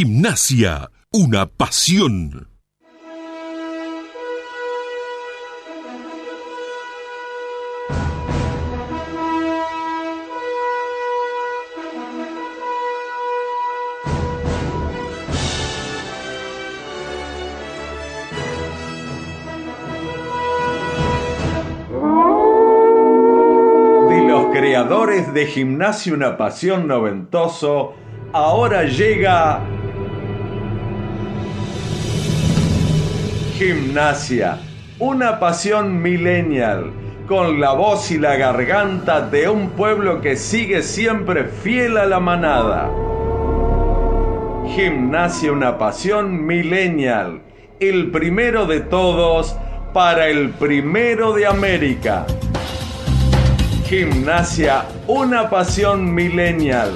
Gimnasia, una pasión. de Gimnasio Una Pasión Noventoso, ahora llega Gimnasia, una pasión millennial, con la voz y la garganta de un pueblo que sigue siempre fiel a la manada. Gimnasia, una pasión millennial, el primero de todos para el primero de América. Gimnasia, una pasión millennial,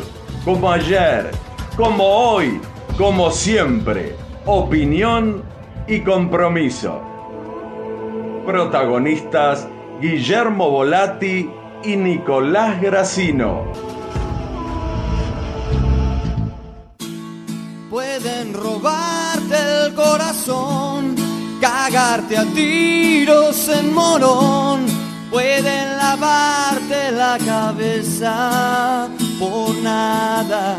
como ayer, como hoy, como siempre, opinión y compromiso. Protagonistas Guillermo Volati y Nicolás Gracino. Pueden robarte el corazón, cagarte a tiros en morón pueden lavarte la cabeza por nada.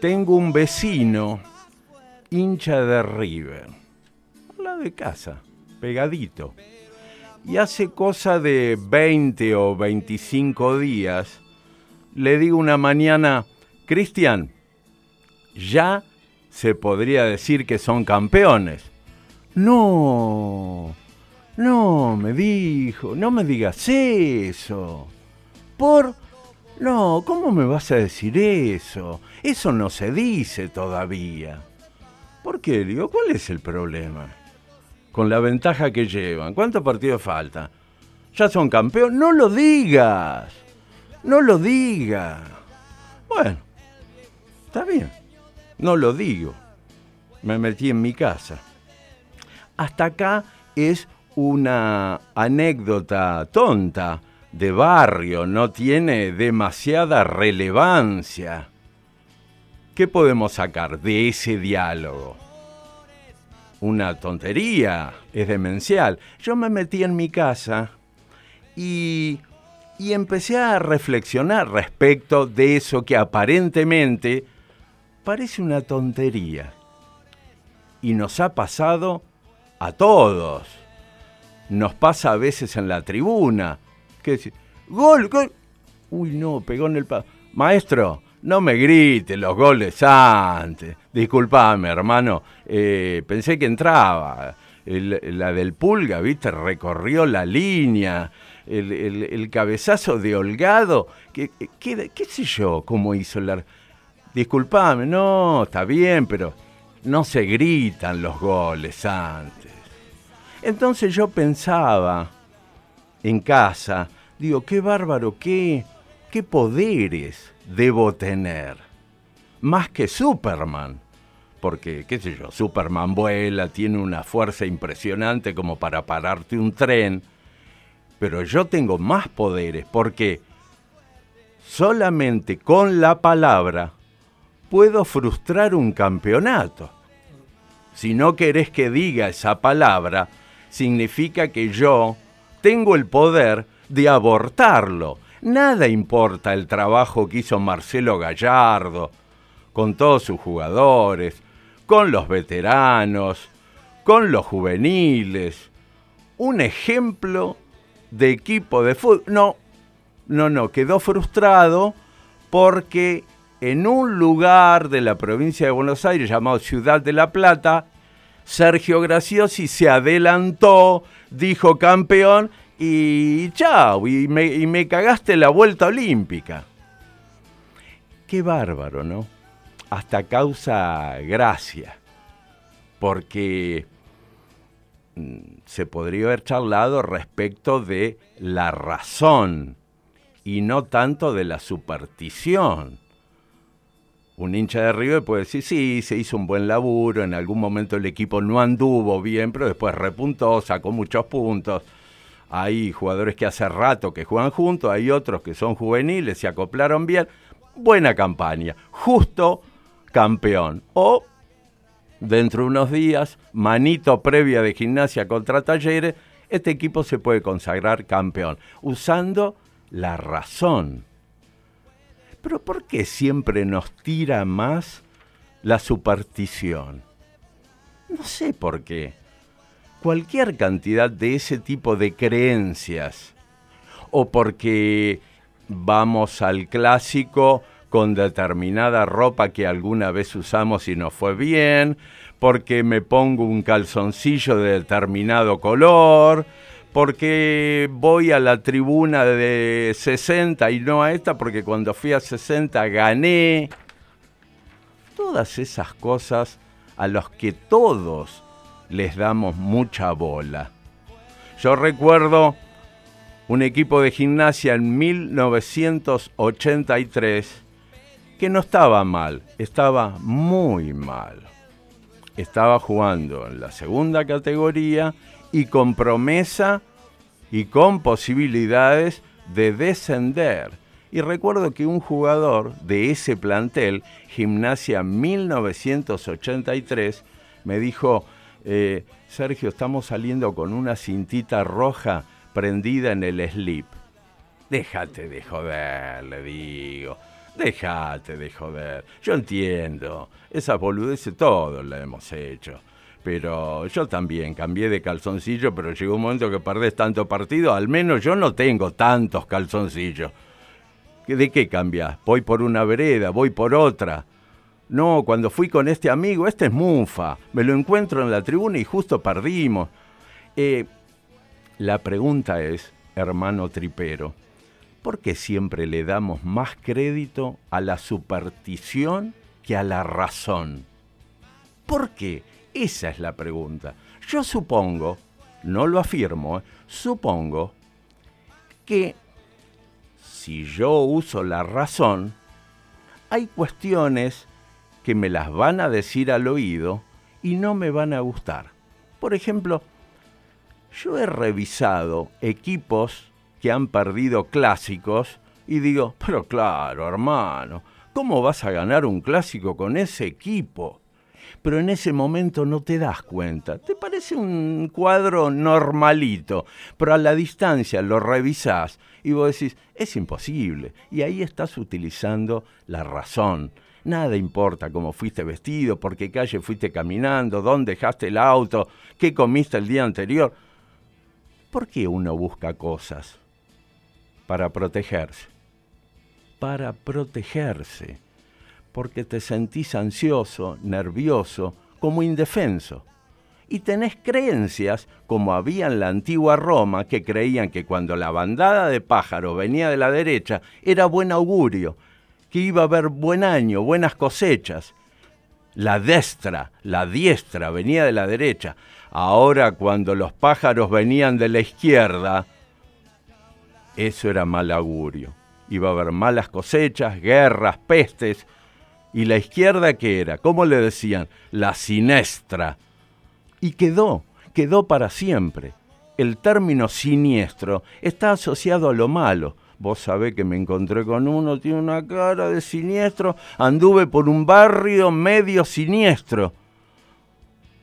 tengo un vecino hincha de River, la de casa, pegadito. Y hace cosa de 20 o 25 días, le digo una mañana, Cristian, ya se podría decir que son campeones. No, no, me dijo, no me digas eso. Por... No, ¿cómo me vas a decir eso? Eso no se dice todavía. ¿Por qué? Digo, ¿cuál es el problema? Con la ventaja que llevan. ¿Cuántos partidos faltan? Ya son campeones. No lo digas. No lo digas. Bueno, está bien. No lo digo. Me metí en mi casa. Hasta acá es una anécdota tonta de barrio, no tiene demasiada relevancia. ¿Qué podemos sacar de ese diálogo? Una tontería, es demencial. Yo me metí en mi casa y, y empecé a reflexionar respecto de eso que aparentemente parece una tontería. Y nos ha pasado a todos nos pasa a veces en la tribuna. Que gol, gol. Uy, no, pegó en el... Maestro, no me grite los goles antes. Disculpame, hermano. Eh, pensé que entraba. la del Pulga, viste, recorrió la línea. El, cabezazo de Holgado. ¿Qué, qué, qué sé yo cómo hizo la... Disculpame, no, está bien, pero no se gritan los goles antes. Entonces yo pensaba en casa, digo, qué bárbaro, qué, qué poderes debo tener. Más que Superman. Porque, qué sé yo, Superman vuela, tiene una fuerza impresionante como para pararte un tren. Pero yo tengo más poderes porque solamente con la palabra puedo frustrar un campeonato. Si no querés que diga esa palabra, significa que yo tengo el poder de abortarlo. Nada importa el trabajo que hizo Marcelo Gallardo con todos sus jugadores, con los veteranos, con los juveniles. Un ejemplo de equipo de fútbol. No, no, no, quedó frustrado porque en un lugar de la provincia de Buenos Aires llamado Ciudad de la Plata, Sergio Graciosi se adelantó, dijo campeón y chao, y me, cagaste la vuelta olímpica. Qué bárbaro, ¿no? hasta causa gracia, porque mm, se podría haber charlado respecto de la razón y no tanto de la superstición. Un hincha de River puede decir, sí, se hizo un buen laburo, en algún momento el equipo no anduvo bien, pero después repuntó, sacó muchos puntos. Hay jugadores que hace rato que juegan juntos, hay otros que son juveniles, se acoplaron bien. Buena campaña, justo campeón. O dentro de unos días, manito previa de gimnasia contra talleres, este equipo se puede consagrar campeón, usando la razón pero ¿por qué siempre nos tira más la superstición? No sé por qué. Cualquier cantidad de ese tipo de creencias. O porque vamos al clásico con determinada ropa que alguna vez usamos y no fue bien, porque me pongo un calzoncillo de determinado color, porque voy a la tribuna de 60 y no a esta porque cuando fui a 60 gané. Todas esas cosas a las que todos les damos mucha bola. Yo recuerdo un equipo de gimnasia en 1983 que no estaba mal, estaba muy mal. Estaba jugando en la segunda categoría y con promesa y con posibilidades de descender. Y recuerdo que un jugador de ese plantel, Gimnasia 1983, me dijo, eh, Sergio, estamos saliendo con una cintita roja prendida en el slip. Déjate de joder, le digo. Déjate de joder. Yo entiendo. Esas boludeces todos la hemos hecho pero yo también cambié de calzoncillo, pero llegó un momento que perdés tanto partido, al menos yo no tengo tantos calzoncillos. ¿De qué cambias? Voy por una vereda, voy por otra. No, cuando fui con este amigo, este es Mufa, me lo encuentro en la tribuna y justo perdimos. Eh, la pregunta es, hermano tripero, ¿por qué siempre le damos más crédito a la superstición que a la razón? ¿Por qué? Esa es la pregunta. Yo supongo, no lo afirmo, ¿eh? supongo que si yo uso la razón, hay cuestiones que me las van a decir al oído y no me van a gustar. Por ejemplo, yo he revisado equipos que han perdido clásicos y digo, pero claro, hermano, ¿cómo vas a ganar un clásico con ese equipo? pero en ese momento no te das cuenta. Te parece un cuadro normalito, pero a la distancia lo revisás y vos decís, es imposible. Y ahí estás utilizando la razón. Nada importa cómo fuiste vestido, por qué calle fuiste caminando, dónde dejaste el auto, qué comiste el día anterior. ¿Por qué uno busca cosas? Para protegerse. Para protegerse porque te sentís ansioso, nervioso, como indefenso. Y tenés creencias, como había en la antigua Roma, que creían que cuando la bandada de pájaros venía de la derecha era buen augurio, que iba a haber buen año, buenas cosechas. La destra, la diestra venía de la derecha. Ahora cuando los pájaros venían de la izquierda, eso era mal augurio. Iba a haber malas cosechas, guerras, pestes, ¿Y la izquierda qué era? ¿Cómo le decían? La sinestra. Y quedó, quedó para siempre. El término siniestro está asociado a lo malo. Vos sabés que me encontré con uno, tiene una cara de siniestro, anduve por un barrio medio siniestro.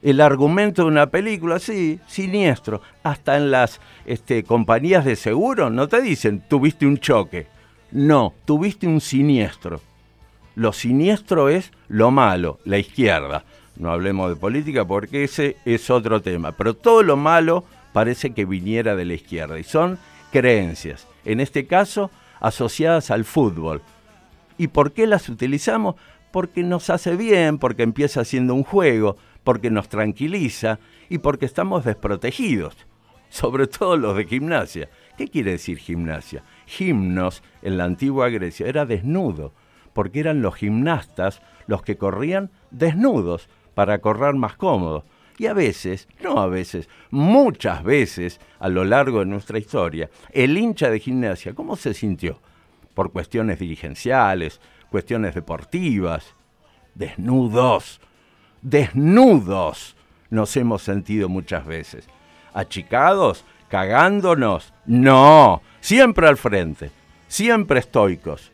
El argumento de una película, sí, siniestro. Hasta en las este, compañías de seguro no te dicen, tuviste un choque. No, tuviste un siniestro. Lo siniestro es lo malo, la izquierda. No hablemos de política porque ese es otro tema. Pero todo lo malo parece que viniera de la izquierda. Y son creencias, en este caso asociadas al fútbol. ¿Y por qué las utilizamos? Porque nos hace bien, porque empieza siendo un juego, porque nos tranquiliza y porque estamos desprotegidos. Sobre todo los de gimnasia. ¿Qué quiere decir gimnasia? Gimnos en la antigua Grecia era desnudo porque eran los gimnastas los que corrían desnudos para correr más cómodos. Y a veces, no a veces, muchas veces a lo largo de nuestra historia, el hincha de gimnasia, ¿cómo se sintió? Por cuestiones dirigenciales, cuestiones deportivas, desnudos, desnudos nos hemos sentido muchas veces. Achicados, cagándonos, no, siempre al frente, siempre estoicos,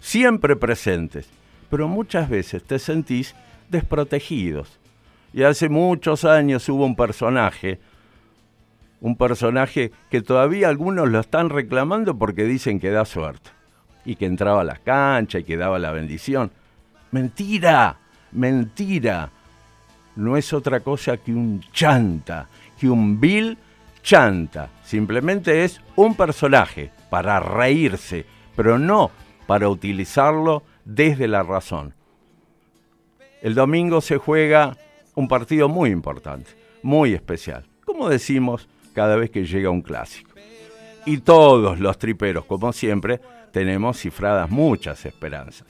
siempre presentes, pero muchas veces te sentís desprotegidos. Y hace muchos años hubo un personaje, un personaje que todavía algunos lo están reclamando porque dicen que da suerte y que entraba a las canchas y que daba la bendición. Mentira, mentira. No es otra cosa que un chanta, que un vil chanta. Simplemente es un personaje para reírse, pero no para utilizarlo desde la razón. El domingo se juega un partido muy importante, muy especial, como decimos cada vez que llega un clásico. Y todos los triperos, como siempre, tenemos cifradas muchas esperanzas.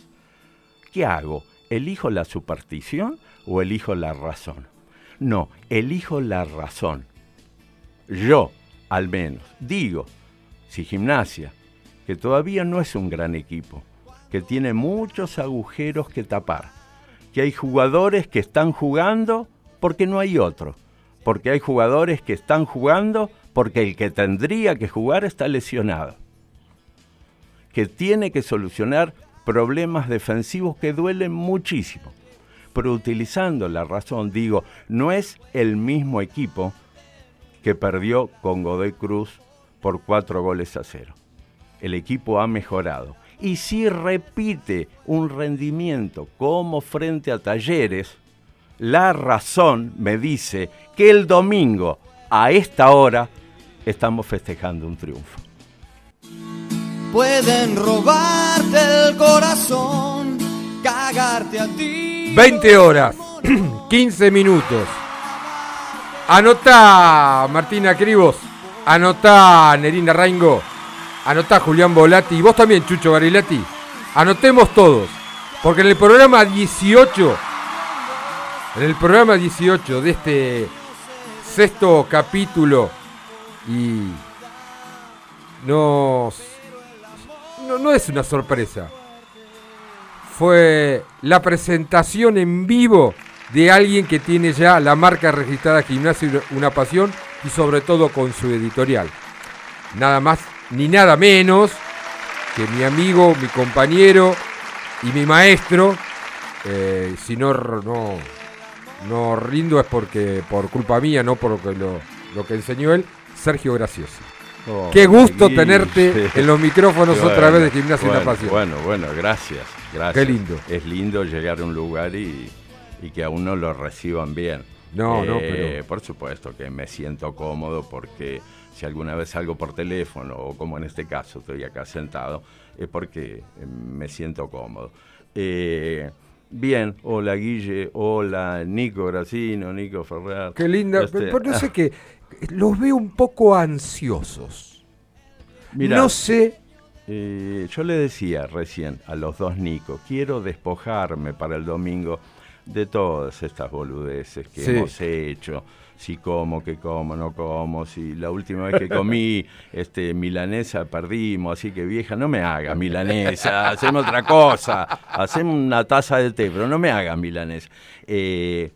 ¿Qué hago? ¿Elijo la superstición o elijo la razón? No, elijo la razón. Yo, al menos, digo, si gimnasia, que todavía no es un gran equipo, que tiene muchos agujeros que tapar, que hay jugadores que están jugando porque no hay otro, porque hay jugadores que están jugando porque el que tendría que jugar está lesionado, que tiene que solucionar problemas defensivos que duelen muchísimo. Pero utilizando la razón, digo, no es el mismo equipo que perdió con Godoy Cruz por cuatro goles a cero. El equipo ha mejorado. Y si repite un rendimiento como frente a Talleres, la razón me dice que el domingo a esta hora estamos festejando un triunfo. Pueden robarte el corazón, cagarte a ti. 20 horas, 15 minutos. Anota Martina Cribos, anota Nerina Raingo, anota Julián Volati y vos también, Chucho Garilati. Anotemos todos, porque en el programa 18, en el programa 18 de este sexto capítulo y nos no, no es una sorpresa. Fue la presentación en vivo de alguien que tiene ya la marca registrada Gimnasio Una Pasión y sobre todo con su editorial. Nada más ni nada menos que mi amigo, mi compañero y mi maestro. Eh, si no, no, no rindo es porque por culpa mía, no por lo, lo que enseñó él, Sergio Gracioso. Oh, Qué gusto tenerte en los micrófonos Bueno, otra vez de Gimnasia bueno, Una Pasión. Bueno, bueno, gracias, gracias. Qué lindo. Es lindo llegar a un lugar y, y que a uno lo reciban bien. No, no, Eh, pero- Por supuesto que me siento cómodo porque si alguna vez salgo por teléfono o como en este caso estoy acá sentado, es porque eh, me siento cómodo. Eh, bien, hola Guille, hola Nico Gracino, Nico Ferrer. Qué linda. Este, pero no sé qué. Los veo un poco ansiosos. Mirá, No sé. Eh, yo le decía recién a los dos Nico, quiero despojarme para el domingo de todas estas boludeces que Sí. hemos hecho. Si como, que como, no como, si la última vez que comí este, milanesa perdimos, así que vieja, no me haga milanesa, hacemos otra cosa, hacemos una taza de té, pero no me haga milanesa. Eh,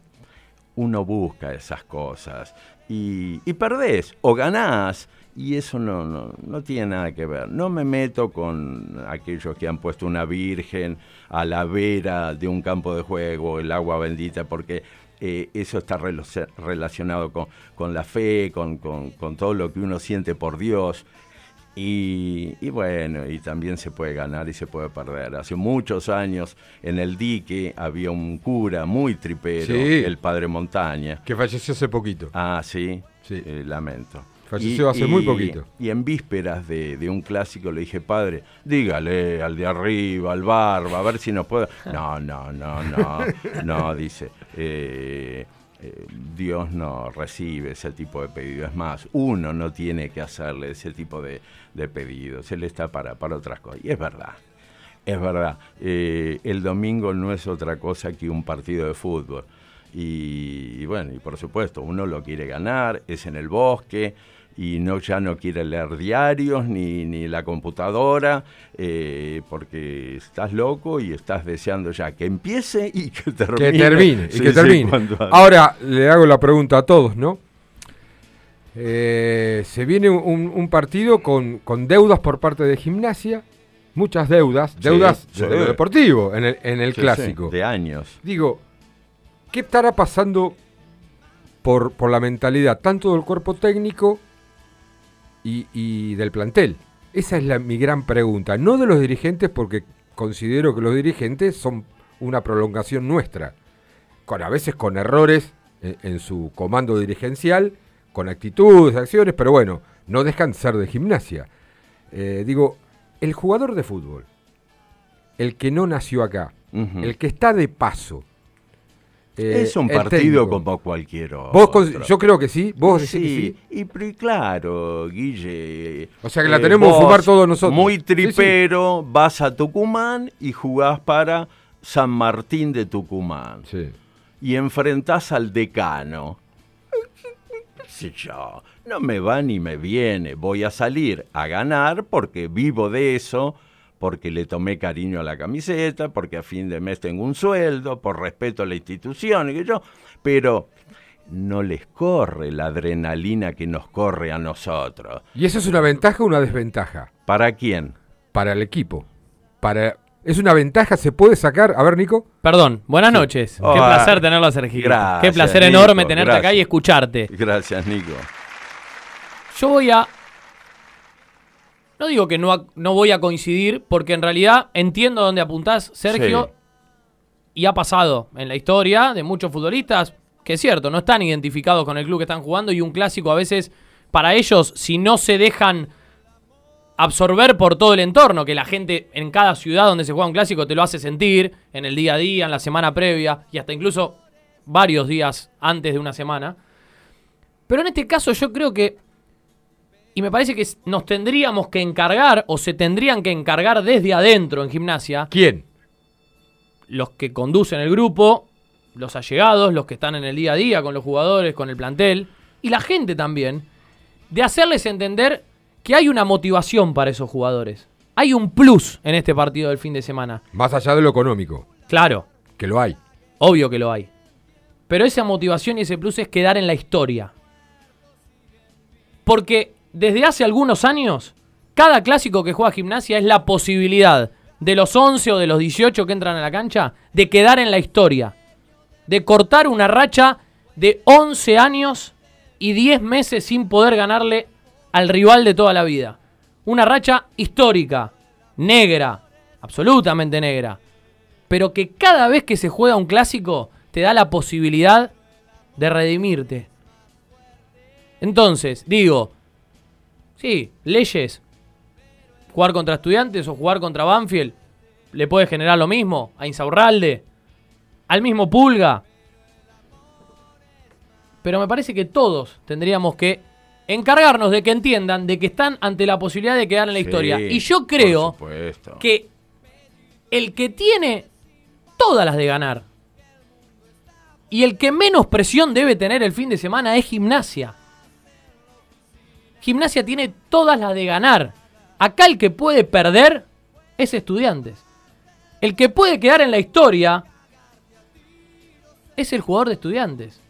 uno busca esas cosas y, y perdés o ganás y eso no, no, no tiene nada que ver. No me meto con aquellos que han puesto una virgen a la vera de un campo de juego, el agua bendita, porque eh, eso está relacionado con, con la fe, con, con- con todo lo que uno siente por Dios. Y, y bueno, y también se puede ganar y se puede perder. Hace muchos años en el dique había un cura muy tripero, Sí. el padre Montaña. Que falleció hace poquito. Ah, sí, Sí. Eh, lamento. Falleció hace muy poquito. Y en vísperas de, de un clásico le dije, padre, dígale al de arriba, al barba, a ver si nos puede... No, no, no, no, no, dice. eh, eh, Dios no recibe ese tipo de pedidos. Es más, uno no tiene que hacerle ese tipo de, de pedidos. Él está para, para otras cosas. Y es verdad. Es verdad, eh, el domingo no es otra cosa que un partido de fútbol. Y, y bueno, y por supuesto, uno lo quiere ganar, es en el bosque, y no ya no quiere leer diarios ni, ni la computadora eh, porque estás loco y estás deseando ya que empiece y que termine. Que termine, y que termine. Ahora le hago la pregunta a todos, ¿no? Eh, se viene un, un partido con, con deudas por parte de gimnasia, muchas deudas, deudas sí. de lo deportivo en el, en el clásico. de años. Digo, ¿qué estará pasando por, por la mentalidad tanto del cuerpo técnico y, y del plantel? Esa es la, mi gran pregunta. No de los dirigentes, porque considero que los dirigentes son una prolongación nuestra. Con, a veces con errores en, en su comando dirigencial, con actitudes, acciones, pero bueno, no dejan de ser de gimnasia. Eh, digo, el jugador de fútbol, el que no nació acá, el que está de paso. Eh, es un partido como cualquier otro. Vos yo creo que sí, vos decís que Sí, sí. y claro, Guille. eh, O sea que la tenemos que fumar todos nosotros. Muy Sí, sí. tripero, vas a Tucumán y jugás para San Martín de Tucumán. Sí. Y enfrentás al decano. ¿Qué sé yo? No me va ni me viene. Voy a salir a ganar porque vivo de eso, porque le tomé cariño a la camiseta, porque a fin de mes tengo un sueldo, por respeto a la institución, y que yo. Pero no les corre la adrenalina que nos corre a nosotros. ¿Y eso es una ventaja o una desventaja? ¿Para quién? Para el equipo. Para... ¿Es una ventaja? ¿Se puede sacar? A ver, Nico. Perdón, buenas noches. Qué Ah, placer tenerlo a Sergio. gracias, Qué placer Nico, enorme tenerte acá y escucharte. Gracias, Nico. Yo voy a. No digo que no, no voy a coincidir, porque en realidad entiendo dónde apuntás, Sergio, Sí. y ha pasado en la historia de muchos futbolistas que es cierto, no están identificados con el club que están jugando y un clásico a veces, para ellos, si no se dejan absorber por todo el entorno, que la gente en cada ciudad donde se juega un clásico te lo hace sentir, en el día a día, en la semana previa y hasta incluso varios días antes de una semana. Pero en este caso yo creo que, y me parece que nos tendríamos que encargar, o se tendrían que encargar desde adentro en gimnasia, ¿Quién? los que conducen el grupo, los allegados, los que están en el día a día con los jugadores, con el plantel, y la gente también, de hacerles entender que hay una motivación para esos jugadores. Hay un plus en este partido del fin de semana. Más allá de lo económico, Claro, que lo hay. obvio que lo hay. Pero esa motivación y ese plus es quedar en la historia. Porque desde hace algunos años, cada clásico que juega gimnasia es la posibilidad de los 11 o de los 18 que entran a la cancha de quedar en la historia. De cortar una racha de 11 años y 10 meses sin poder ganarle al rival de toda la vida. Una racha histórica, negra, absolutamente negra. Pero que cada vez que se juega un clásico te da la posibilidad de redimirte. Entonces, digo, sí, leyes, jugar contra estudiantes o jugar contra Banfield, le puede generar lo mismo a Insaurralde, al mismo Pulga. Pero me parece que todos tendríamos que encargarnos de que entiendan de que están ante la posibilidad de quedar en la Sí, historia. Y yo creo que el que tiene todas las de ganar y el que menos presión debe tener el fin de semana es gimnasia. Gimnasia tiene todas las de ganar. Acá el que puede perder es estudiantes. El que puede quedar en la historia es el jugador de estudiantes.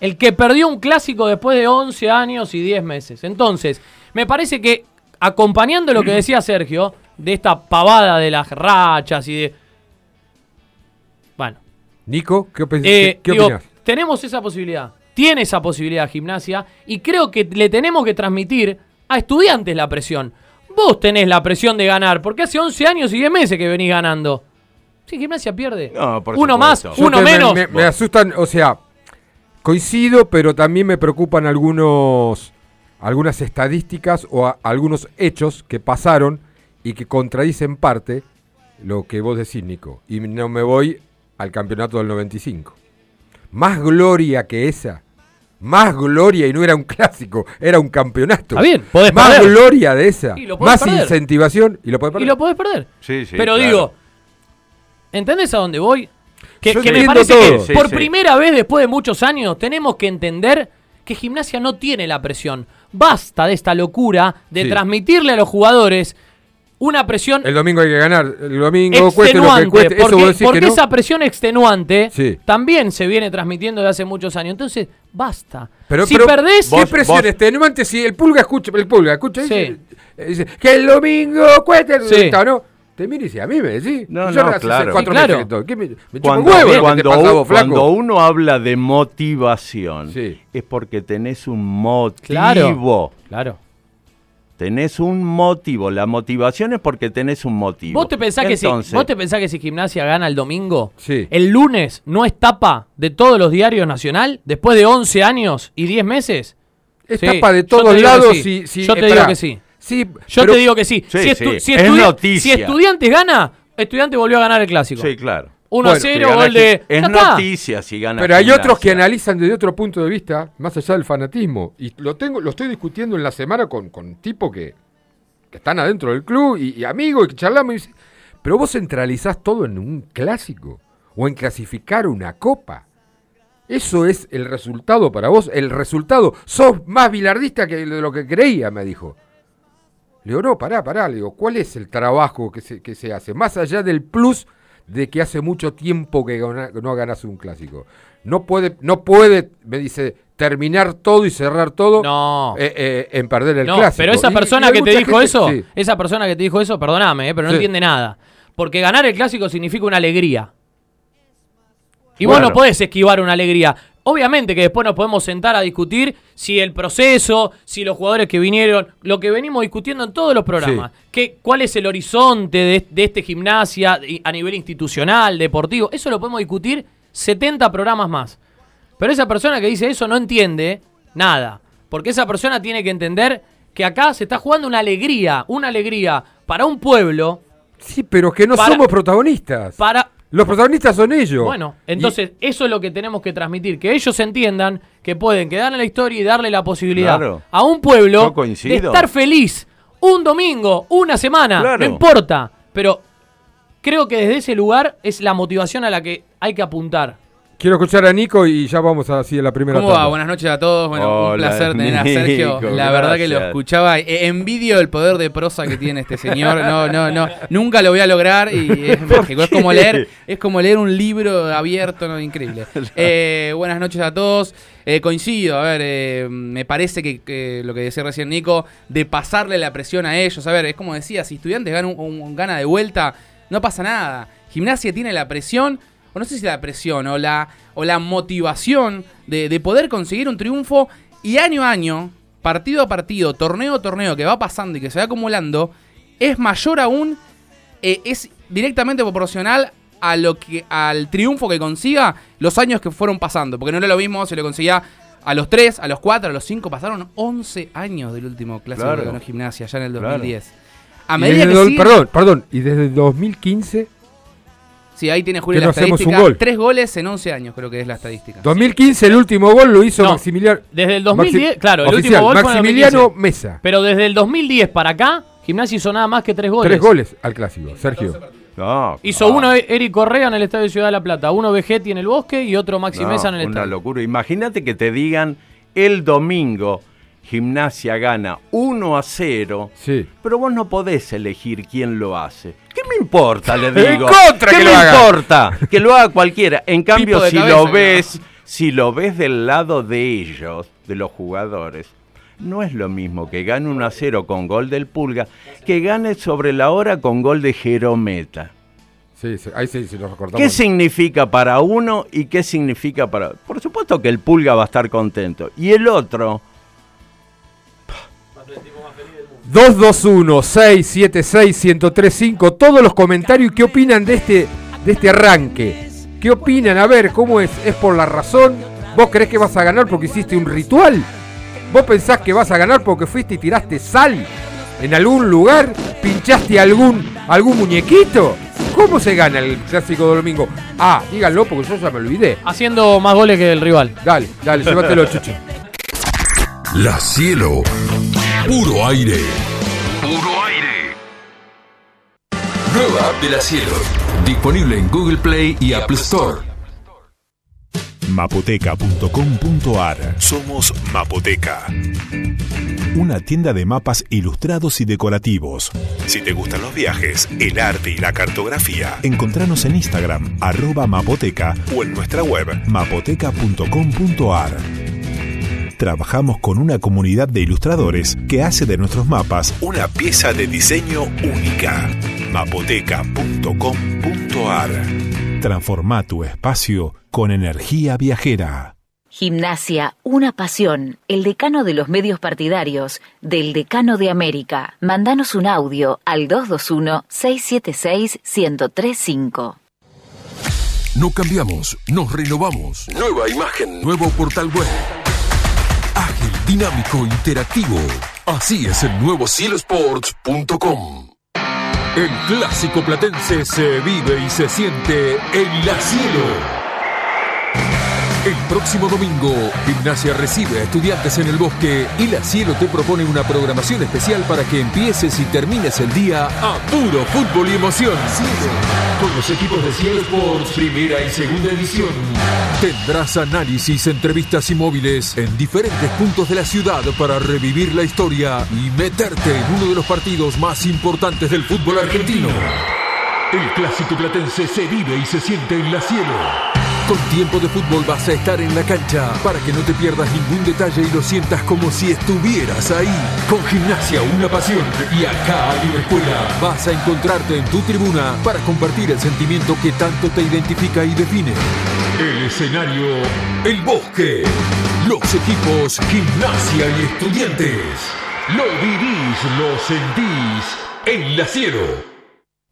El que perdió un clásico después de 11 años y 10 meses. Entonces, me parece que acompañando lo que decía Sergio, de esta pavada de las rachas y de... Bueno, Nico, ¿qué, eh, digo, opinas? tenemos esa posibilidad. Tiene esa posibilidad gimnasia y creo que le tenemos que transmitir a estudiantes la presión. Vos tenés la presión de ganar, porque hace 11 años y 10 meses que venís ganando. Si gimnasia pierde. No, por uno más. Yo uno me- menos. Me, me asustan, o sea, coincido, pero también me preocupan algunos, algunas estadísticas o a- algunos hechos que pasaron y que contradicen parte lo que vos decís, Nico. Y no me voy al campeonato del 95. Más gloria que esa, más gloria y no era un clásico, era un campeonato. Está bien, podés Más perder. gloria de esa, Y lo podés más perder. incentivación y lo podés perder. Y lo podés perder. Sí, sí, Pero claro. digo, ¿entendés a dónde voy? Que, Yo que me parece todo. que Sí, por sí. primera vez después de muchos años tenemos que entender que gimnasia no tiene la presión. Basta de esta locura de Sí. transmitirle a los jugadores una presión El domingo hay que ganar, el domingo cueste lo que cueste. Eso porque decís porque que no. esa presión extenuante Sí. también se viene transmitiendo de hace muchos años. Entonces, basta. Pero, si pero, perdés, ¿qué vos- presión vos- extenuante si el pulga escucha, el pulga escucha Sí. dice, dice, que el domingo cueste el Sí. resultado, ¿no? Te mira y dice, a mí me decís. No, Yo no, claro. cuatro Sí, claro. meses. ¿Qué me, me Cuando, un huevo te cuando vos, cuando uno habla de motivación, Sí. es porque tenés un motivo. Claro. claro. Tenés un motivo. La motivación es porque tenés un motivo. ¿Vos te, pensás que si, ¿Vos te pensás que si Gimnasia gana el domingo, Sí. el lunes no es tapa de todos los diarios nacional después de 11 años y 10 meses? Es Sí, tapa de todos lados. sí. si- si- Yo te digo que sí. Sí, Yo pero- te digo que sí. Si, estu- si es estudi- noticia. si Estudiantes gana, Estudiantes volvió a ganar el clásico. Sí, claro. 1 a Bueno, 0, Si gana gol de. Es noticia si gana Pero hay otros que analizan desde otro punto de vista, más allá del fanatismo. Y lo tengo, lo estoy discutiendo en la semana con, con tipos que, que están adentro del club y, y amigos y que charlamos. y pero vos centralizás todo en un clásico o en clasificar una copa. Eso es el resultado para vos. El resultado. Sos más bilardista que de lo que creía, me dijo. Le digo, no, pará, pará. Le digo, ¿cuál es el trabajo que se, que se hace? Más allá del plus de que hace mucho tiempo que gana- no ganas un clásico. No puede, no puede, me dice, terminar todo y cerrar todo No. eh, eh, en perder el No, clásico. pero esa persona y que te dijo gente- eso, sí. esa persona que te dijo eso, perdóname, eh, pero no Sí. entiende nada. Porque ganar el clásico significa una alegría. Y Bueno. vos no podés esquivar una alegría. Obviamente que después nos podemos sentar a discutir si el proceso, si los jugadores que vinieron, lo que venimos discutiendo en todos los programas, que, cuál es el horizonte de, de este gimnasia a nivel institucional, deportivo, eso lo podemos discutir 70 programas más. Pero esa persona que dice eso no entiende nada. Porque esa persona tiene que entender que acá se está jugando una alegría, una alegría para un pueblo, Sí, pero que no Para- somos protagonistas. para... Los protagonistas son ellos. Bueno, entonces eso es lo que tenemos que transmitir, que ellos entiendan que pueden quedar en la historia y darle la posibilidad Claro. a un pueblo de estar feliz un domingo, una semana, Claro. no importa, pero creo que desde ese lugar es la motivación a la que hay que apuntar. Quiero escuchar a Nico y ya vamos así a la primera ¿Cómo va? Buenas noches a todos. Bueno, un placer tener a Sergio. Nico, La verdad que lo escuchaba. eh, envidio el poder de prosa que tiene este señor. No, no, no. Nunca lo voy a lograr y es mágico. Es como leer, es como leer un libro abierto, no, increíble. Eh, buenas noches a todos. Eh, coincido, a ver, eh, me parece que, que lo que decía recién Nico, de pasarle la presión a ellos. A ver, es como decía, si estudiantes ganan un, un- gana de vuelta, no pasa nada. Gimnasia tiene la presión, o no sé si la presión, o la, o la motivación de, de poder conseguir un triunfo y año a año, partido a partido, torneo a torneo que va pasando y que se va acumulando, es mayor aún, eh, es directamente proporcional a lo que, al triunfo que consiga los años que fueron pasando. Porque no era lo mismo si lo conseguía a los 3, a los 4, a los 5, pasaron 11 años del último clásico Claro. ganó Gimnasia, ya en el Claro. 2010. A medida que sigue- Perdón, perdón. Y desde 2015, Sí, ahí tiene Julio Que la no hacemos un estadística. gol. Tres goles en 11 años creo que es la estadística. 2015 el último gol lo hizo No, Maximiliano. Desde el 2010, Maxi- claro, el oficial, último gol fue en el Maximiliano 2015. Mesa. Pero desde el 2010 para acá, Gimnasia hizo nada más que tres goles. Tres goles al clásico, Sergio. No, Hizo no, uno Eric Correa en el Estadio Ciudad de la Plata, uno Vegetti en el Bosque y otro Maxi no, Mesa en el Una Estadio. locura. Imagínate que te digan el domingo Gimnasia gana 1 a 0. Sí. Pero vos no podés elegir quién lo hace. ¿Qué me importa? Le En digo. contra ¿Qué que me lo haga. importa? Que lo haga cualquiera. En cambio, si cabeza, lo ¿no? ves, si lo ves del lado de ellos, de los jugadores, no es lo mismo que gane 1 a 0 con gol del Pulga, que gane sobre la hora con gol de Jerometa. Sí, sí, ahí sí, sí lo recordamos. ¿Qué significa para uno y qué significa para Por supuesto que el Pulga va a estar contento. Y el otro, 221-676-1035, todos los comentarios, ¿qué opinan de este, de este arranque? ¿Qué opinan? A ver, ¿cómo es? ¿Es por la razón? ¿Vos creés que vas a ganar porque hiciste un ritual? ¿Vos pensás que vas a ganar porque fuiste y tiraste sal en algún lugar? ¿Pinchaste algún, algún muñequito? ¿Cómo se gana el clásico de domingo? Ah, díganlo porque yo ya me olvidé. Haciendo más goles que el rival. Dale, dale, llévatelo, chucho. La Cielo. Puro aire. Puro aire. Nueva app de La Cielo. Disponible en Google Play y Apple Store. Mapoteca.com.ar Somos Mapoteca. Una tienda de mapas ilustrados y decorativos. Si te gustan los viajes, el arte y la cartografía, encontranos en Instagram, arroba mapoteca o en nuestra web mapoteca.com.ar. Trabajamos con una comunidad de ilustradores que hace de nuestros mapas una pieza de diseño única. mapoteca.com.ar Transforma tu espacio con energía viajera. Gimnasia, una pasión. El decano de los medios partidarios, del decano de América. Mandanos un audio al 221-676-1035. No cambiamos, nos renovamos. Nueva imagen. Nuevo portal web. Dinámico, interactivo. Así es el nuevo cielosports.com. El clásico platense se vive y se siente en la cielo. El próximo domingo, Gimnasia recibe a estudiantes en el bosque y La Cielo te propone una programación especial para que empieces y termines el día a puro fútbol y emoción. Con los equipos de Cielo Sports, primera y segunda edición. Tendrás análisis, entrevistas y móviles en diferentes puntos de la ciudad para revivir la historia y meterte en uno de los partidos más importantes del fútbol argentino. El clásico platense se vive y se siente en La Cielo. Con tiempo de fútbol vas a estar en la cancha para que no te pierdas ningún detalle y lo sientas como si estuvieras ahí. Con gimnasia, una pasión. Y acá la Escuela vas a encontrarte en tu tribuna para compartir el sentimiento que tanto te identifica y define. El escenario, el bosque. Los equipos, gimnasia y estudiantes. Lo vivís, lo sentís en la cielo.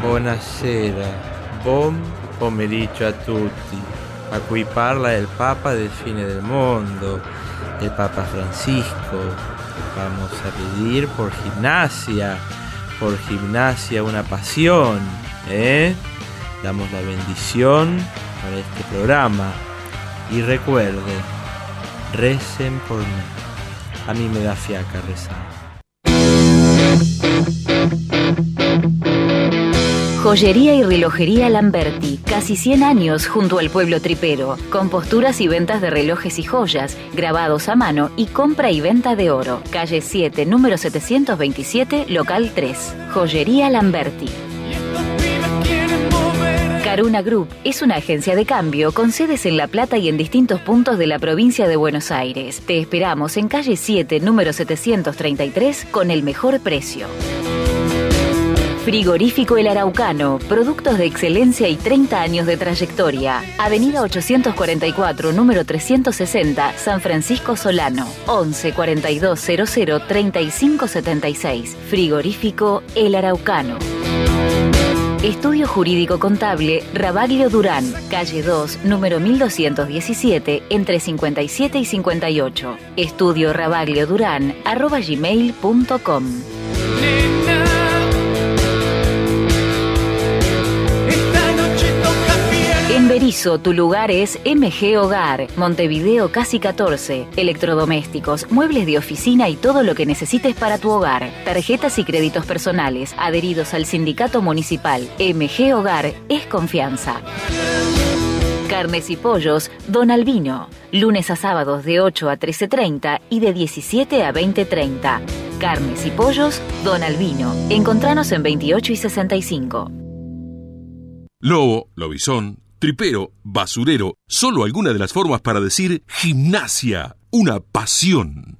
Buonasera, buon pomeriggio a tutti. A cui parla el Papa del fine del mundo, el Papa Francisco. Vamos a pedir por gimnasia, por gimnasia una pasión, ¿eh? Damos la bendición para este programa. Y recuerden, recen por mí. A mí me da fiaca rezar. Joyería y relojería Lamberti, casi 100 años junto al pueblo tripero, con posturas y ventas de relojes y joyas, grabados a mano y compra y venta de oro. Calle 7, número 727, local 3. Joyería Lamberti. Caruna Group es una agencia de cambio con sedes en La Plata y en distintos puntos de la provincia de Buenos Aires. Te esperamos en calle 7, número 733, con el mejor precio. Frigorífico El Araucano, productos de excelencia y 30 años de trayectoria. Avenida 844, número 360, San Francisco Solano. 11 42 00 35 76. Frigorífico El Araucano. Estudio Jurídico Contable Rabaglio Durán, calle 2, número 1217, entre 57 y 58. Estudio Rabaglio Durán, arroba gmail.com. Berizo, tu lugar es MG Hogar, Montevideo Casi 14. Electrodomésticos, muebles de oficina y todo lo que necesites para tu hogar. Tarjetas y créditos personales, adheridos al sindicato municipal. MG Hogar es confianza. Carnes y pollos, Don Albino. Lunes a sábados de 8 a 13.30 y de 17 a 20.30. Carnes y pollos, Don Albino. Encontranos en 28 y 65. Lobo, lobizón, tripero, basurero, solo alguna de las formas para decir gimnasia, una pasión.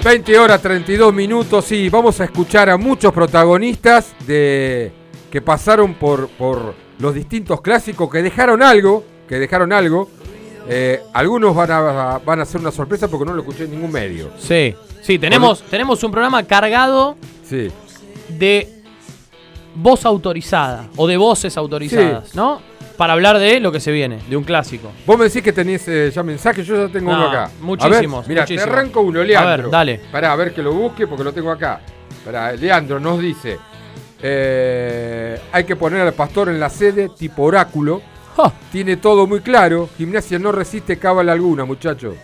...20 horas 32 minutos y vamos a escuchar a muchos protagonistas de que pasaron por, por los distintos clásicos que dejaron algo, que dejaron algo. Eh, algunos van a, van a ser una sorpresa porque no lo escuché en ningún medio. Sí, sí, tenemos, tenemos un programa cargado Sí. De voz autorizada o de voces autorizadas, ¿no? Para hablar de lo que se viene, de un clásico. Vos me decís que tenés eh, ya mensajes, yo ya tengo No, uno acá. muchísimos, A mira, te arranco uno, A Leandro. ver, dale. Pará, a ver que lo busque porque lo tengo acá. Pará, Leandro nos dice: eh, hay que poner al pastor en la sede tipo oráculo. Tiene todo muy claro. Gimnasia no resiste cábala alguna, muchacho.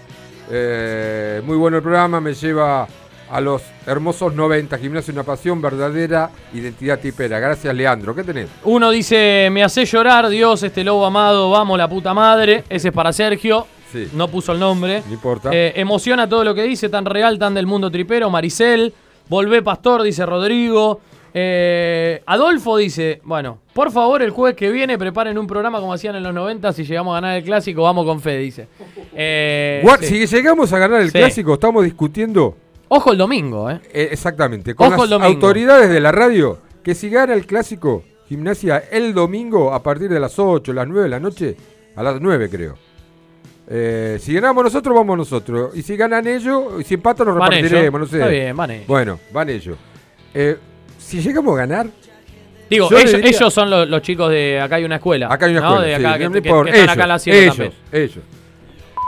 Eh, muy bueno el programa, me lleva a los hermosos 90. Gimnasia una pasión, verdadera identidad tipera. Gracias, Leandro. ¿Qué tenés? Uno dice, me hace llorar, Dios, este lobo amado, vamos la puta madre. Ese es para Sergio. Sí. No puso el nombre. No importa. Eh, emociona todo lo que dice, tan real, tan del mundo tripero. Maricel, volvé pastor, dice Rodrigo. Eh, Adolfo dice, bueno, por favor el jueves que viene preparen un programa como hacían en los 90, si llegamos a ganar el clásico, vamos con fe, dice. Eh, sí. Si llegamos a ganar el Sí. clásico, estamos discutiendo Ojo el domingo, ¿eh? Eh, exactamente. Con Ojo las el domingo. autoridades de la radio, que si gana el clásico, gimnasia el domingo a partir de las 8, las 9 de la noche, a las 9 creo. Eh, si ganamos nosotros, vamos nosotros. Y si ganan ellos, y si empatan, nos Van repartiremos, ellos. no sé. Está bien, van ellos. Bueno, van ellos. Eh, si llegamos a ganar, Digo, ellos, diría- ellos son los, los chicos de acá hay una escuela. acá hay una ¿no? escuela. De sí, acá, que, no que- están ellos, acá la haciendo ellos, ellos.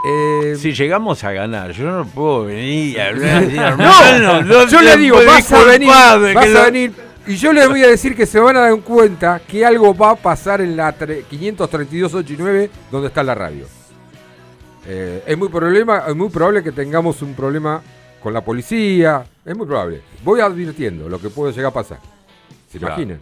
Eh, Si llegamos a ganar, yo no puedo venir y hablar No, yo le digo, vas a venir, vas a venir. Y yo les voy a decir que se van a dar cuenta que algo va a pasar en la tre- 532 8 y 9, donde está la radio. Eh, es, muy problema, es muy probable que tengamos un problema con la policía. Es muy probable. Voy advirtiendo lo que puede llegar a pasar. ¿Se Claro. imaginan?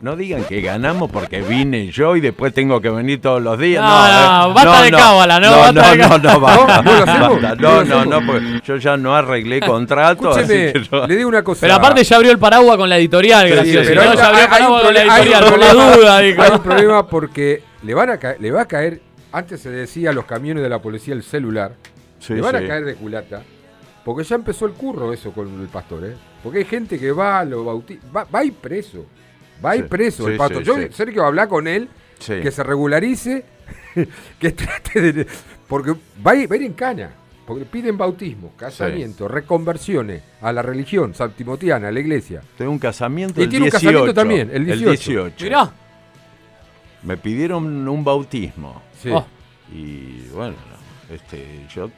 No digan que ganamos porque vine yo y después tengo que venir todos los días. No, No, no, eh, basta de cábala, ¿no? No, Basta no, no, no, basta, ¿No? ¿Vos lo hacemos? basta. ¿Vos No, no, no, porque yo ya no arreglé contrato. así Escúcheme, que yo- le digo una cosa. Pero aparte ya abrió el paraguas con la editorial, Sí, gracioso. pero ¿no? hay- Ya abrió el paraguas con la editorial, por la problema- duda, dijo. Hay un problema porque le, van a caer, le va a caer, antes se decía a los camiones de la policía el celular, Sí, le van sí. a caer de culata, porque ya empezó el curro eso con el pastor, ¿eh? Porque hay gente que va, lo bautiza, va, va a ir preso, va a ir Sí, preso el sí, Yo. Sergio, hablar con él, Sí. que se regularice, que trate de... Porque va a ir, va a ir en cana. Porque piden bautismo, casamiento, reconversiones a la religión santimotiana, a la iglesia. Tengo un casamiento Y el tiene un 18. casamiento también, el 18. Mirá. Me pidieron un bautismo. Sí. Oh. Y bueno, este, yo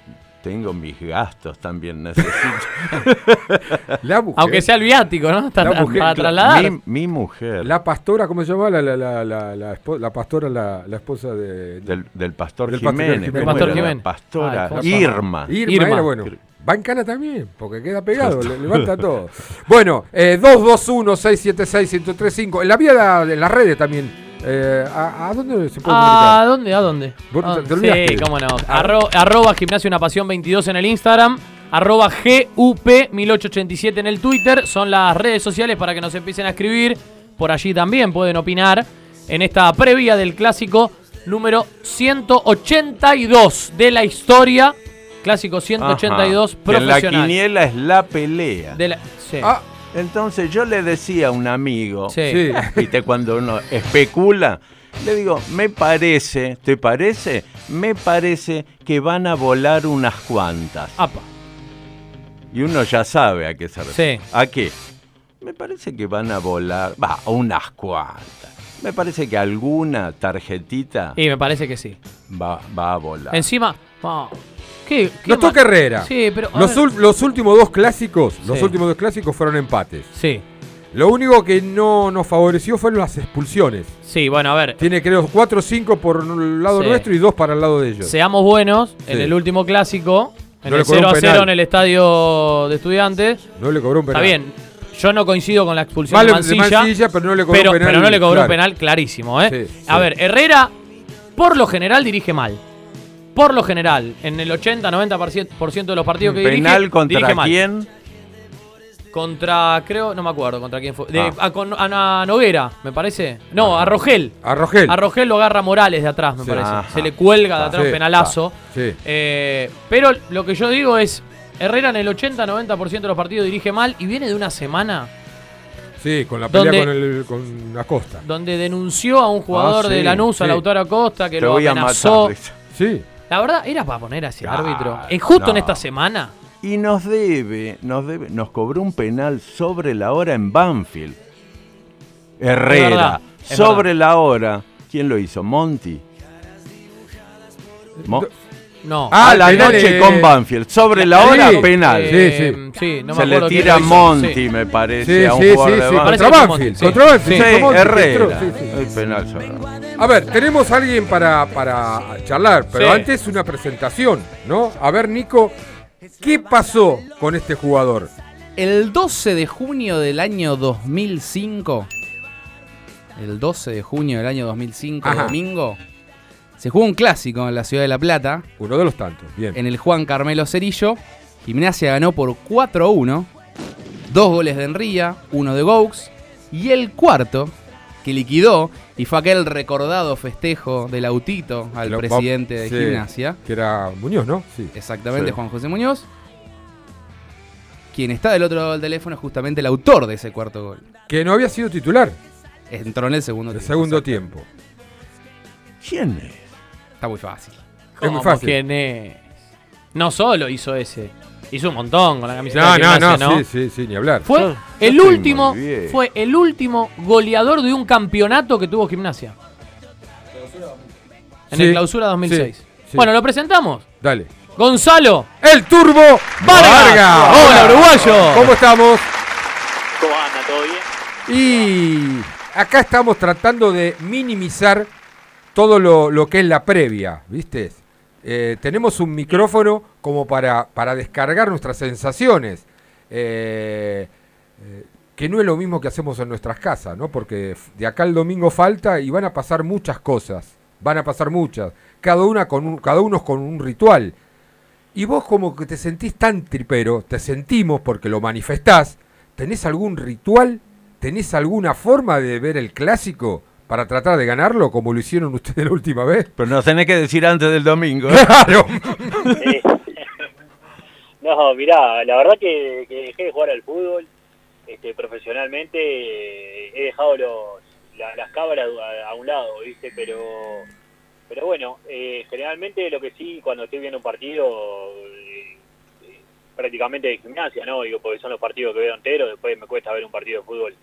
tengo mis gastos también, necesito. La mujer, Aunque sea el viático, ¿no? Está La tra- mujer, para trasladar. mi, mi mujer, la pastora, ¿cómo se llama? La, la, la, la, la espo- la pastora, la, la esposa de... del, del pastor Del Jiménez. Jiménez. ¿cómo Del pastor era? La Jiménez. pastora. Irma. Irma, Irma. era bueno. Va en cana también, porque queda pegado, le- levanta todo. Bueno, eh, 221-676-1035. En la vía de en las redes también. Eh, ¿a, a dónde se puede ¿A comunicar? dónde? ¿A dónde? ¿A te- dónde? te olvidaste. Sí, cómo no. Ah. Arro- arroba Gimnasio Una Pasión 22 en el Instagram. Arroba GUP1887 en el Twitter. Son las redes sociales para que nos empiecen a escribir. Por allí también pueden opinar en esta previa del clásico número 182 de la historia. Clásico 182 Ajá. Que en la profesional. quiniela es la pelea. De la- sí. Ah, Entonces yo le decía a un amigo, Sí. ¿viste? Cuando uno especula, le digo, me parece, ¿te parece? Me parece que van a volar unas cuantas. Apa. Y uno ya sabe a qué se refiere. Sí. ¿A qué? Me parece que van a volar, va, unas cuantas. Me parece que alguna tarjetita Y me parece que sí. va, va a volar. Encima. oh, ¿qué, qué Nos toca Herrera. Sí, pero. Los, ver. ul- los últimos dos clásicos, los últimos dos clásicos fueron empates. Sí. Lo único que no nos favoreció fueron las expulsiones. Sí, bueno, a ver. Tiene creo 4 o 5 por el lado Sí. nuestro y 2 para el lado de ellos. Seamos buenos, en el último clásico, en No el le cobró 0 un a 0 penal. en el estadio de estudiantes. No le cobró un Está penal. bien, yo no coincido con la expulsión Vale, de Mancilla, pero no le cobró pero, un penal. pero no le cobró claro. un penal clarísimo. ¿eh? Sí, A ver, Herrera, por lo general, dirige mal. Por lo general, en el 80-90% de los partidos que dirige, ¿Penal contra dirige mal. quién? Contra, creo, no me acuerdo contra quién fue. De- Ah. a, con- a Noguera, me parece. No, a Rogel. A Rogel. A Rogel lo agarra Morales de atrás, me Sí. parece. Ajá. Se le cuelga de atrás Sí, un penalazo. Sí. Eh, pero lo que yo digo es, Herrera en el 80-90% de los partidos dirige mal y viene de una semana Sí, con la pelea Donde- con, el, con Acosta. donde denunció a un jugador Ah, sí, de Lanús, a sí. Lautaro Acosta, que Te lo a amenazó. matar. Sí. La verdad, era para poner a ese Claro, árbitro. Eh, justo en esta semana. Y nos debe, nos debe, nos cobró un penal sobre la hora en Banfield. Herrera, verdad, es sobre la hora. ¿Quién lo hizo? Monty. Mo- No. a el la penal noche de- con Banfield. Sobre la hora, Sí, penal. Eh, sí, no me Se le tira Sí. me parece, Sí, a un sí, jugador sí, de sí, Banfield. Contra Banfield, Monti, sí. contra Banfield. Sí, Monti que Herrera. sí, sí. El penal sobre. A ver, tenemos a alguien para, para charlar, pero Sí. antes una presentación, ¿no? A ver, Nico, ¿qué pasó con este jugador? El 12 de junio del año 2005, el 12 de junio del año 2005, Ajá. domingo, se jugó un clásico en la ciudad de La Plata, Uno de los tantos, bien. en el Juan Carmelo Cerillo. Gimnasia ganó por 4-1, dos goles de Enría, uno de Gaux, y el cuarto, que liquidó, y fue aquel recordado festejo del autito al Lo- presidente de sí, Gimnasia. Que era Muñoz, ¿no? Sí. Exactamente, Sí. Juan José Muñoz. Quien está del otro lado del teléfono es justamente el autor de ese cuarto gol. Que no había sido titular Entró en el segundo el tiempo. segundo tiempo. ¿Quién es? Está muy fácil. Es muy ¿Cómo fácil. quién es? No solo hizo ese. Hizo un montón con la camiseta No, de no, Gimnasia, no, ¿no? sí, sí, sí, ni hablar. Fue Yo- el último, fue el último goleador de un campeonato que tuvo Gimnasia. En Sí, el clausura 2006. sí, sí. Bueno, lo presentamos. Dale. Gonzalo El Turbo Vargas. Hola, uruguayo. ¿Cómo estamos? ¿Cómo anda? ¿Todo bien? Y acá estamos tratando de minimizar todo lo, que es la previa, ¿viste? Eh, tenemos un micrófono como para, para descargar nuestras sensaciones, eh, eh, que no es lo mismo que hacemos en nuestras casas, ¿no? Porque de acá el domingo falta y van a pasar muchas cosas, van a pasar muchas, cada, una con un, cada uno con un ritual. Y vos como que te sentís tan tripero, te sentimos porque lo manifestás, ¿tenés algún ritual? ¿Tenés alguna forma de ver el clásico para tratar de ganarlo como lo hicieron ustedes la última vez? Pero nos tenés que decir antes del domingo. Claro. Sí. no, mirá, la verdad que, que dejé de jugar al fútbol este, profesionalmente. eh, he dejado los, la- las cámaras a, a un lado, ¿viste? Pero, pero bueno, eh, generalmente lo que sí, cuando estoy viendo un partido, eh, eh, prácticamente de gimnasia, ¿no? Digo, porque son los partidos que veo enteros, después me cuesta ver un partido de fútbol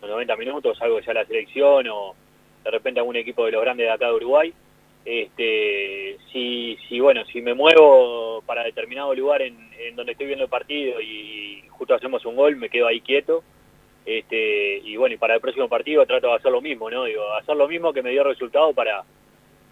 los 90 minutos, algo ya la selección o de repente algún equipo de los grandes de acá de Uruguay. Este, si, si bueno, si me muevo para determinado lugar en, en donde estoy viendo el partido y justo hacemos un gol, me quedo ahí quieto. Este, y bueno, y para el próximo partido trato de hacer lo mismo, ¿no? Digo, hacer lo mismo que me dio resultado para,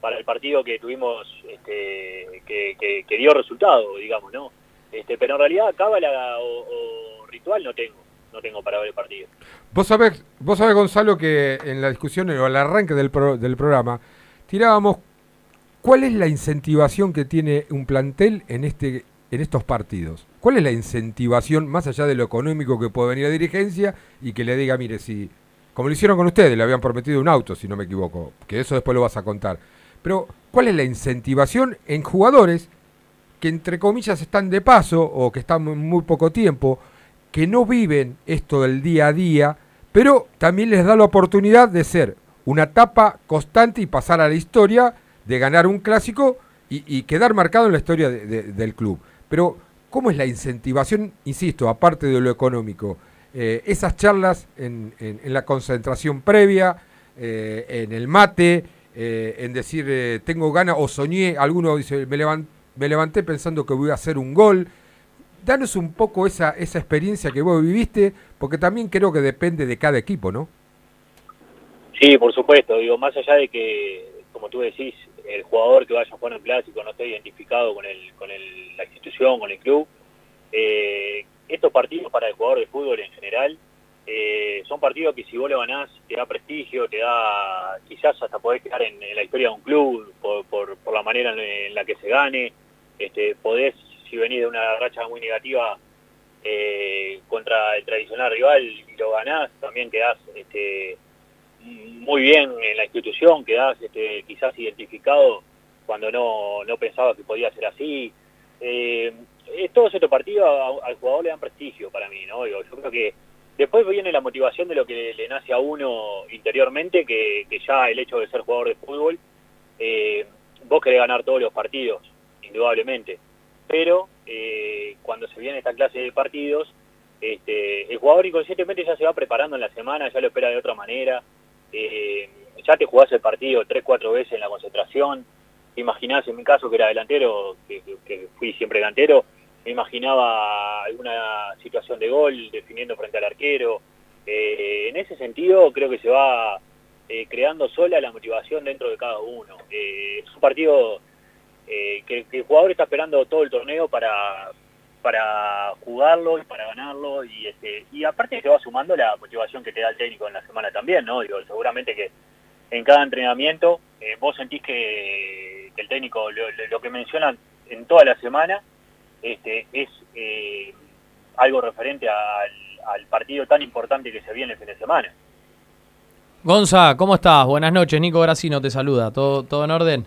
para el partido que tuvimos, este, que, que, que dio resultado, digamos, ¿no? Este, pero en realidad cábala o, o ritual no tengo, no tengo para ver el partido. Vos sabés, vos sabés, Gonzalo, que en la discusión o al arranque del, del programa tirábamos cuál es la incentivación que tiene un plantel en este en estos partidos. ¿Cuál es la incentivación más allá de lo económico que puede venir a dirigencia y que le diga, mire, si como lo hicieron con ustedes, le habían prometido un auto, si no me equivoco, que eso después lo vas a contar. Pero ¿cuál es la incentivación en jugadores que entre comillas están de paso o que están muy poco tiempo, que no viven esto del día a día, pero también les da la oportunidad de ser una etapa constante y pasar a la historia, de ganar un clásico y, quedar marcado en la historia de- de- del club. Pero, ¿cómo es la incentivación, insisto, aparte de lo económico? Eh, esas charlas en, la concentración previa, eh, en el mate, eh, en decir, tengo ganas o soñé, alguno dice, me, me levanté pensando que voy a hacer un gol. Danos un poco esa, esa experiencia que vos viviste, porque también creo que depende de cada equipo, ¿no? Sí, por supuesto. Digo, más allá de que, como tú decís, el jugador que vaya a jugar en clásico no esté identificado con el, con el, la institución, con el club, eh, estos partidos para el jugador de fútbol en general eh, son partidos que si vos lo ganás te da prestigio, te da quizás hasta podés quedar en, en la historia de un club por, por, por la manera en la que se gane. Este, podés, si venís de una racha muy negativa eh, contra el tradicional rival y lo ganás, también quedás este, muy bien en la institución, quedás este, quizás identificado cuando no, no pensabas que podía ser así. Eh, todos estos partidos al jugador le dan prestigio para mí, ¿no? Yo creo que Después viene la motivación de lo que le nace a uno interiormente, que, que ya el hecho de ser jugador de fútbol, eh, vos querés ganar todos los partidos, indudablemente. Pero eh, cuando se viene esta clase de partidos, este, el jugador inconscientemente ya se va preparando en la semana, ya lo espera de otra manera. Eh, ya te jugás el partido tres, cuatro veces en la concentración. Imaginás, en mi caso, que era delantero, que fui siempre delantero, me imaginaba alguna situación de gol definiendo frente al arquero. Eh, en ese sentido, creo que se va eh, creando sola la motivación dentro de cada uno. Eh, es un partido eh, que, que el jugador está esperando todo el torneo para, para jugarlo y para ganarlo y este y aparte se va sumando la motivación que te da el técnico en la semana también, ¿no? Digo, seguramente que en cada entrenamiento eh, vos sentís que, el técnico lo que mencionan en toda la semana este es eh, algo referente al, al partido tan importante que se viene el fin de semana. Gonza, ¿cómo estás? Buenas noches, Nico Gracino te saluda. ¿Todo, todo en orden?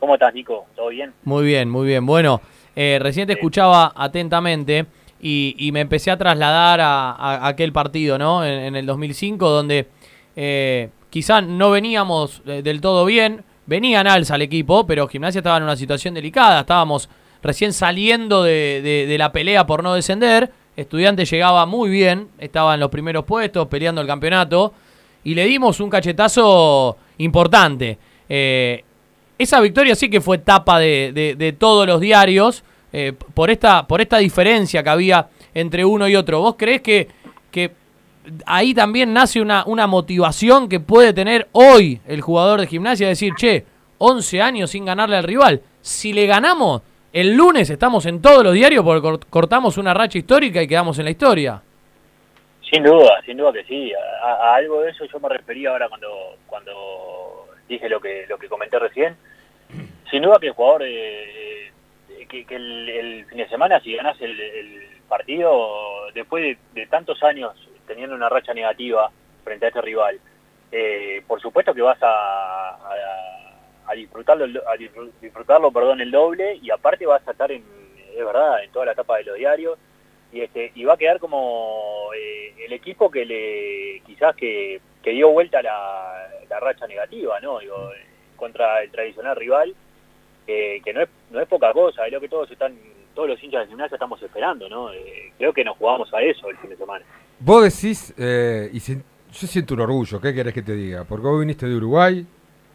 ¿Cómo estás, Nico? ¿Todo bien? Muy bien, muy bien. Bueno, eh, recién te escuchaba atentamente y, y me empecé a trasladar a, aquel partido, ¿no? En, en el 2005, donde eh, quizás no veníamos eh, del todo bien, venía en alza el equipo, pero Gimnasia estaba en una situación delicada, estábamos recién saliendo de, de- de la pelea por no descender, Estudiante llegaba muy bien, estaba en los primeros puestos, peleando el campeonato, y le dimos un cachetazo importante. Eh, esa victoria sí que fue tapa de, de- todos los diarios eh, por, esta, por esta diferencia que había entre uno y otro. ¿Vos creés que, que ahí también nace una, una motivación que puede tener hoy el jugador de gimnasia? Decir, che, 11 años sin ganarle al rival. Si le ganamos, el lunes estamos en todos los diarios porque cort- cortamos una racha histórica y quedamos en la historia. Sin duda, sin duda que sí. A, a algo de eso yo me refería ahora cuando cuando dije lo que lo que comenté recién. Sin duda que el jugador, eh, eh, que, el, fin de semana, si ganas el, partido, después de, tantos años teniendo una racha negativa frente a este rival, eh, por supuesto que vas a, disfrutarlo, a disfr- disfrutarlo perdón, el doble y aparte vas a estar en, es verdad, en toda la etapa de los diarios y este y va a quedar como eh, el equipo que le quizás que, que dio vuelta la, la racha negativa no digo eh, contra el tradicional rival que, que no es no es poca cosa es lo que todos están todos los hinchas de gimnasia estamos esperando no Eh, creo que nos jugamos a eso el fin de semana. Vos decís, eh, y si- yo siento un orgullo, ¿qué querés que te diga? Porque vos viniste de Uruguay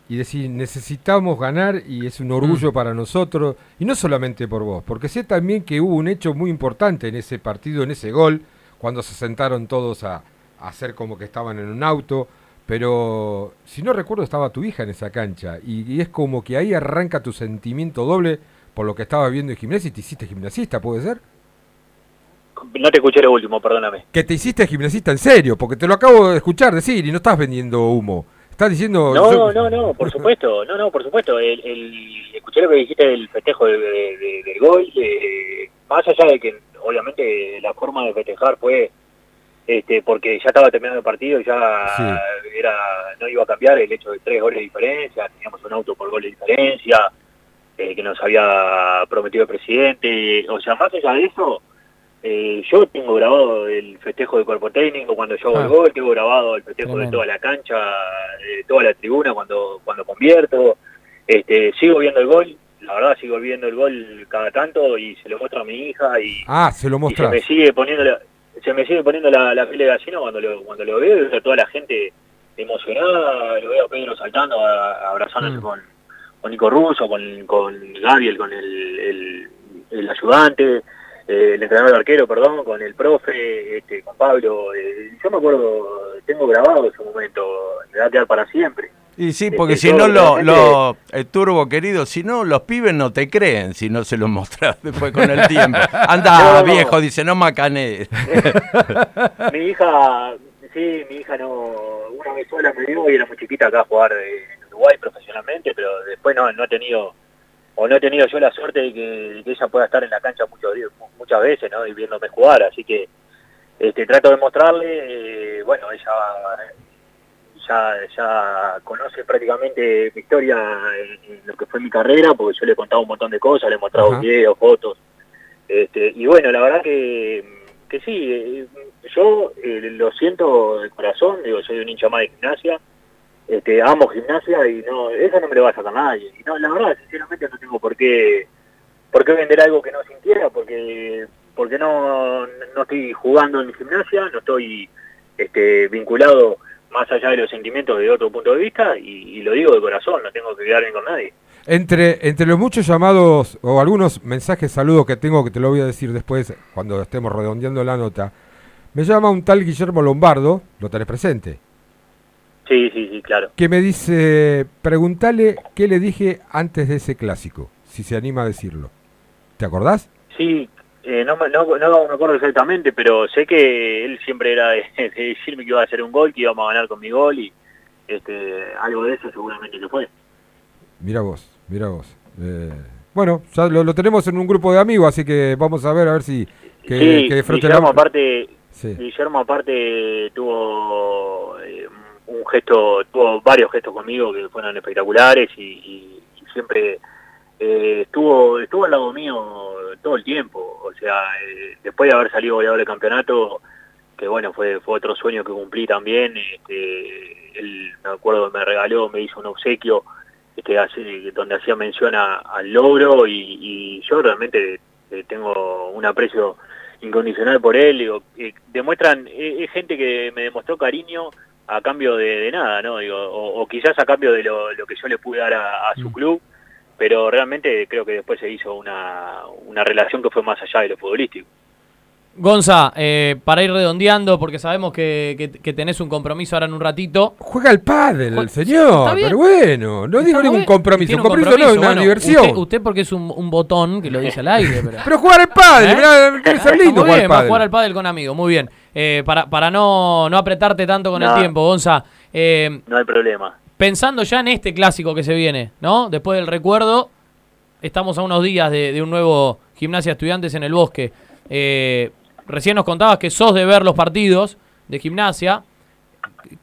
y decís, necesitamos ganar y es un orgullo para nosotros, y no solamente por vos, porque sé también que hubo un hecho muy importante en ese partido, en ese gol, cuando se sentaron todos a, a hacer como que estaban en un auto, pero si no recuerdo estaba tu hija en esa cancha, y, y es como que ahí arranca tu sentimiento doble por lo que estabas viendo en gimnasia y te hiciste gimnasista, ¿puede ser? no te escuché lo último perdóname Que te hiciste gimnasista en serio, porque te lo acabo de escuchar decir y no estás vendiendo humo. Estás diciendo... No, yo- no, no, por supuesto, no, no, por supuesto. El, el- escuché lo que dijiste del festejo de- de- de- del gol, eh, más allá de que obviamente la forma de festejar fue este, porque ya estaba terminando el partido y ya Sí. era no iba a cambiar el hecho de tres goles de diferencia, teníamos un auto por gol de diferencia, eh, que nos había prometido el presidente, o sea, más allá de eso, eh, yo tengo grabado el festejo del cuerpo técnico cuando yo hago el Ah. gol, tengo grabado el festejo de toda la cancha, de toda la tribuna cuando cuando convierto, este, sigo viendo el gol, la verdad sigo viendo el gol cada tanto y se lo muestro a mi hija y, Ah, se lo y se me sigue poniendo la, se me sigue poniendo la, la piel de gallina cuando lo, cuando lo veo, veo a toda la gente emocionada, lo veo a Pedro saltando, a- abrazándose Mm. con, con Nico Russo, con, con Gabriel, con el, el, el ayudante, eh, el entrenador de arquero, perdón, con el profe, este, con Pablo. eh, yo me acuerdo, tengo grabado ese momento, me va a quedar para siempre. Y sí, porque Este, si no, lo, lo eh, turbo querido, si no, los pibes no te creen si no se los mostrás después con el tiempo. Anda, No, no. viejo, dice, no macané. mi hija, sí, mi hija no, una vez sola me dio y era muy chiquita acá a jugar eh, en Uruguay profesionalmente, pero después no, no he tenido, o no he tenido yo la suerte de que, de que ella pueda estar en la cancha muchos muchas veces, ¿no? Y viéndome jugar, así que este trato de mostrarle, eh, bueno, ella ya, ya conoce prácticamente mi historia en, en lo que fue mi carrera, porque yo le he contado un montón de cosas, le he mostrado videos, fotos, este, y bueno, la verdad que, que sí, eh, yo eh, lo siento de corazón, digo, soy un hincha más de gimnasia, este, amo gimnasia y no, eso no me lo va a sacar nadie. Y no, la verdad, sinceramente no tengo por qué, por qué vender algo que no sintiera, porque, porque no, no estoy jugando en gimnasia, no estoy este, vinculado más allá de los sentimientos de otro punto de vista y, y lo digo de corazón, no tengo que quedar bien con nadie. Entre, entre los muchos llamados o algunos mensajes, saludos que tengo, que te lo voy a decir después cuando estemos redondeando la nota, me llama un tal Guillermo Lombardo, lo tenés presente, Sí, sí, sí, claro. que me dice, preguntale qué le dije antes de ese clásico, si se anima a decirlo. ¿Te acordás? Sí, eh, no, me- no, no me acuerdo exactamente, pero sé que él siempre era de, de decirme que iba a hacer un gol, que íbamos a ganar con mi gol y este, algo de eso seguramente que fue. Mira vos, mira vos. Eh, bueno, ya lo, lo tenemos en un grupo de amigos, así que vamos a ver a ver si que, sí, que Guillermo la- aparte, Sí. Guillermo aparte tuvo eh, un gesto, tuvo varios gestos conmigo que fueron espectaculares y, y- y siempre eh, estuvo estuvo al lado mío todo el tiempo. O sea, eh, después de haber salido goleador del campeonato, que bueno, fue fue otro sueño que cumplí también. Este, él, me acuerdo, me regaló, me hizo un obsequio este, hace- donde hacía mención a- al logro y, y yo realmente eh, tengo un aprecio incondicional por él. Digo, eh, demuestran, es gente que me demostró cariño a cambio de, de nada, ¿no? Digo, o, o quizás a cambio de lo, lo que yo le pude dar a, a su club, pero realmente creo que después se hizo una, una relación que fue más allá de lo futbolístico. Gonza, eh, para ir redondeando, porque sabemos que, que- que tenés un compromiso ahora en un ratito. Juega al pádel, el señor, pero bueno, no digo ningún compromiso, un compromiso, no es una bueno, diversión. Usted, usted porque es un, un botón que lo dice al aire. Pero, Pero jugar al pádel, ¿Eh? mirá, debe ser lindo muy jugar bien, al va a pádel. jugar al pádel con amigos, muy bien. Eh, para para no, no apretarte tanto con el tiempo, Gonza. eh, No hay problema. Pensando ya en este clásico que se viene, ¿no? Después del recuerdo, estamos a unos días de, de un nuevo gimnasia estudiantes en el bosque. Eh, recién nos contabas que sos de ver los partidos de gimnasia.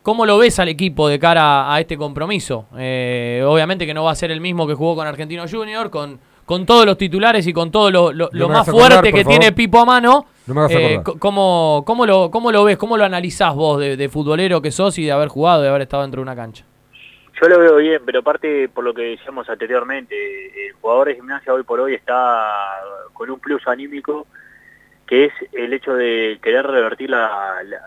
¿Cómo lo ves al equipo de cara a este compromiso? Eh, obviamente que no va a ser el mismo que jugó con Argentino Junior, con, con todos los titulares y con todo lo, lo- No lo me más acordar, fuerte que favor. tiene Pipo a mano. No me hagas Eh, ¿cómo, cómo lo, ¿Cómo lo ves? ¿Cómo lo analizás vos de, de futbolero que sos y de haber jugado, de haber estado dentro de una cancha? Yo lo veo bien, pero aparte por lo que decíamos anteriormente, el jugador de gimnasia hoy por hoy está con un plus anímico que es el hecho de querer revertir la, la-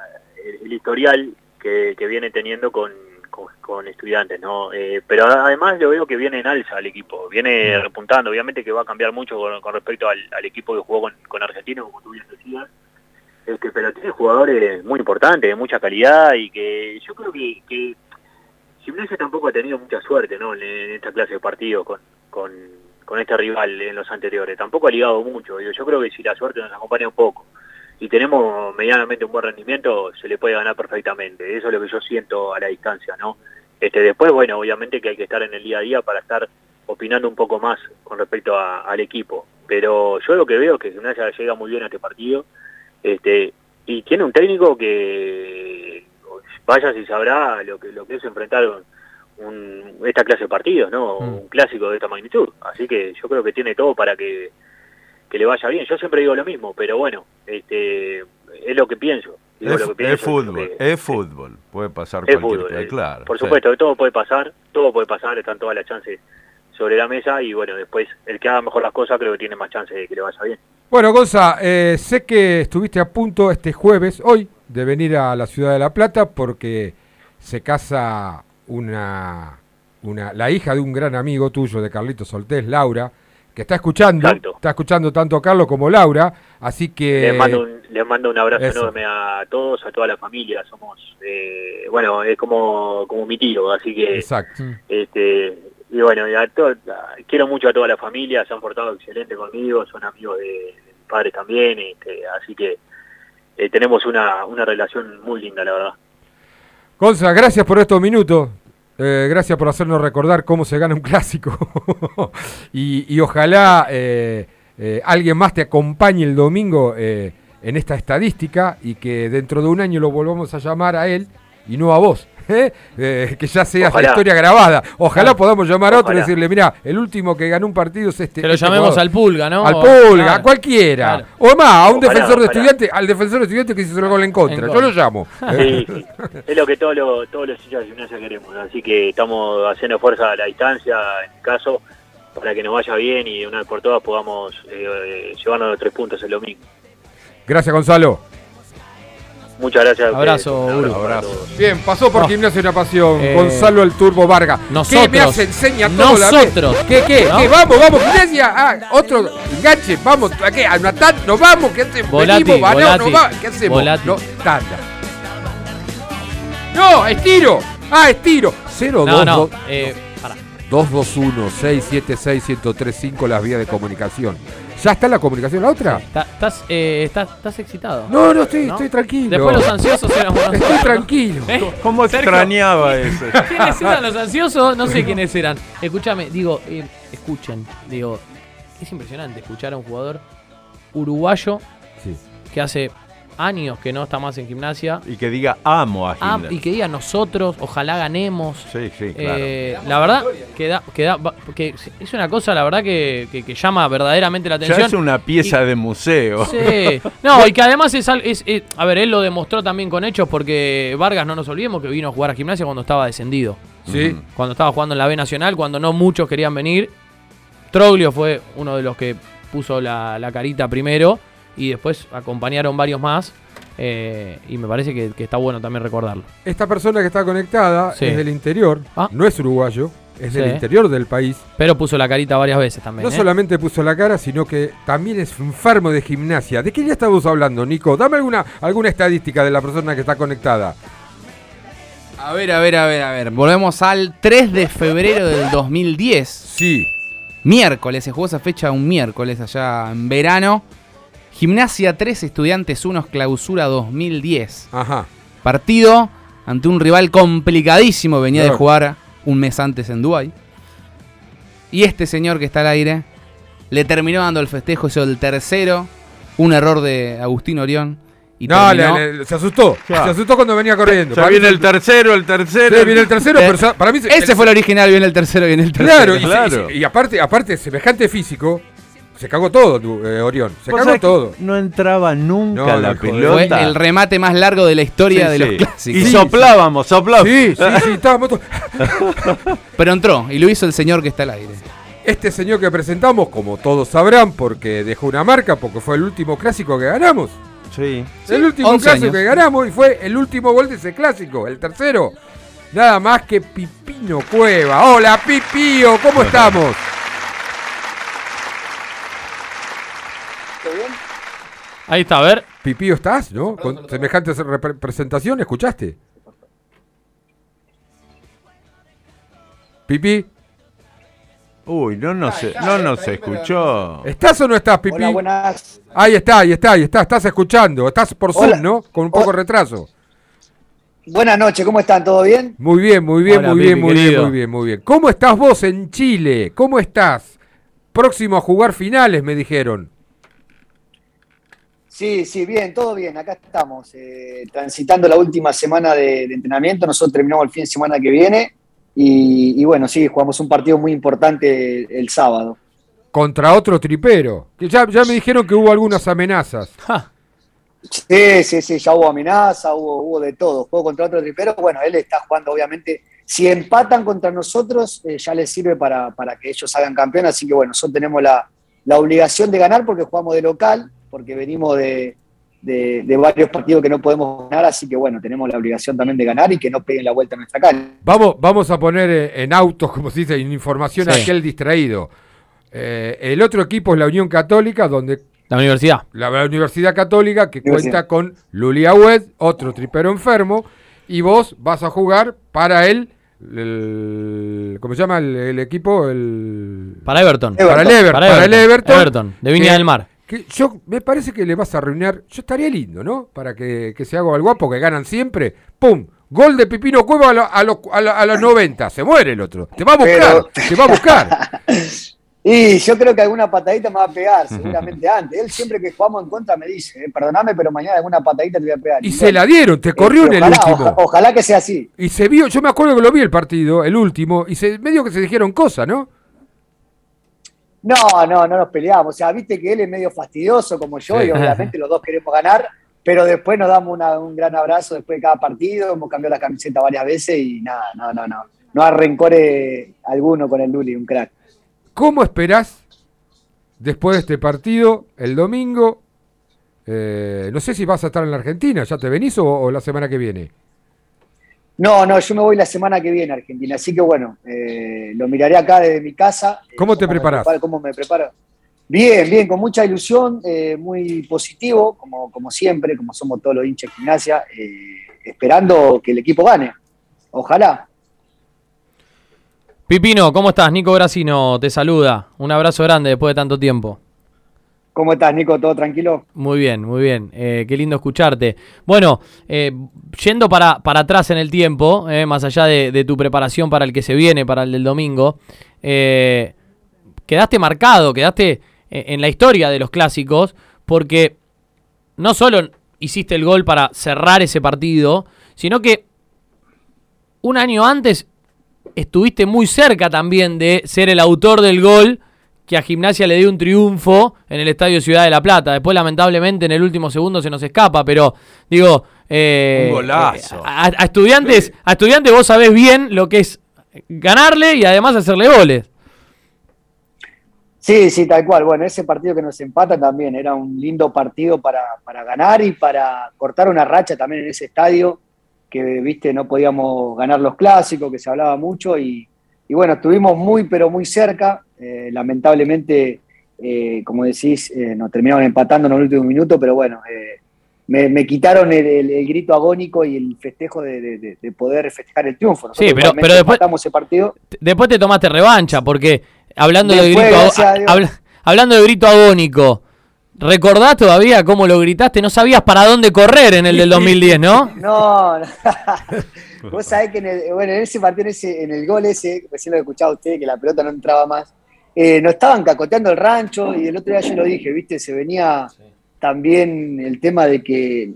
el, historial que, que viene teniendo con, con, con estudiantes, ¿no? Eh, pero además yo veo que viene en alza el equipo, viene repuntando, obviamente que va a cambiar mucho con, con respecto al, al equipo que jugó con, con Argentino, como tú bien decías, este, pero tiene jugadores muy importantes, de mucha calidad y que yo creo que, que Gimnasia tampoco ha tenido mucha suerte ¿no? en, esta clase de partidos con, con, este rival en los anteriores. Tampoco ha ligado mucho. Yo creo que si la suerte nos acompaña un poco y tenemos medianamente un buen rendimiento, se le puede ganar perfectamente. Eso es lo que yo siento a la distancia. ¿no? Este, después, bueno, obviamente que hay que estar en el día a día para estar opinando un poco más con respecto al equipo. Pero yo lo que veo es que Gimnasia llega muy bien a este partido este, y tiene un técnico que vaya si sabrá lo que lo que es enfrentar un- esta clase de partidos, ¿no? Un clásico de esta magnitud. Así que yo creo que tiene todo para que, que le vaya bien. Yo siempre digo lo mismo, pero bueno, este es lo que pienso. Es, lo que es pienso, es lo fútbol, que- es fútbol. Puede pasar es cualquier fútbol, cosa, claro. Por sí. supuesto que todo puede pasar, todo puede pasar, están todas las chances sobre la mesa y bueno, después el que haga mejor las cosas creo que tiene más chances de que le vaya bien. Bueno, Gonza, eh, sé que estuviste a punto este jueves, hoy, de venir a la ciudad de La Plata porque se casa una, una la hija de un gran amigo tuyo, de Carlitos Soltés, Laura, que está escuchando, está escuchando tanto a Carlos como Laura, así que... Les mando un, les mando un abrazo Eso. enorme a todos, a toda la familia. Somos, eh, bueno, es como, como mi tío, así que, Exacto. este, y bueno, y a to- a- quiero mucho a toda la familia, se han portado excelente conmigo, son amigos de, de mis padres también, este, así que eh, tenemos una, una relación muy linda, la verdad. Gonza, gracias por estos minutos. eh, gracias por hacernos recordar cómo se gana un clásico. y, y ojalá eh, alguien más te acompañe el domingo en esta estadística y que dentro de un año lo volvamos a llamar a él y no a vos. ¿Eh? Eh, que ya sea Ojalá. historia grabada. Ojalá Claro. podamos llamar a otro y decirle, mira, el último que ganó un partido es este. Que lo este llamemos jugador". al Pulga, ¿no? Al Pulga, claro. a cualquiera. Claro. O más, a un Ojalá, defensor de estudiante, al defensor de estudiante que hizo el gol en contra. En Yo lo llamo. Sí, sí. es lo que todos los, todos los hinchas de gimnasia queremos, así que estamos haciendo fuerza a la distancia, en el caso, para que nos vaya bien y de una vez por todas podamos eh, llevarnos los tres puntos el domingo. Gracias, Gonzalo. Muchas gracias. a Abrazo, para todos. Bien, pasó por Oh. Gimnasia una pasión. Eh, Gonzalo el Turbo Vargas. nosotros. ¿Qué me hace? Enseña todo la. Nosotros. ¿Qué, qué? ¿No? ¿Qué? Vamos, vamos, Gimnasia. Ah, otro enganche. Vamos, ¿a qué? ¿Al Natal? ¿Nos vamos? ¿Qué hacemos? Volati, Venimos, no, Volati. no va. ¿Qué hacemos? Volati. No, tanda. No, estiro. Ah, estiro. 0, No, 2, no. 2. Eh, pará. 221 676 1035 las vías de comunicación. ¿Ya está la comunicación la otra? ¿Estás, eh, estás, estás excitado? No, no, estoy, estoy tranquilo. Después los ansiosos éramos nosotros. Estoy tranquilo. ¿Eh? ¿Cómo Sergio. extrañaba eso? ¿Quiénes eran los ansiosos? No sé quiénes eran. Escúchame, digo, eh, escuchen, digo, es impresionante escuchar a un jugador uruguayo Sí. que hace años que no está más en gimnasia Y que diga amo a ah, Hitler. y que diga nosotros, ojalá ganemos. Sí, sí, claro. Eh, la verdad que, da, que, da- que es una cosa, la verdad, que, que- que llama verdaderamente la ya atención. es una pieza de museo. Sí. No, y que además es, es, es- A ver, él lo demostró también con hechos porque Vargas, no nos olvidemos que vino a jugar a gimnasia cuando estaba descendido. Sí. Cuando estaba jugando en la B Nacional, cuando no muchos querían venir. Troglio fue uno de los que puso la, la carita primero y después acompañaron varios más. eh, y me parece que, que está bueno también recordarlo. Esta persona que está conectada Sí. es del interior, Ah. no es uruguayo, es del interior del país. Pero puso la carita varias veces también. No ¿eh? solamente puso la cara, sino que también es enfermo de gimnasia. ¿De qué día estamos hablando, Nico? Dame alguna, alguna estadística de la persona que está conectada. A ver, a ver, a ver, a ver. Volvemos al 3 de febrero del 2010. Sí. Miércoles, se jugó esa fecha un miércoles allá en verano. Gimnasia 3, Estudiantes 1, Clausura 2010. Ajá. Partido ante un rival complicadísimo, venía de jugar un mes antes en Dubái. Y este señor que está al aire le terminó dando el festejo, hizo el tercero, un error de Agustín Orión. Y no, terminó- le- le- se asustó. Se asustó cuando venía corriendo. Ya Para viene el tercero, el tercero. Sí, viene el tercero, Eh, pero para mí se- Ese el- fue el original, viene el tercero, viene el tercero. Claro, y, se- Claro. y aparte, aparte, semejante físico, se cagó todo, tu- eh, Orión. Se ¿Vos cagó todo. No entraba nunca No, la joder. Fue pelota. el remate más largo de la historia Sí, de sí. los clásicos. Y soplábamos, soplábamos. Sí, sí, sí, estábamos todos- Pero entró y lo hizo el señor que está al aire. Este señor que presentamos, como todos sabrán, porque dejó una marca, porque fue el último clásico que ganamos. Sí. el último 11 clásico años. que ganamos y fue el último gol de ese clásico, el tercero. Nada más que Pipino Cueva. Hola, Pipío, ¿cómo estamos? Ahí está, a ver. Pipío, ¿estás? ¿No? Con semejante presentación, ¿escuchaste? Pipi, Uy, no nos, no nos escuchó. ¿estás o no estás, Pipi? Hola, buenas. Ahí está, ahí está, ahí está, estás escuchando, estás por Zoom, Hola. ¿no? Con un poco de retraso. Buenas noches, ¿cómo están? ¿Todo bien? Muy bien, muy bien, Hola, muy bien, muy bien, muy bien, muy bien. ¿Cómo estás vos en Chile? ¿Cómo estás? Próximo a jugar finales, me dijeron. Sí, sí, bien, todo bien. Acá estamos, eh, transitando la última semana de, de entrenamiento. Nosotros terminamos el fin de semana que viene. Y, y bueno, sí, jugamos un partido muy importante el, el sábado. Contra otro tripero. Que ya, ya me dijeron que hubo algunas amenazas. Ja. Sí, sí, sí, ya hubo amenaza, hubo, hubo de todo. Juego contra otro tripero. Bueno, él está jugando, obviamente. Si empatan contra nosotros, eh, ya les sirve para, para que ellos hagan campeón. Así que bueno, nosotros tenemos la, la obligación de ganar porque jugamos de local, porque venimos de, de- de varios partidos que no podemos ganar. Así que bueno, tenemos la obligación también de ganar y que no peguen la vuelta a nuestra cancha. Vamos, vamos a poner eh, en autos, como se dice, en información a Sí. aquel distraído. Eh, el otro equipo es la Unión Católica, donde La universidad. la, la Universidad Católica, que Universidad. cuenta con Luli Agüed, otro tripero enfermo, y vos vas a jugar para el, el- ¿cómo se llama el, el equipo? El, Para Everton. para el Everton. Para Para el Everton. Everton. de Viña que- del Mar. Que yo me parece que le vas a arruinar. Yo estaría lindo, ¿no? Para que, que se haga al guapo, que ganan siempre. ¡Pum! Gol de Pipino Cueva a, lo- a, lo- a, lo- a los 90. Se muere el otro. Te va a buscar. Pero- Te va a buscar. Y yo creo que alguna patadita me va a pegar, seguramente antes. Él siempre que jugamos en contra me dice, eh, perdoname, pero mañana alguna patadita te voy a pegar. Y se la dieron, te corrió en el último. oja- ojalá que sea así. Y se vio, yo me acuerdo que lo vi el partido, el último, y se medio que se dijeron cosas, ¿no? No, no, no nos peleamos. O sea, viste que él es medio fastidioso como yo y obviamente los dos queremos ganar, pero después nos damos una- un gran abrazo después de cada partido. Hemos cambiado la camiseta varias veces y nada, no, no, no. No hay rencores alguno con el Luli, un crack. ¿Cómo esperás después de este partido, el domingo? eh, no sé si vas a estar en la Argentina, ¿ya te venís o, o la semana que viene? No, no, yo me voy la semana que viene a Argentina, así que bueno, eh, lo miraré acá desde mi casa. eh, ¿Cómo te me preparás? preparo, ¿Cómo me preparo? Bien, bien, con mucha ilusión, eh, muy positivo, como, como siempre, como somos todos los hinchas de gimnasia, eh, esperando que el equipo gane. Ojalá. Pipino, ¿cómo estás? Nico Gracino te saluda. Un abrazo grande después de tanto tiempo. ¿Cómo estás, Nico? ¿Todo tranquilo? Muy bien, muy bien. Eh, qué lindo escucharte. Bueno, eh, yendo para, para atrás en el tiempo, eh, más allá de, de tu preparación para el que se viene, para el del domingo, quedaste marcado, quedaste eh, en la historia de los clásicos, porque no solo hiciste el gol para cerrar ese partido, sino que un año antes estuviste muy cerca también de ser el autor del gol que a Gimnasia le dio un triunfo en el Estadio Ciudad de la Plata. Después, lamentablemente, en el último segundo se nos escapa, pero digo... eh, Un golazo. eh, a, a estudiantes, a estudiantes vos sabés bien lo que es ganarle y además hacerle goles. Sí, sí, tal cual. Bueno, ese partido que nos empata también era un lindo partido para, para ganar y para cortar una racha también en ese estadio, que, viste, no podíamos ganar los clásicos, que se hablaba mucho y, y bueno, estuvimos muy, pero muy cerca. Eh, lamentablemente, eh, como decís, eh, nos terminaron empatando en el último minuto, pero bueno, eh, me, me quitaron el, el- el grito agónico y el festejo de, de- de- de poder festejar el triunfo. Nosotros Sí, pero- pero después- ese partido. Después te tomaste revancha, porque hablando de grito habla- hablando de grito agónico, ¿recordás todavía cómo lo gritaste? No sabías para dónde correr en el del 2010, ¿no? No, no. vos sabés que en, el- bueno, en ese partido, en, ese- en el gol ese, recién lo escuchaba usted, que la pelota no entraba más, eh, nos estaban cacoteando el rancho y el otro día yo lo dije, viste, se venía también el tema de que eh,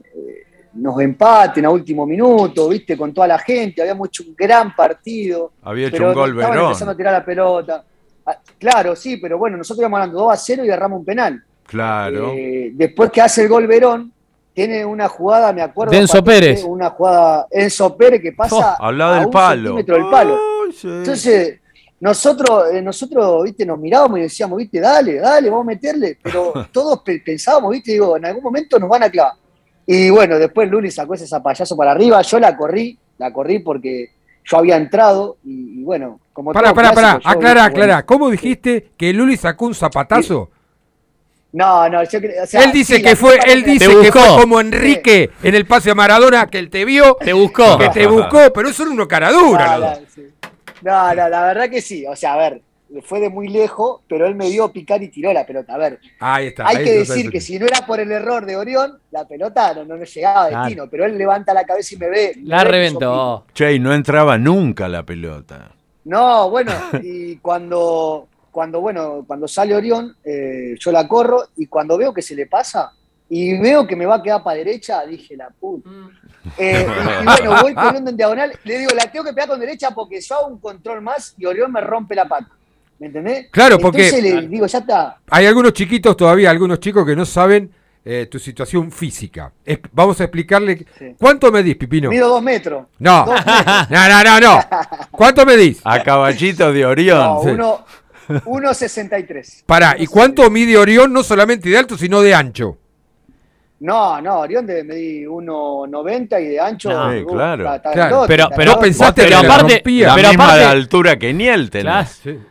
nos empaten a último minuto, viste, con toda la gente, habíamos hecho un gran partido. Había hecho pero un gol estaban empezando a tirar la pelota. Ah, claro, sí, pero bueno, nosotros íbamos ganando 2 a 0 y agarramos un penal. Claro. Eh, después que hace el gol Verón, tiene una jugada, me acuerdo. De Enzo Patricio, Pérez. Una jugada, Enzo Pérez que pasa Oh, al lado a del un palo. centímetro del palo. Entonces, nosotros, eh, nosotros, viste, nos mirábamos y decíamos, viste, dale, dale, vamos a meterle. Pero todos pe- pensábamos, viste, digo, en algún momento nos van a clavar. Y bueno, después Luli sacó ese zapallazo para arriba, yo la corrí, la corrí porque yo había entrado y, y bueno, como Pará, pará, pará, aclara, aclara. ¿Cómo dijiste que Luli sacó un zapatazo? No, no, yo creo, o sea, él dice sí, que fue, él dice que fue como Enrique en el pase a Maradona, que él te vio, Te buscó. que te buscó, pero eso era uno cara dura. No, no, sí. no, no, la verdad que sí. O sea, a ver, fue de muy lejos, pero él me vio picar y tiró la pelota. A ver, Ahí está. hay ahí que decir que si no era por el error de Orión, la pelota no, no, llegaba a Claro. destino. Pero él levanta la cabeza y me ve. me La ve reventó. Che, y no entraba nunca la pelota. No, bueno, y cuando, cuando, bueno, cuando sale Orión, eh, yo la corro y cuando veo que se le pasa y veo que me va a quedar para derecha, dije, la puta. Eh, y, y bueno, voy corriendo en diagonal, le digo, la tengo que pegar con derecha porque yo hago un control más y Orión me rompe la pata. ¿Me entendés? Claro, porque- Entonces le digo, ya está. Hay algunos chiquitos todavía, algunos chicos que no saben eh, tu situación física. Es- vamos a explicarle. Sí. ¿Cuánto medís, Pipino? Mido dos metros. No. Dos metros. No, no, no, no. ¿Cuánto medís? A caballito de Orión. No, sí. Uno, 1.63. Pará, ¿y cuánto mide Orión no solamente de alto, sino de ancho? No, no, Orión debe medir 1.90 y de ancho. No. Sí, claro. está- está Claro, grandote, pero- está pero pensaste pero que la aparte- rompía. La pero misma aparte- de altura que Niel tenés. Claro. Sí.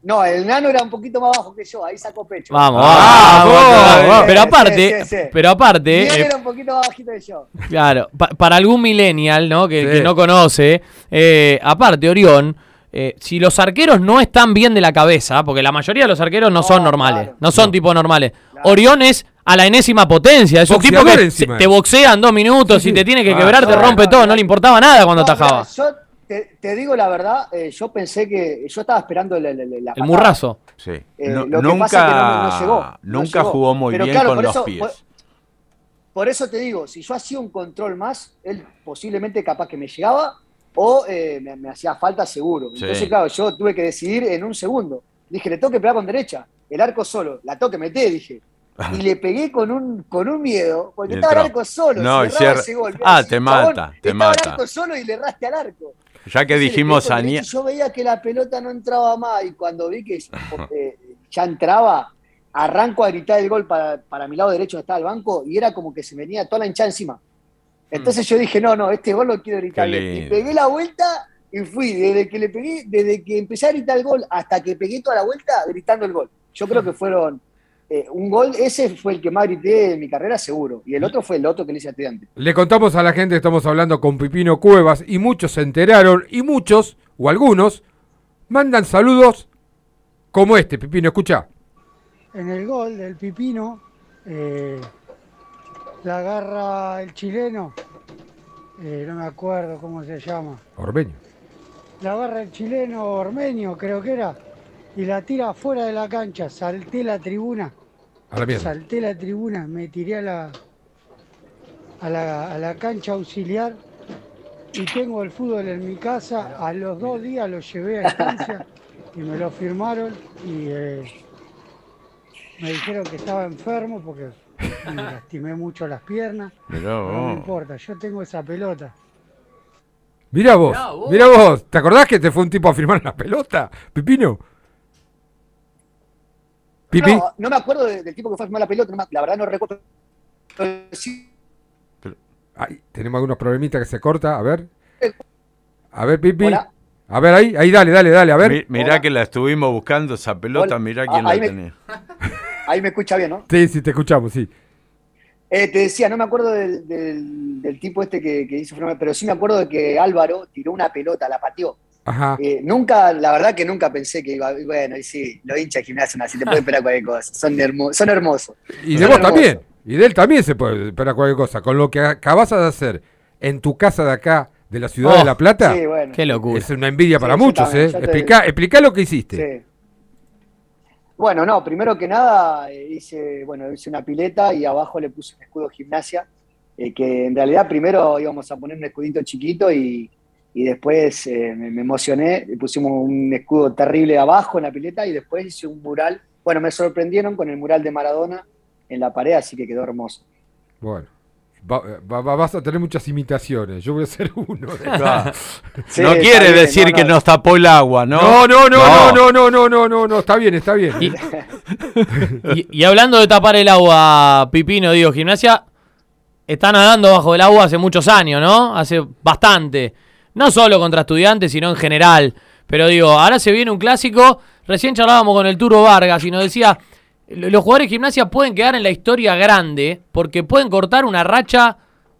No, el nano era un poquito más bajo que yo, ahí sacó pecho. Vamos, Ah, vamos, vamos. Pero aparte, sí, sí. pero aparte, Bien eh, era un poquito más bajito que yo. Claro, pa- para algún millennial, ¿no? Que, Sí. que no conoce, eh, aparte, Orión, eh, si los arqueros no están bien de la cabeza, porque la mayoría de los arqueros no, No, son normales, claro. no son tipos normales. Claro. Orión es a la enésima potencia, es un tipo que encima. te boxea en dos minutos, Sí, sí. te tiene que Ah, quebrar, te no, rompe no, todo, no. no le importaba nada cuando No, atajaba. yo te, te digo la verdad, eh, yo pensé que. Yo estaba esperando el, el, el- la El patada. murrazo. Sí. Eh, No- lo que nunca pasa es que no- no llegó, no nunca llegó. jugó muy Pero bien claro, con los eso- pies. por- Por eso te digo, si yo hacía un control más, él posiblemente capaz que me llegaba o eh, me, me hacía falta seguro. Sí. Entonces, claro, yo tuve que decidir en un segundo. Dije, le tengo que pegar con derecha, el arco solo, la tengo que meter, dije. Y le pegué con un, con un miedo, porque estaba el arco solo. No, ese gol, Ah, te mata, te estaba mata. el arco solo y le erraste al arco. Ya que Entonces, dijimos a Yo veía que la pelota no entraba más y cuando vi que eh, ya entraba, arranco a gritar el gol para, para mi lado derecho estaba el banco y era como que se venía toda la hinchada encima. Entonces yo dije, no, no, este gol lo quiero gritar. Y pegué la vuelta y fui, desde que le pegué, desde que empecé a gritar el gol hasta que pegué toda la vuelta gritando el gol. Yo creo que fueron eh, un gol, ese fue el que más grité en mi carrera seguro. Y el otro fue el otro que le hice a estudiante. Le contamos a la gente estamos hablando con Pipino Cuevas y muchos se enteraron y muchos, o algunos, mandan saludos como este, Pipino, escucha. En el gol del Pipino, eh, la agarra el chileno, eh, no me acuerdo cómo se llama. Orbeño. La agarra el chileno Ormeño, creo que era, y la tira fuera de la cancha. Salté la tribuna. A la mierda. Salté la tribuna, me tiré a la, a la, a la cancha auxiliar y tengo el fútbol en mi casa. A los dos días lo llevé a estancia y me lo firmaron y eh, me dijeron que estaba enfermo porque me lastimé mucho las piernas. Mirá no me importa, yo tengo esa pelota. Mirá vos, mirá vos. ¿Te acordás que te fue un tipo a firmar la pelota, Pipino? Pipi. No, no me acuerdo de- del tipo que fue a firmar la pelota, no me- la verdad no recuerdo. Pero Ay, tenemos algunos problemitas que se corta, a ver. A ver, Pipi. Hola. A ver, ahí, ahí, dale, dale, dale, a ver. Mi- mirá que la estuvimos buscando esa pelota, Hola. mirá Ah, quién la me- tenía. ahí me escucha bien, ¿no? Sí, sí, te escuchamos, sí. Eh, te decía, no me acuerdo del, del- del tipo este que, que hizo pero sí me acuerdo de que Álvaro tiró una pelota, la pateó. Ajá. Eh, nunca, la verdad que nunca pensé que iba, bueno, y sí, los hinchas de gimnasia, así te pueden esperar cualquier cosa, son, hermo- son hermosos. Y de Son vos hermosos. también. Y de él también se puede esperar cualquier cosa. Con lo que acabas de hacer en tu casa de acá, de la ciudad Oh, de La Plata, sí, bueno. Qué locura. es una envidia para Sí, muchos, ¿eh? te- Explica, explica lo que hiciste. Sí. Bueno, no, primero que nada eh, hice, bueno, hice una pileta y abajo le puse un escudo gimnasia, eh, que en realidad primero íbamos a poner un escudito chiquito y, y después eh, me, me emocioné, le pusimos un escudo terrible abajo en la pileta y después hice un mural. Bueno, me sorprendieron con el mural de Maradona en la pared, así que quedó hermoso. Bueno. Va- va- va- vas a tener muchas imitaciones. Yo voy a hacer uno. de-. Sí, no quiere bien, decir no, que no. nos tapó el agua, ¿no? No, no, no, no, no, no, no, no, no, está bien, está bien. Y, y- y hablando de tapar el agua, Pipino, digo, gimnasia, está nadando bajo el agua hace muchos años, ¿no? Hace bastante. No solo contra estudiantes, sino en general. Pero digo, ahora se viene un clásico. Recién charlábamos con el Turo Vargas y nos decía, "Lo- los jugadores de gimnasia pueden quedar en la historia grande porque pueden cortar una racha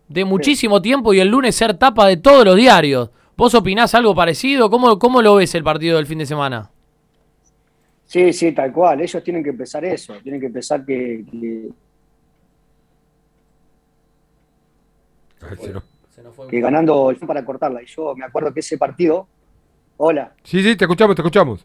de muchísimo tiempo y el lunes ser tapa de todos los diarios. ¿Vos opinás algo parecido? ¿Cómo, cómo lo ves el partido del fin de semana? Sí, sí, tal cual. Ellos tienen que empezar eso. Tienen que empezar que, que- Ay, se nos- que ganando para cortarla. Y yo me acuerdo que ese partido. Hola. Sí, sí, te escuchamos, te escuchamos.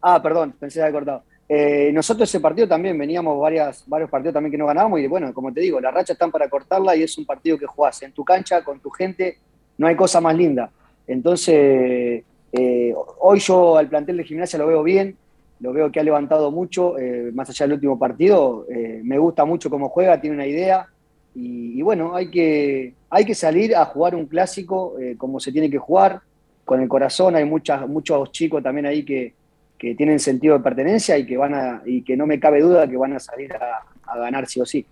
Ah, perdón, pensé que había cortado. Eh, nosotros ese partido también veníamos varias, varios partidos también que no ganábamos y bueno, como te digo, las rachas están para cortarla y es un partido que jugás en tu cancha, con tu gente, no hay cosa más linda. Entonces, eh, hoy yo al plantel de gimnasia lo veo bien, lo veo que ha levantado mucho, eh, más allá del último partido, me gusta mucho cómo juega, tiene una idea y, y bueno, hay que, hay que salir a jugar un clásico como se tiene que jugar, con el corazón, hay muchas, muchos chicos también ahí que, que tienen sentido de pertenencia y que van a, y que no me cabe duda que van a salir a, a ganar sí o sí.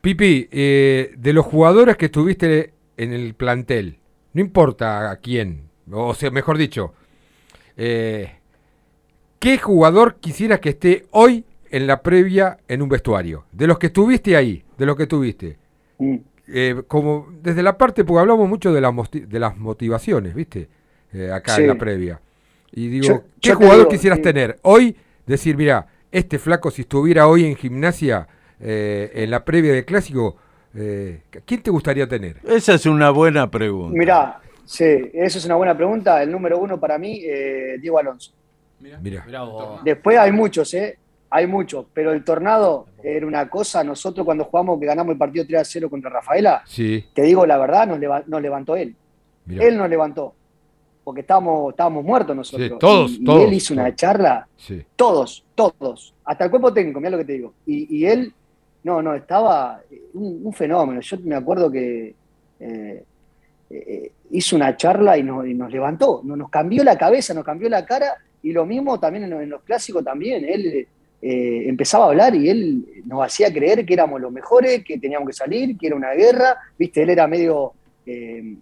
Pipi, eh, de los jugadores que estuviste en el plantel, no importa a quién, o sea, mejor dicho, eh, ¿qué jugador quisieras que esté hoy en la previa en un vestuario? De los que estuviste ahí, de los que tuviste. Mm. Eh, como desde la parte, porque hablamos mucho de, la de las motivaciones, ¿viste? Eh, acá Sí. en la previa. Y digo, Yo- ¿qué yo te jugador digo, quisieras sí. tener hoy? Decir, mira, este flaco si estuviera hoy en gimnasia, eh, en la previa del clásico, eh, ¿quién te gustaría tener? Esa es una buena pregunta. Mirá, Sí, eso es una buena pregunta. El número uno para mí, eh, Diego Alonso. Mira. Después hay muchos, ¿eh? Hay muchos, pero el tornado era una cosa. Nosotros cuando jugamos, que ganamos el partido 3 a 0 contra Rafaela, Sí. te digo la verdad, nos, leva- nos levantó él. Mirá. Él nos levantó. Porque estábamos, estábamos muertos nosotros. Sí, todos, y, él hizo una charla, Sí. todos, todos. Hasta el cuerpo técnico, mira lo que te digo. Y, y él, no, no, estaba eh, un, un fenómeno. Yo me acuerdo que eh, eh, hizo una charla y nos, y nos levantó, nos, nos cambió la cabeza, nos cambió la cara. Y lo mismo también en, los- en los clásicos también. Él eh, empezaba a hablar y él nos hacía creer que éramos los mejores, que teníamos que salir, que era una guerra. Viste, él era medio... eh,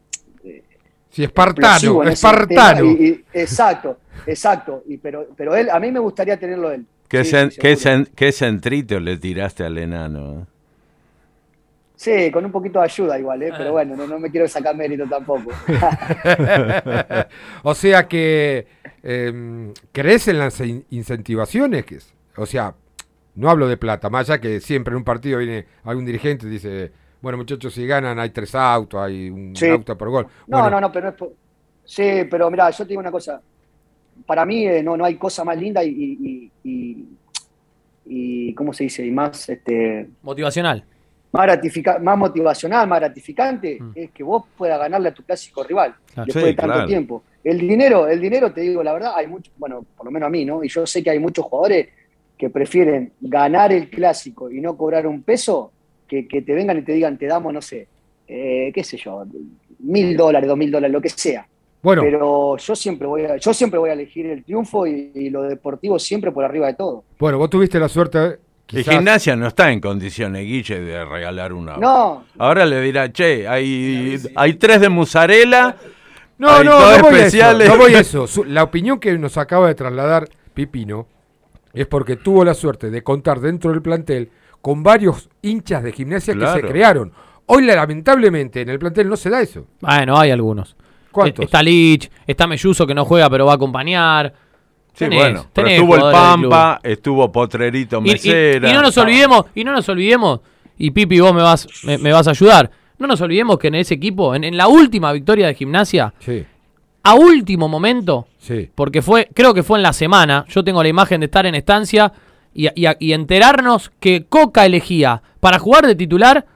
Sí, espartano, espartano. tema, y- y- exacto, exacto. Y, pero, pero él, a mí me gustaría tenerlo él. ¿Qué, Sí, cen- sí, qué seguro. cen- qué centrito le tiraste al enano? eh? Sí, con un poquito de ayuda igual, ¿eh? pero bueno, no, no me quiero sacar mérito tampoco. o sea que eh, crees en las in- incentivaciones, que es- o sea, no hablo de plata, más allá que siempre en un partido viene algún dirigente y dice, bueno muchachos, si ganan hay tres autos, hay un Sí. auto por gol. No, Bueno, no, no, pero no es por- Sí, pero mira, yo te digo una cosa. Para mí eh, no, no hay cosa más linda y, y, y- y- ¿cómo se dice? Y más, este, Motivacional. más, gratifica- más motivacional, más gratificante, es que vos puedas ganarle a tu clásico rival después Sí, de tanto claro. tiempo. El dinero, el dinero, te digo la verdad, hay mucho, bueno, por lo menos a mí, ¿no? Y yo sé que hay muchos jugadores que prefieren ganar el clásico y no cobrar un peso que, que te vengan y te digan, te damos, no sé, eh, qué sé yo, mil dólares, dos mil dólares, lo que sea. Bueno. Pero yo siempre voy a, yo siempre voy a elegir el triunfo y, y lo deportivo siempre por arriba de todo. bueno, vos tuviste la suerte, El quizás, gimnasia no está en condiciones, Guille, de regalar una. No, Ahora le dirá, che, hay, hay tres de mozzarella. No, hay no, dos no voy, a eso, especiales. no voy a eso. La opinión que nos acaba de trasladar Pipino es porque tuvo la suerte de contar dentro del plantel con varios hinchas de gimnasia que se crearon. Hoy, lamentablemente, en el plantel no se da eso. Bueno, hay algunos. ¿Cuántos? Está Lich, está Melluso que no juega pero va a acompañar. Sí, Tenés- bueno, pero tenés estuvo el. Pampa, estuvo Potrerito Y- y- Mesera. Y, no nos olvidemos, y no nos olvidemos, y Pipi, vos me vas, me, me vas a ayudar. No nos olvidemos que en ese equipo, en, en la última victoria de gimnasia, Sí, a último momento, sí. porque fue, creo que fue en la semana, yo tengo la imagen de estar en estancia y, y- y enterarnos que Coca elegía para jugar de titular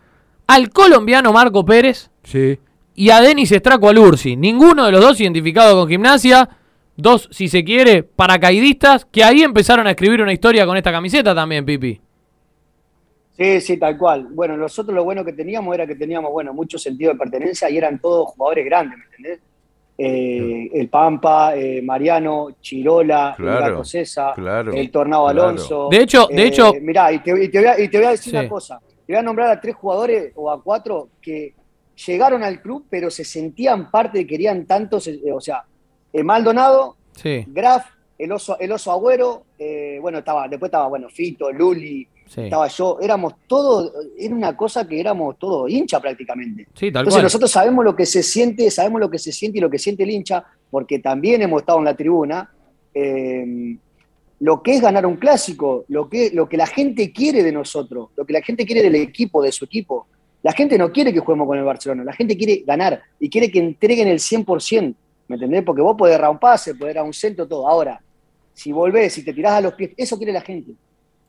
al colombiano Marco Pérez Sí. y a Denis Estraco Alursi. Ninguno de los dos identificado con gimnasia. Dos, si se quiere, paracaidistas, que ahí empezaron a escribir una historia con esta camiseta también, Pipi. Sí, sí, tal cual. Bueno, nosotros lo bueno que teníamos era que teníamos, bueno, mucho sentido de pertenencia y eran todos jugadores grandes, ¿me entendés? Eh, el Pampa, eh, Mariano, Chirola, Claro, claro, el Tornado claro. Alonso. De hecho- de hecho- Mirá, y te, y te voy a, y te voy a decir Sí. una cosa. Te voy a nombrar a tres jugadores o a cuatro que llegaron al club, pero se sentían parte, querían tanto, o sea, eh, Maldonado, Sí, Graf, el oso, el oso agüero, eh, bueno, estaba, después estaba, bueno, Fito, Luli, sí. estaba yo, éramos todos, era una cosa que éramos todos hincha prácticamente. Sí, tal Entonces cual. nosotros sabemos lo que se siente, sabemos lo que se siente y lo que siente el hincha, porque también hemos estado en la tribuna. eh, lo que es ganar un clásico, lo que, lo que la gente quiere de nosotros, lo que la gente quiere del equipo, de su equipo. La gente no quiere que juguemos con el Barcelona, la gente quiere ganar y quiere que entreguen el 100%, ¿me entendés? Porque vos podés dar un pase, podés dar un centro, todo. Ahora, si volvés, si te tirás a los pies, eso quiere la gente.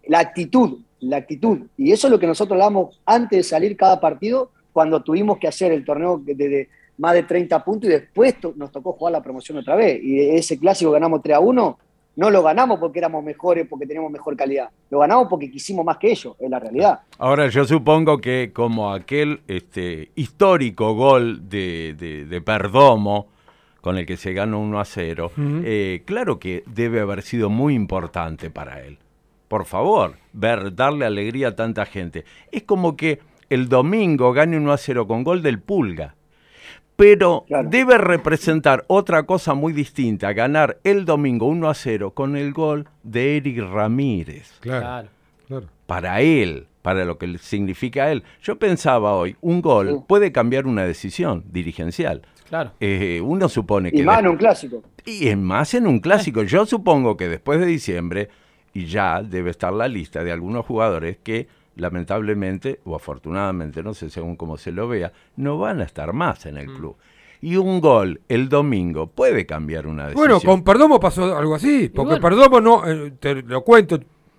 La actitud, la actitud. Y eso es lo que nosotros hablamos antes de salir cada partido, cuando tuvimos que hacer el torneo de, de más de 30 puntos y después to- nos tocó jugar la promoción otra vez. Y ese clásico ganamos 3 a 1, no lo ganamos porque éramos mejores, porque teníamos mejor calidad. Lo ganamos porque quisimos más que ellos, es la realidad. Ahora yo supongo que como aquel este, histórico gol de, de- de Perdomo, con el que se ganó 1 a 0, Ujú. eh, claro que debe haber sido muy importante para él. Por favor, ver, darle alegría a tanta gente. Es como que el domingo gane 1 a 0 con gol del Pulga. Pero debe representar otra cosa muy distinta, ganar el domingo 1 a 0 con el gol de Eric Ramírez Claro. claro. para él, para lo que significa él. Yo pensaba hoy, un gol puede cambiar una decisión dirigencial. Claro. Eh, uno supone que... Y más en un clásico. y es más en un clásico. Yo supongo que después de diciembre, y ya debe estar la lista de algunos jugadores que lamentablemente, o afortunadamente, no sé según cómo se lo vea, no van a estar más en el club. Y un gol el domingo puede cambiar una decisión. Bueno, con Perdomo pasó algo así, porque bueno. Perdomo no, eh, te lo cuento,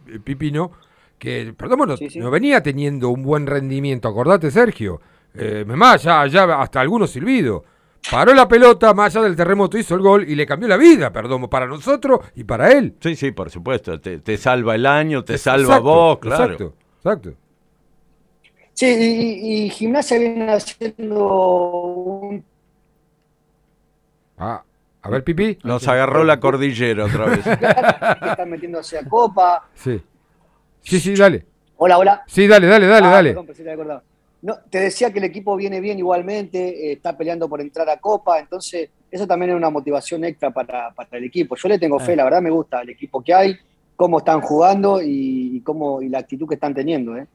eh, Pipino, que Perdomo no, no venía teniendo un buen rendimiento, acordate Sergio, eh, más ya, ya hasta algunos silbidos. Paró la pelota, más allá del terremoto hizo el gol y le cambió la vida, Perdomo, para nosotros y para él. Sí, sí, por supuesto. Te, te salva el año, te Es- salva exacto, vos, claro. Exacto, exacto. Sí, y, y Gimnasia viene haciendo un Ah, a ver, Pipi. Nos agarró la cordillera otra vez. están metiéndose a Copa. Sí. Sí, sí, dale. Hola, hola. Sí, dale, dale, dale, Ah, dale. perdón, No, te decía que el equipo viene bien igualmente, eh, está peleando por entrar a Copa, entonces eso también es una motivación extra para, para el equipo. Yo le tengo fe, Eh. la verdad me gusta el equipo que hay, cómo están jugando y, y cómo y la actitud que están teniendo. ¿eh?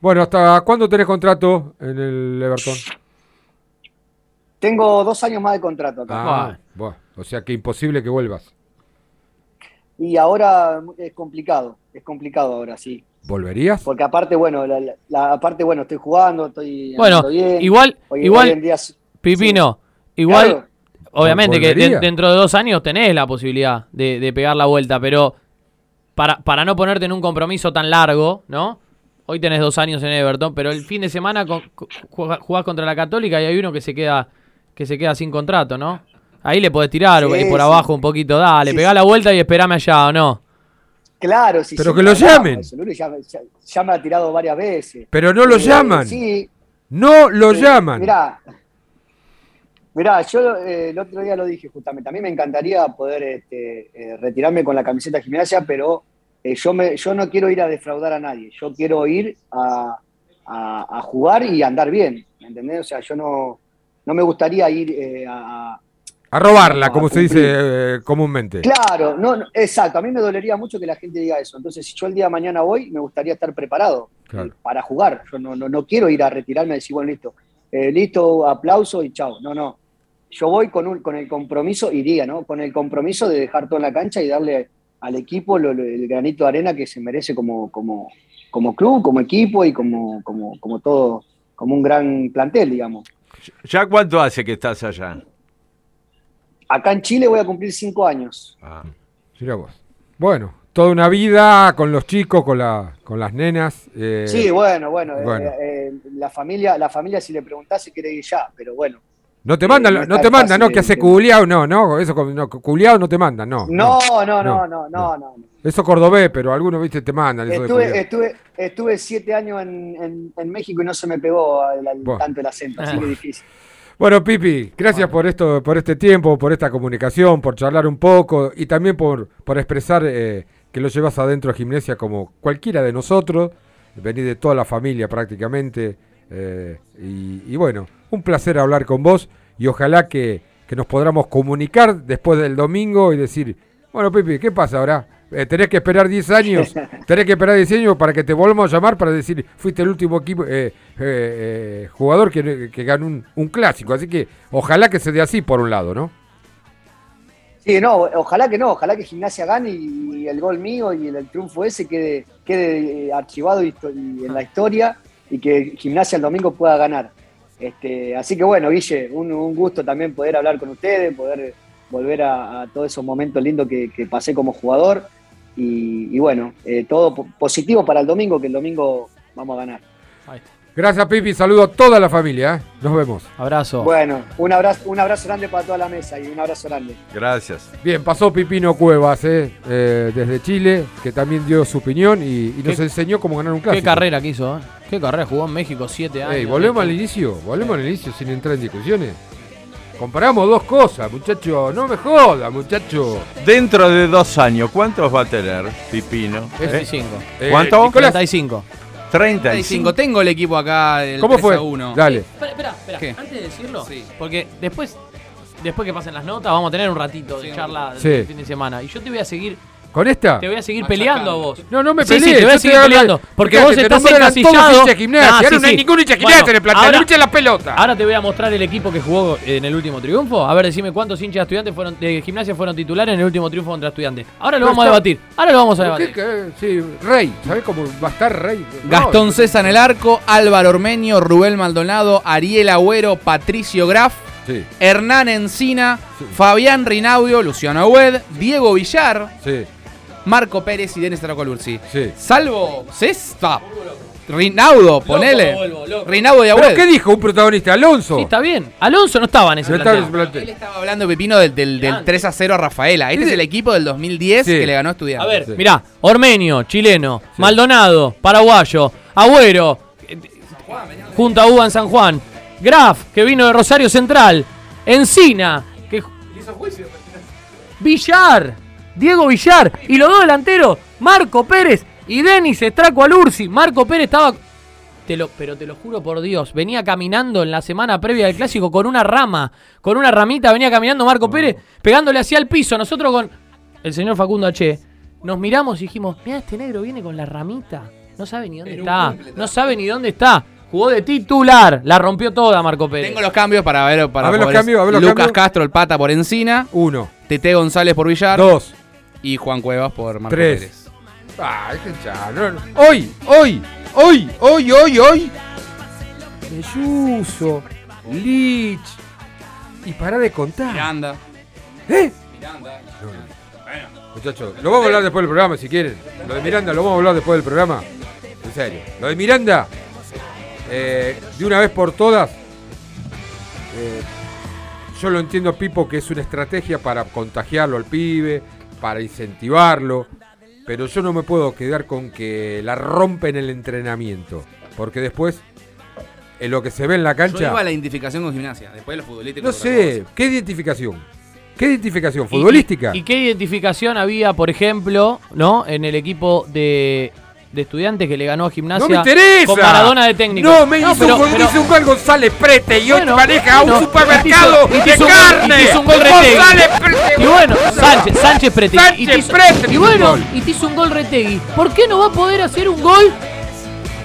Bueno, ¿hasta cuándo tenés contrato en el Everton? Tengo dos años más de contrato acá. Ah, bueno, o sea que imposible que vuelvas. Y ahora es complicado, es complicado ahora, sí. ¿Volverías? Porque aparte, bueno, la, la- la- aparte, bueno, estoy jugando, estoy Bueno, bien. igual, Hoy- igual, hoy en día Pipino, igual, Claro. obviamente que de- dentro de dos años tenés la posibilidad de, de pegar la vuelta, pero para, para no ponerte en un compromiso tan largo, ¿no? Hoy tenés dos años en Everton, pero el fin de semana con- jugás contra la Católica y hay uno que se queda que se queda sin contrato, ¿no? Ahí le podés tirar Sí, y por sí. abajo un poquito, dale, Sí, pegá sí. la vuelta y esperame allá, ¿o no? Claro, sí. Pero sí, que lo llamen. ya, ya- ya me ha tirado varias veces. Pero no lo Eh, llaman. Sí, No lo Eh, llaman. Mirá, mirá, yo eh, el otro día lo dije justamente. A mí me encantaría poder este, eh, retirarme con la camiseta de gimnasia, pero eh, yo, me, yo no quiero ir a defraudar a nadie. Yo quiero ir a, a- a jugar y a andar bien. ¿Me entendés? O sea, yo no, no me gustaría ir eh, a, a- robarla, a como se dice eh, comúnmente. Claro, no, no, exacto. A mí me dolería mucho que la gente diga eso. Entonces, si yo el día de mañana voy, me gustaría estar preparado Claro. para jugar. Yo no, no, no quiero ir a retirarme y decir, bueno, listo, eh, listo, aplauso y chao. No, no. Yo voy con, un, con el compromiso, iría, ¿no? Con el compromiso de dejar todo en la cancha y darle al equipo lo- lo- el granito de arena que se merece como, como, como club, como equipo y como, como, como todo, como un gran plantel, digamos. ¿Ya cuánto hace que estás allá? Acá en Chile voy a cumplir cinco años. Mirá vos. Bueno, toda una vida con los chicos, con, la, con las nenas. eh, Sí, bueno, bueno, eh, bueno. eh, la familia, la familia si le preguntás se quiere ir ya, pero bueno. No te mandan, no no, te mandan, no, que hace culiao, no, no, eso no, culiao no te mandan, no. No, no, no, no, no, no. Eso cordobés, pero algunos, viste, te mandan eso Estuve, estuve, estuve siete años en, en- en México y no se me pegó el- el- Bueno. tanto el acento, así que difícil. Bueno, Pipi, gracias por esto, por este tiempo, por esta comunicación, por charlar un poco y también por, por expresar eh, que lo llevas adentro de gimnasia como cualquiera de nosotros, venís de toda la familia prácticamente, eh, y, y bueno, un placer hablar con vos y ojalá que, que nos podamos comunicar después del domingo y decir, bueno, Pipi, ¿qué pasa ahora? Eh, tenés que esperar 10 años, tenés que esperar 10 años para que te volvamos a llamar para decir, fuiste el último equipo eh, eh, eh, jugador que, que ganó un, un clásico. Así que ojalá que se dé así por un lado, ¿no? Sí, no, ojalá que no, ojalá que Gimnasia gane y, el gol mío y el, el triunfo ese quede, quede archivado y, y en la historia y que Gimnasia el domingo pueda ganar. Este, así que bueno, Guille, un, un gusto también poder hablar con ustedes, poder volver a, a todos esos momentos lindos que, que pasé como jugador y, y bueno, eh, todo po- positivo para el domingo, que el domingo vamos a ganar. Gracias, Pipi. Saludo a toda la familia. ¿eh? Nos vemos. Abrazo. Bueno, un abrazo, un abrazo grande para toda la mesa y un abrazo grande. Gracias. Bien, pasó Pipino Cuevas ¿eh? Eh, desde Chile, que también dio su opinión y, y nos enseñó cómo ganar un clásico. Qué carrera que hizo, ¿eh? Qué carrera, jugó en México siete años. Ey, volvemos al inicio, volvemos al inicio sin entrar en discusiones. Comparamos dos cosas, muchacho. No me joda, muchacho. Dentro de dos años, ¿cuántos va a tener Pipino? ¿Eh? 35. Eh, ¿Cuánto? Nicolás. 35. 35. Tengo el equipo acá del ¿Cómo 3 fue? a 1. Dale. Espera, espera, espera. ¿Qué? Antes de decirlo, porque después, después que pasen las notas, vamos a tener un ratito de charla Sí. del fin de semana. Y yo te voy a seguir. ¿Con esta? Te voy a seguir peleando a vos. No, no me Sí, pelees. sí, te voy a seguir peleando. Porque Fíjate, vos te estás todos encasillado. gimnasia, Ah, ahora sí, no hay sí. ningún hincha de Bueno, gimnasia en el plantel, ahora- hincha la pelota. Ahora te voy a mostrar el equipo que jugó en el último triunfo. A ver, decime cuántos hinchas de estudiantes fueron, de gimnasia fueron titulares en el último triunfo contra estudiantes. Ahora lo Pero vamos a debatir. Ahora lo vamos a ¿Pero debatir. qué- qué? Sí, Rey. ¿Sabés cómo va a estar Rey? No, Gastón César en el arco, Álvaro Ormeño, Rubén Maldonado, Ariel Agüero, Patricio Graf, Sí. Hernán Encina, Fabián Rinaudio, Luciano Agüed, Diego Villar, Sí. Marco Pérez y Denis Tracolursi. Sí. Salvo Cesta. Rinaudo, ponele. vuelvo, loco. Rinaudo y Agüed. ¿Pero qué dijo un protagonista? Alonso. Sí, está bien. Alonso no estaba en ese No estaba en plantel. ese plantel. Él estaba hablando, Pepino, del, del, del 3 a 0 a Rafaela. Este es el equipo del 2010 Sí. que le ganó a Estudiantes. A ver, mirá, Ormenio, chileno, Maldonado, paraguayo, Agüero, eh, junto a Uban San Juan, Graf, que vino de Rosario Central, Encina, que Villar, Diego Villar, y los dos delanteros, Marco Pérez y Denis Estraco Alursi. Marco Pérez estaba. Te lo, pero te lo juro por Dios, venía caminando en la semana previa del clásico con una rama, con una ramita, venía caminando Marco Pérez, pegándole hacia el piso. Nosotros con el señor Facundo H. Nos miramos y dijimos, mira, este negro viene con la ramita. No sabe ni dónde está. No sabe ni dónde está. Jugó de titular. La rompió toda Marco Pérez. Tengo los cambios para ver. Para A ver los cambios, a ver los Lucas cambios. Castro, el pata por Encina. Uno. Tete González por Villar. Dos. Y Juan Cuevas por Marco Tres. Pérez. Ay, qué chano. Hoy, hoy, hoy, hoy, hoy, hoy. Belluso, Lich. Y para de contar. Miranda. ¿Eh? Muchachos, lo vamos a hablar después del programa si quieren. Lo de Miranda lo vamos a hablar después del programa. En serio. Lo de Miranda, eh, de una vez por todas, eh, yo lo entiendo, Pipo, que es una estrategia para contagiarlo al pibe, para incentivarlo, pero yo no me puedo quedar con que la rompe en el entrenamiento, porque después, en lo que se ve en la Yo cancha... iba a la identificación con gimnasia. Después los futbolísticos. No sé. ¿qué identificación? ¿Qué identificación? ¿Y- ¿Futbolística? ¿Y, y qué identificación había, por ejemplo, no en el equipo de, de estudiantes que le ganó a Gimnasia? ¡No me interesa! Con Maradona de técnico. No, me hizo, pero- un, gol- pero- hizo un gol González Prete y hoy Bueno, maneja bueno, un supermercado y te hizo- de hizo un gol- carne. hizo un gol Retegui. González Prete. Y bueno, Sánchez, Sánchez Prete. Sánchez y te hizo- Prete te Y bueno, y te hizo un gol Retegui. ¿Por qué no va a poder hacer un gol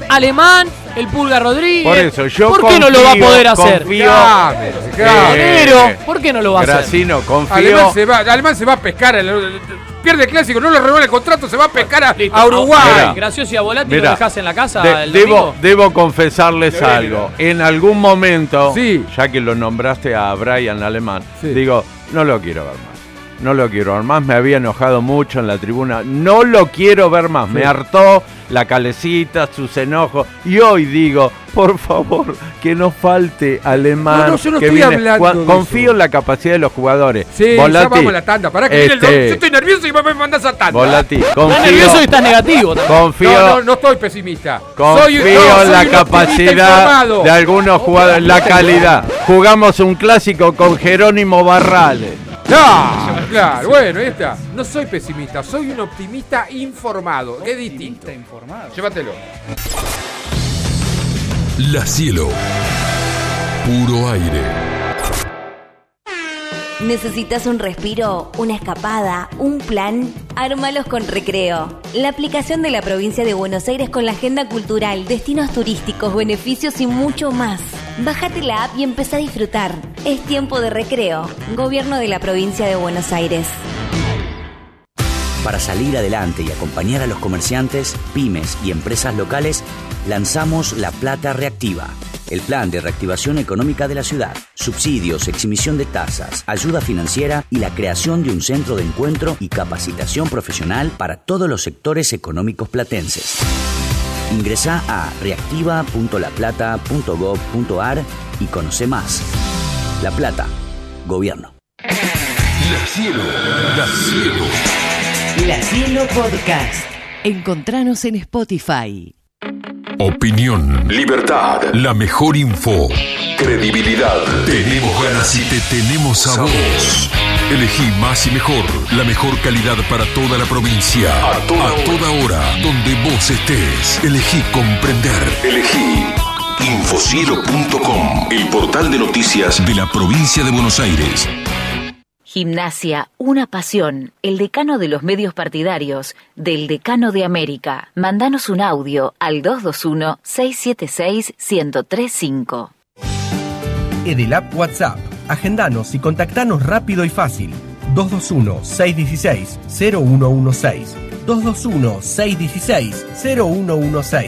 alemán, el Pulga Rodríguez? Por eso, yo ¿Por qué no lo va a poder hacer? confío- Dame, dame. Negro, ¿por qué no lo va a hacer? Confío. Alemán se, va, Alemán se va a pescar. el- el- pierde el clásico, no le renueva el contrato, se va a pescar a, a Uruguay. Mira. Gracioso y a Volati Mira, lo dejás en la casa De- el debo, debo confesarles algo. En algún momento, Sí. ya que lo nombraste a Brian Alemán, Sí. digo, no lo quiero ver más. No lo quiero ver más. Me había enojado mucho en la tribuna. No lo quiero ver más. Me hartó la calecita, sus enojos. Y hoy digo, por favor, que no falte Alemán. No, no, yo no que estoy viene- hablando Confío eso. en la capacidad de los jugadores. Sí, ya Volati, vamos a la tanda. Pará que viene el este, Yo estoy nervioso y me mandás a tanda. Volati, Estás nervioso y estás negativo también. confío, No, no, no estoy pesimista. Confío Soy- no, en la capacidad de algunos jugadores, la calidad. Jugamos un clásico con Jerónimo Barrales. No, claro, bueno, ahí está. No soy pesimista, soy un optimista informado. Distinto. informado. Llévatelo. La cielo. Puro aire. ¿Necesitas un respiro, una escapada, un plan? Ármalos con Recreo. La aplicación de la provincia de Buenos Aires con la agenda cultural, destinos turísticos, beneficios y mucho más. Bájate la app y empezá a disfrutar. Es tiempo de recreo. Gobierno de la provincia de Buenos Aires. Para salir adelante y acompañar a los comerciantes, pymes y empresas locales, lanzamos La Plata Reactiva, el plan de reactivación económica de la ciudad, subsidios, exhibición de tasas, ayuda financiera y la creación de un centro de encuentro y capacitación profesional para todos los sectores económicos platenses. Ingresa a reactiva.laplata.gov.ar y conoce más. La Plata, Gobierno. La cielo. La cielo. La Cielo Podcast. Encontranos en Spotify. Opinión. Libertad. La mejor info. Credibilidad. Tenemos ganas y te tenemos a vos. Elegí más y mejor. La mejor calidad para toda la provincia. A toda, hora. Donde vos estés. Elegí comprender. Elegí. Infocielo.com. El portal de noticias de la provincia de Buenos Aires. Gimnasia, una pasión. El decano de los medios partidarios, del decano de América. Mandanos un audio al 221-676-1035. Edelap WhatsApp. Agendanos y contactanos rápido y fácil. 221-616-0116. 221-616-0116.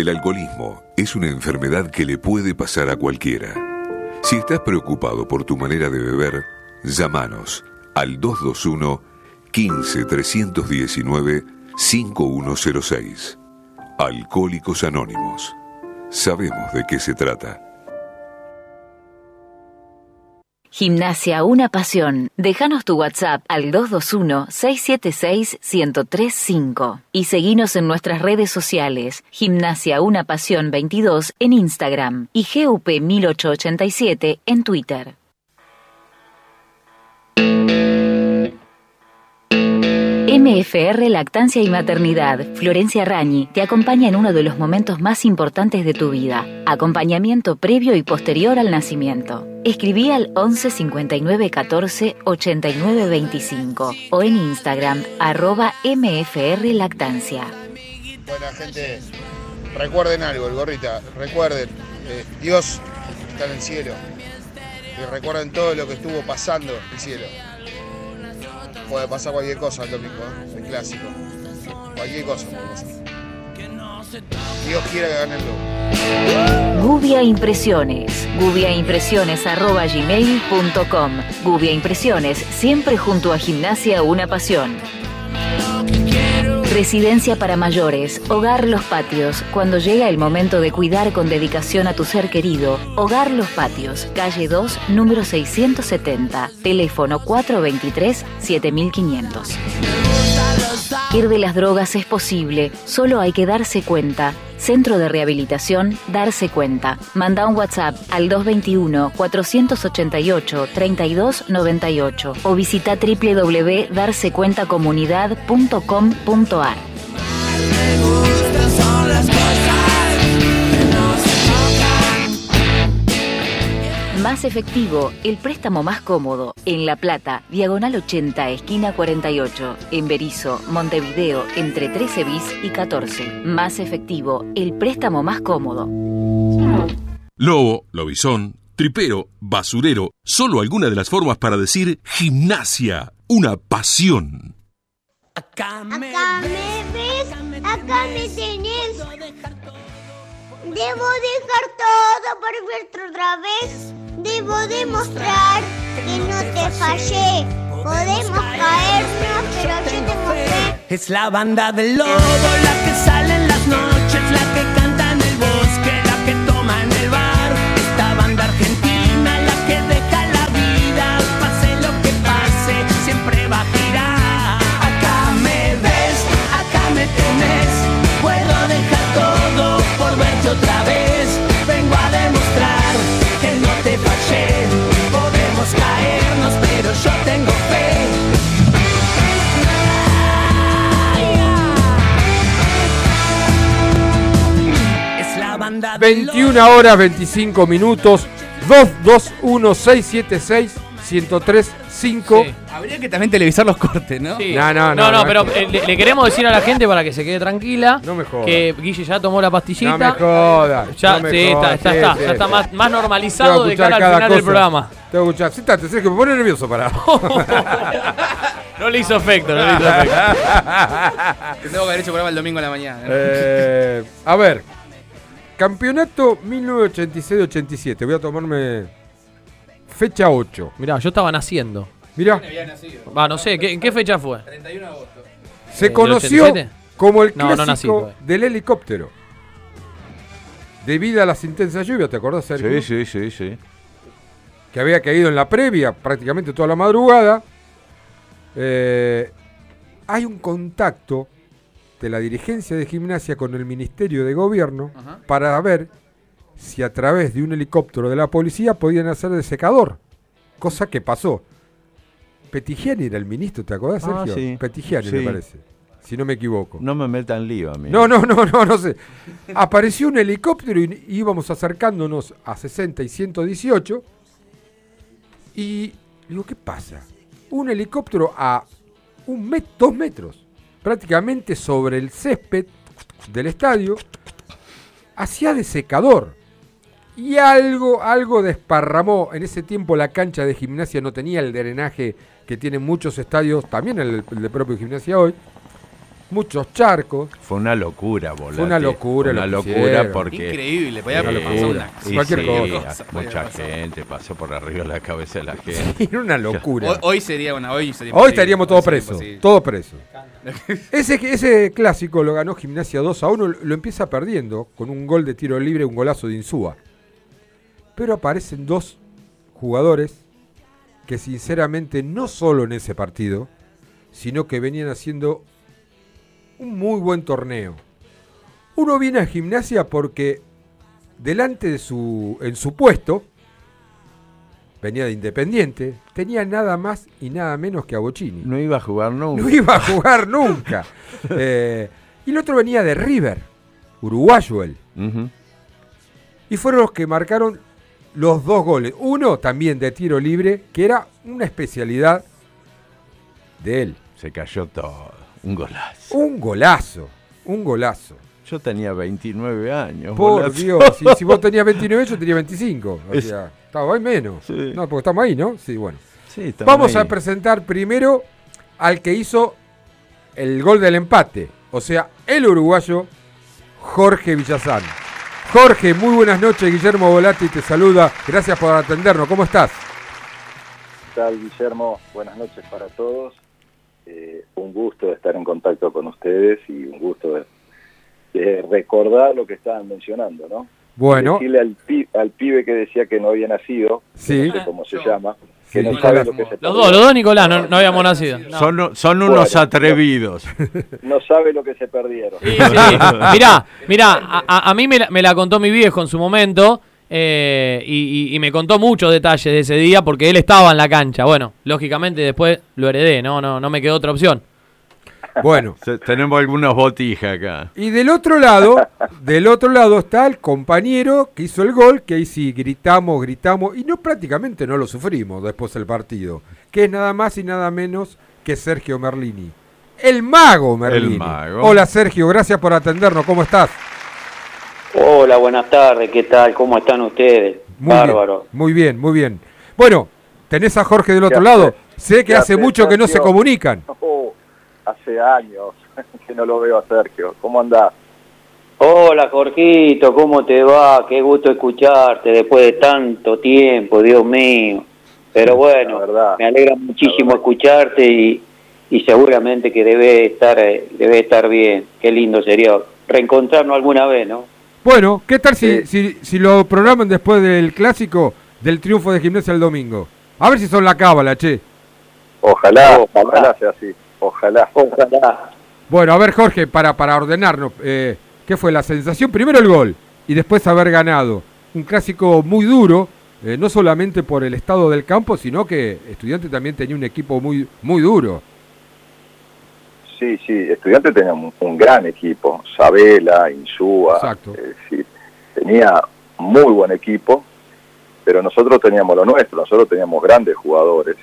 El alcoholismo es una enfermedad que le puede pasar a cualquiera. Si estás preocupado por tu manera de beber, llámanos al 221 15 319 5106. Alcohólicos Anónimos. Sabemos de qué se trata. Gimnasia Una Pasión. Déjanos tu WhatsApp al 221-676-1035 y seguinos en nuestras redes sociales Gimnasia Una Pasión 22 en Instagram y GUP 1887 en Twitter. MFR Lactancia y Maternidad, Florencia Rañi, te acompaña en uno de los momentos más importantes de tu vida. Acompañamiento previo y posterior al nacimiento. Escribí al 11 59 14 89 25 o en Instagram arroba MFR Lactancia. Bueno, gente, recuerden algo, el gorrita, recuerden, eh, Dios está en el cielo. Y recuerden todo lo que estuvo pasando en el cielo. Puede pasar cualquier cosa el domingo, ¿eh? el clásico. Cualquier cosa puede pasar. Dios quiera que gane el Lobo. Gubia Impresiones. Gubiaimpresiones arroba gmail.com. Gubia Impresiones, siempre junto a Gimnasia Una Pasión. Residencia para mayores, Hogar Los Patios. Cuando llega el momento de cuidar con dedicación a tu ser querido, Hogar Los Patios, calle 2, número 670, teléfono 423-7500. De las drogas es posible, solo hay que darse cuenta. Centro de Rehabilitación, darse cuenta. Manda un WhatsApp al 221-488-3298 o visita www.darsecuentacomunidad.com.ar. Más efectivo, el préstamo más cómodo. En La Plata, diagonal 80, esquina 48. En Berizo, Montevideo, entre 13 bis y 14. Más efectivo, el préstamo más cómodo. Lobo, lobizón, tripero, basurero, solo alguna de las formas para decir gimnasia, una pasión. Acá me ves, acá me tenés. Debo dejar todo por verte otra vez. Debo demostrar que no te fallé. Podemos caernos, pero yo tengo fe. Es la banda del lobo, la que sale en las noches, la que 21 horas 25 minutos 221-676-1035 Habría que también televisar los cortes, ¿no? Sí. No, no, no, no, pero no. eh, le, le queremos decir a la gente para que se quede tranquila No me jodas. que Guille ya tomó la pastillita. No me jodas. Ya, no me sí, jodas, está, sí, está, sí, ya está sí. más, más normalizado que de cara al final del cosa. programa. Tengo que escuchar. Sentate, Sergio, me pone nervioso para. No le hizo efecto, no le hizo efecto. Que tengo que haber hecho programa el domingo a la mañana. Eh, a ver. Campeonato 1986-87. Voy a tomarme fecha 8. Mirá, yo estaba naciendo. Mirá. Va, no sé, ¿qué- ¿en qué fecha fue? 31 de agosto. Se ¿Del conoció 87? como el No, no clásico nací todavía. del helicóptero. Debido a las intensas lluvias, ¿te acordás, Sergio? Sí, sí, sí, sí. Que había caído en la previa prácticamente toda la madrugada. Eh, hay un contacto de la dirigencia de gimnasia con el Ministerio de Gobierno Ajá. para ver si a través de un helicóptero de la policía podían hacer de secador. Cosa que pasó. Petigiani era el ministro, ¿te acordás, Ah, Sergio? sí. Petigiani, Sí. me parece. si no me equivoco. No me metan lío a mí. No, no, no, no, no sé. Apareció un helicóptero y íbamos acercándonos a 60 y 118. Y digo, ¿qué pasa? Un helicóptero a un met dos metros, prácticamente sobre el césped del estadio, hacía de secador. Y algo, algo desparramó. En ese tiempo la cancha de gimnasia no tenía el drenaje que tienen muchos estadios, también el, el de propio gimnasia hoy. Muchos charcos. Fue una locura, boludo. Fue una locura Una lo que locura porque. Increíble, podía pasar Cualquier sí, cosa. Mucha gente pasó por arriba de la cabeza de la gente. Era una locura. Hoy, hoy sería una. Hoy, sería Hoy estaríamos todos presos, todos presos. Ese, ese clásico lo ganó Gimnasia 2 a 1, lo empieza perdiendo con un gol de tiro libre, un golazo de Insúa. Pero aparecen dos jugadores que sinceramente no solo en ese partido, sino que venían haciendo un muy buen torneo. Uno viene a Gimnasia porque delante de su en su puesto venía de Independiente, tenía nada más y nada menos que a Bocini. No iba a jugar nunca. No iba a jugar nunca. Eh, y el otro venía de River, uruguayo él. Y fueron los que marcaron los dos goles. Uno también de tiro libre, que era una especialidad de él. Se cayó todo. Un golazo. Un golazo, un golazo. Yo tenía 29 años. Por golazo. Dios, si, si vos tenías 29, yo tenía 25. O Es- sea, estaba ahí menos. Sí. No, porque estamos ahí, ¿no? Sí, bueno. Sí, Vamos a presentar primero al que hizo el gol del empate. O sea, el uruguayo Jorge Villazán. Jorge, muy buenas noches. Guillermo Volati te saluda. Gracias por atendernos. ¿Cómo estás? ¿Qué tal, Guillermo? Buenas noches para todos. Eh, un gusto estar en contacto con ustedes y un gusto de, de recordar lo que estaban mencionando, ¿no? Bueno. Decirle al, pi- al pibe que decía que no había nacido, Sí. no sé cómo se llama, que Sí, no sabe lo que se Los dos, los dos Nicolás, no, no habíamos nacido. No. Son, son unos Bueno. atrevidos. no sabe lo que se perdieron. Sí, sí. Mirá, mirá, a, a- a mí me la, me la contó mi viejo en su momento eh, y, y- y me contó muchos detalles de ese día porque él estaba en la cancha. Bueno, lógicamente después lo heredé, no, no, no me quedó otra opción. Bueno. Tenemos algunos botijas acá. Y del otro lado, del otro lado está el compañero que hizo el gol, que ahí sí gritamos, gritamos, y no prácticamente no lo sufrimos después del partido, que es nada más y nada menos que Sergio Merlini. El mago Merlini. mago. Hola Sergio, gracias por atendernos, ¿cómo estás? Hola, buenas tardes, ¿qué tal? ¿Cómo están ustedes? Muy Bárbaro. Bien, muy bien, muy bien. Bueno, tenés a Jorge del otro ¿Qué lado. Sé que ¿Qué hace mucho que no se comunican. Oh, hace años que no lo veo a Sergio. ¿Cómo andás? Hola, Jorgito, ¿cómo te va? Qué gusto escucharte después de tanto tiempo, Dios mío. Pero bueno, me alegra muchísimo escucharte y, y seguramente que debe estar eh, debe estar bien. Qué lindo sería reencontrarnos alguna vez, ¿no? Bueno, ¿qué tal si, si, si lo programan después del clásico del triunfo de gimnasia el domingo? A ver si son la cábala, che. Ojalá, ojalá sea así. Ojalá. Ojalá. Bueno, a ver, Jorge, para, para ordenarnos, eh, ¿qué fue la sensación? Primero el gol y después haber ganado. Un clásico muy duro, eh, no solamente por el estado del campo, sino que Estudiante también tenía un equipo muy, muy duro. Sí, sí, Estudiantes tenía un, un gran equipo, Sabela, Insúa, tenía muy buen equipo, pero nosotros teníamos lo nuestro, nosotros teníamos grandes jugadores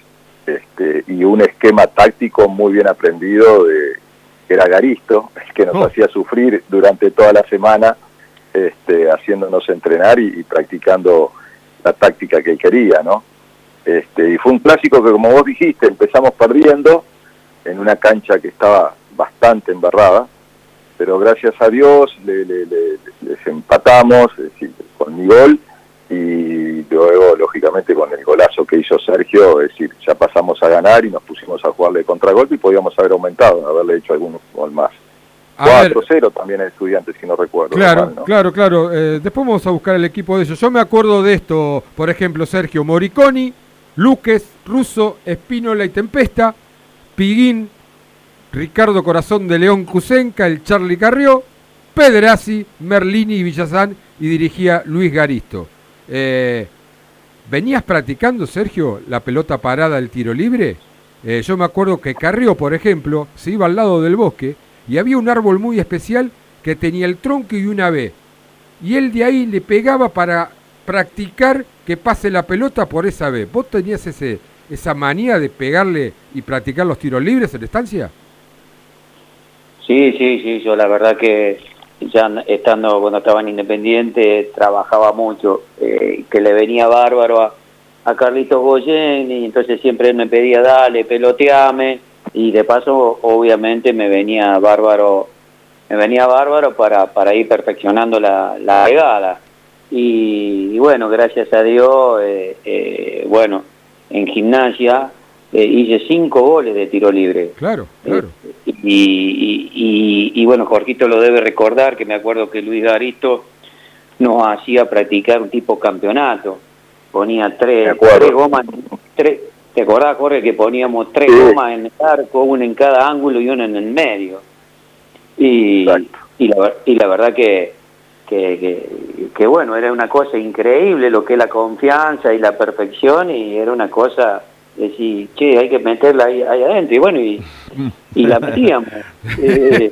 este, y un esquema táctico muy bien aprendido de que era Garisto, que nos Oh. hacía sufrir durante toda la semana, este, haciéndonos entrenar y, y practicando la táctica que él quería, ¿no? Este, y fue un clásico que, como vos dijiste, empezamos perdiendo en una cancha que estaba bastante embarrada, pero gracias a Dios le, le- le- les empatamos es decir, con mi gol y luego, lógicamente, con el golazo que hizo Sergio, es decir, ya pasamos a ganar y nos pusimos a jugarle contragolpe y podíamos haber aumentado, haberle hecho algún gol más. A ver. 4-0 también el estudiante, si no recuerdo. Claro, mal, ¿no? claro, claro. Eh, después vamos a buscar el equipo de ellos. Yo me acuerdo de esto, por ejemplo, Sergio Moriconi, Luques, Russo, Espínola y Tempesta, Piguín, Ricardo Corazón de León Cusenca, el Charlie Carrió, Pedrazzi, Merlini y Villazán y dirigía Luis Garisto. Eh, ¿Venías practicando, Sergio, la pelota parada del tiro libre? Eh, yo me acuerdo que Carrió, por ejemplo, se iba al lado del bosque y había un árbol muy especial que tenía el tronco y una B. Y él de ahí le pegaba para practicar que pase la pelota por esa B. ¿Vos tenías ese, esa manía de pegarle y practicar los tiros libres en la estancia? Sí, sí, sí, yo la verdad que ya estando cuando estaba en Independiente trabajaba mucho, eh, que le venía bárbaro a, a Carlitos Goyen y entonces siempre él me pedía dale, peloteame y de paso obviamente me venía bárbaro me venía bárbaro para, para ir perfeccionando la, la pegada y, y bueno gracias a Dios eh, eh, bueno en gimnasia eh, hice cinco goles de tiro libre Claro, claro. y, y, y- y, bueno, Jorgito lo debe recordar, que me acuerdo que Luis Garisto nos hacía practicar un tipo campeonato. Ponía tres, tres gomas, tres, ¿te acordás, Jorge, que poníamos tres gomas en el arco, una en cada ángulo y una en el medio? Y, y, la, y la verdad que, que, que, que, bueno, era una cosa increíble lo que es la confianza y la perfección y era una cosa decir, che, hay que meterla ahí, ahí adentro. Y bueno, y, y la metíamos. Eh,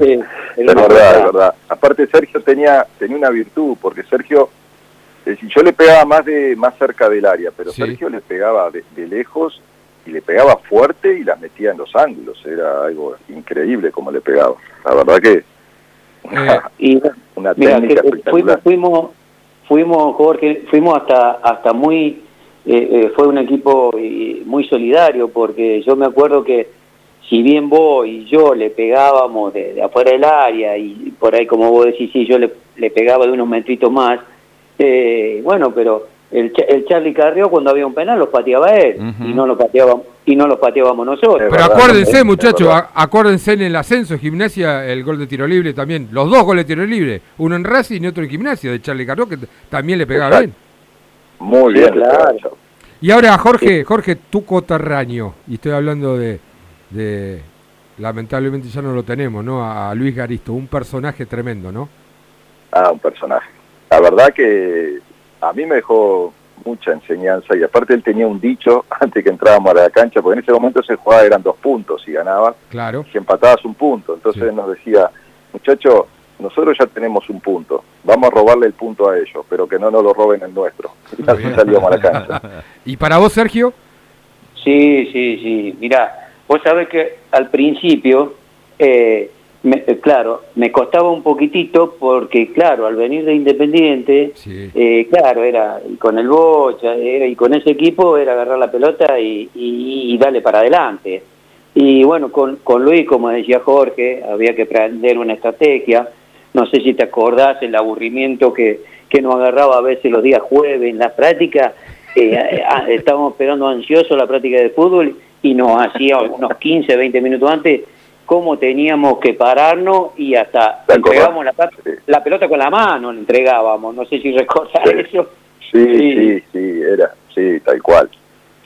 eh, Es una verdad, cosa- es verdad. Aparte Sergio tenía tenía una virtud, porque Sergio, es decir, yo le pegaba más de más cerca del área, pero Sergio le pegaba de, de lejos y le pegaba fuerte y las metía en los ángulos. Era algo increíble como le pegaba. La verdad que y una mira, técnica que, eh, fuimos, espectacular. fuimos, fuimos, Jorge, fuimos hasta, hasta muy, eh, eh, fue un equipo muy solidario, porque yo me acuerdo que si bien vos y yo le pegábamos de, de afuera del área, y por ahí como vos decís, sí, yo le, le pegaba de unos metritos más, eh, bueno, pero el, el Charlie Carrió cuando había un penal los pateaba él, y no lo pateábamos, y no lo pateábamos nosotros. Pero acuérdense, muchachos, acuérdense en el ascenso de gimnasia el gol de tiro libre también. Los dos goles de tiro libre, uno en Racing y otro en gimnasia, de Charlie Carrió, que también le pegaba Exacto. bien. Muy bien. claro. Y ahora, Jorge, Jorge, tu cotarraño, y estoy hablando de, de- lamentablemente ya no lo tenemos, ¿no? A, a Luis Garisto, un personaje tremendo, ¿no? Ah, un personaje. La verdad que a mí me dejó mucha enseñanza y aparte él tenía un dicho antes que entrábamos a la cancha, porque en ese momento se jugaba eran dos puntos y ganabas, Claro. si empatabas un punto. Entonces él nos decía, muchachos, nosotros ya tenemos un punto, vamos a robarle el punto a ellos, pero que no nos lo roben el nuestro. Y así salíamos a la cancha. ¿Y para vos, Sergio? Sí, sí, sí. Mira, vos sabés que al principio, eh, me- eh, claro, me costaba un poquitito porque, claro, al venir de Independiente, eh, claro, era y con el Bocha era, y con ese equipo era agarrar la pelota y, y, y darle para adelante. Y bueno, con, con Luis, como decía Jorge, había que aprender una estrategia. No sé si te acordás el aburrimiento que, que nos agarraba a veces los días jueves en las prácticas. Eh, ah, estábamos esperando ansiosos la práctica de fútbol y nos hacía unos 15, 20 minutos antes cómo teníamos que pararnos y hasta entregábamos la, la pelota con la mano, la entregábamos. No sé si recordás eso. Sí, sí, sí, era, sí, tal cual,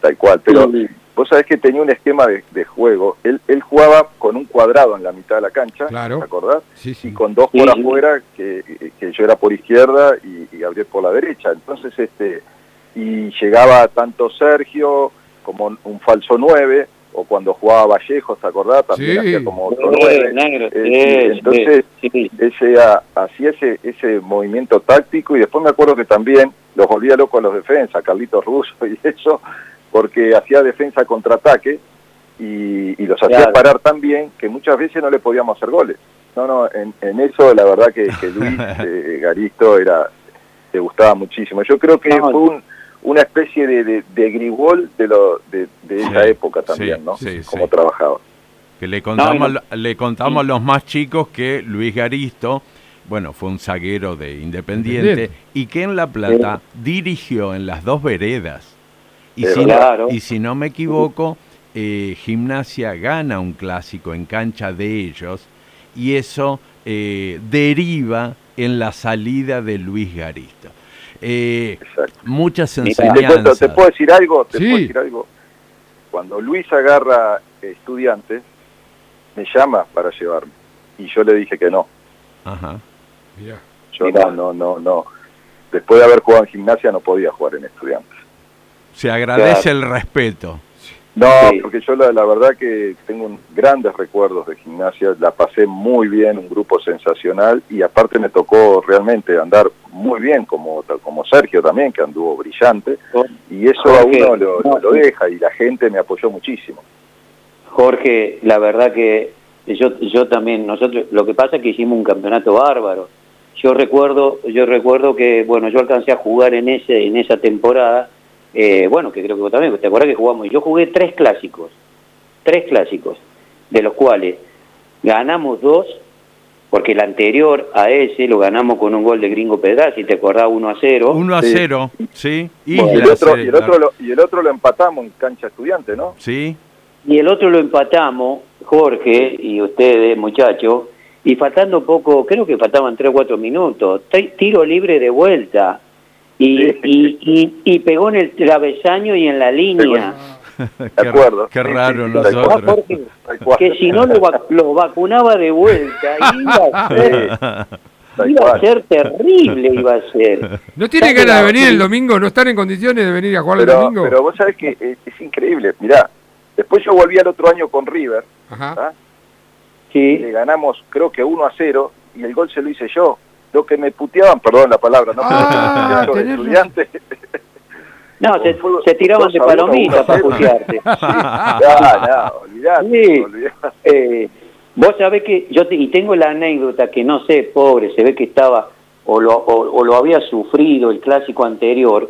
tal cual. Pero vos sabés que tenía un esquema de, de juego. Él, él jugaba con un cuadrado en la mitad de la cancha, ¿te acordás? Y con dos por Sí. afuera, que, que yo era por izquierda y, y Gabriel por la derecha. Entonces, este, y llegaba tanto Sergio como un, un falso 9, o cuando jugaba Vallejos, ¿te acordás? También Sí. hacía como otro Sí, 9. negro, Eh, sí, sí, entonces, ese, ah, hacía ese, ese movimiento táctico y después me acuerdo que también los volvía locos a los defensas, Carlitos Russo y eso, porque hacía defensa contraataque y, y los hacía Claro. parar tan bien que muchas veces no le podíamos hacer goles. No, no, en, en eso la verdad que, que Luis eh, Garisto era, le gustaba muchísimo. Yo creo que fue un- una especie de, de, de de, lo, de, de esa Sí, época también, sí, ¿no? sí, Como sí. trabajaba. Que le contamos, No, le contamos a los más chicos que Luis Garisto, bueno, fue un zaguero de Independiente Independiente. y que en La Plata dirigió en las dos veredas. Y, si, claro. no, y si no me equivoco, eh, Gimnasia gana un clásico en cancha de ellos y eso eh, deriva en la salida de Luis Garisto. Eh, muchas Mira, te, cuento, enseñanzas. ¿te puedo decir algo? ¿Te Sí. puedo decir algo? Cuando Luis agarra estudiantes, me llama para llevarme. Y yo le dije que no. Ajá. Yo no, no, no, no. Después de haber jugado en gimnasia no podía jugar en estudiantes. Se agradece el respeto. No, porque yo la, la verdad que tengo un- grandes recuerdos de gimnasia, la pasé muy bien, un grupo sensacional y aparte me tocó realmente andar muy bien como, como Sergio también, que anduvo brillante y eso a uno lo, no, lo deja y la gente me apoyó muchísimo. Jorge, la verdad que yo, yo también, nosotros, lo que pasa es que hicimos un campeonato bárbaro. Yo recuerdo, yo recuerdo que, bueno, yo alcancé a jugar en ese, en esa temporada, eh, bueno, que creo que vos también, ¿te acuerdas que jugamos? Yo jugué tres clásicos, tres clásicos, de los cuales ganamos dos, porque el anterior a ese lo ganamos con un gol de Gringo Pedrazzi, ¿te acordás? 1 a 0. 1 a 0, sí. y, el otro, y, el otro lo, y el otro lo empatamos en cancha estudiante, ¿no? Sí. y el otro lo empatamos, Jorge y ustedes, muchachos, y faltando poco, creo que faltaban 3 o 4 minutos, tiro libre de vuelta, y, y, y, y pegó en el travesaño y en la línea. qué, acuerdo. Qué Sí, raro sí, nosotros. Que si no lo, vac- lo vacunaba de vuelta, iba a ser, iba a ser terrible, iba a ser. ¿No tiene ganas de venir el domingo? ¿No están en condiciones de venir a jugar el domingo? pero vos sabés que es, es increíble, mirá, después yo volví al otro año con River, ¿ah? y le ganamos creo que 1 a 0 y el gol se lo hice yo. Lo que me puteaban, perdón la palabra, no Ah, Pero tenés estudiantes. No, se, se tiraban de 2 a 1, palomitas 1 a para 0. putearte. Ya, no, olvidate, Sí. olvidate. Eh, vos sabés que yo te- y tengo la anécdota que no sé, pobre, se ve que estaba o lo, o, o lo había sufrido el clásico anterior,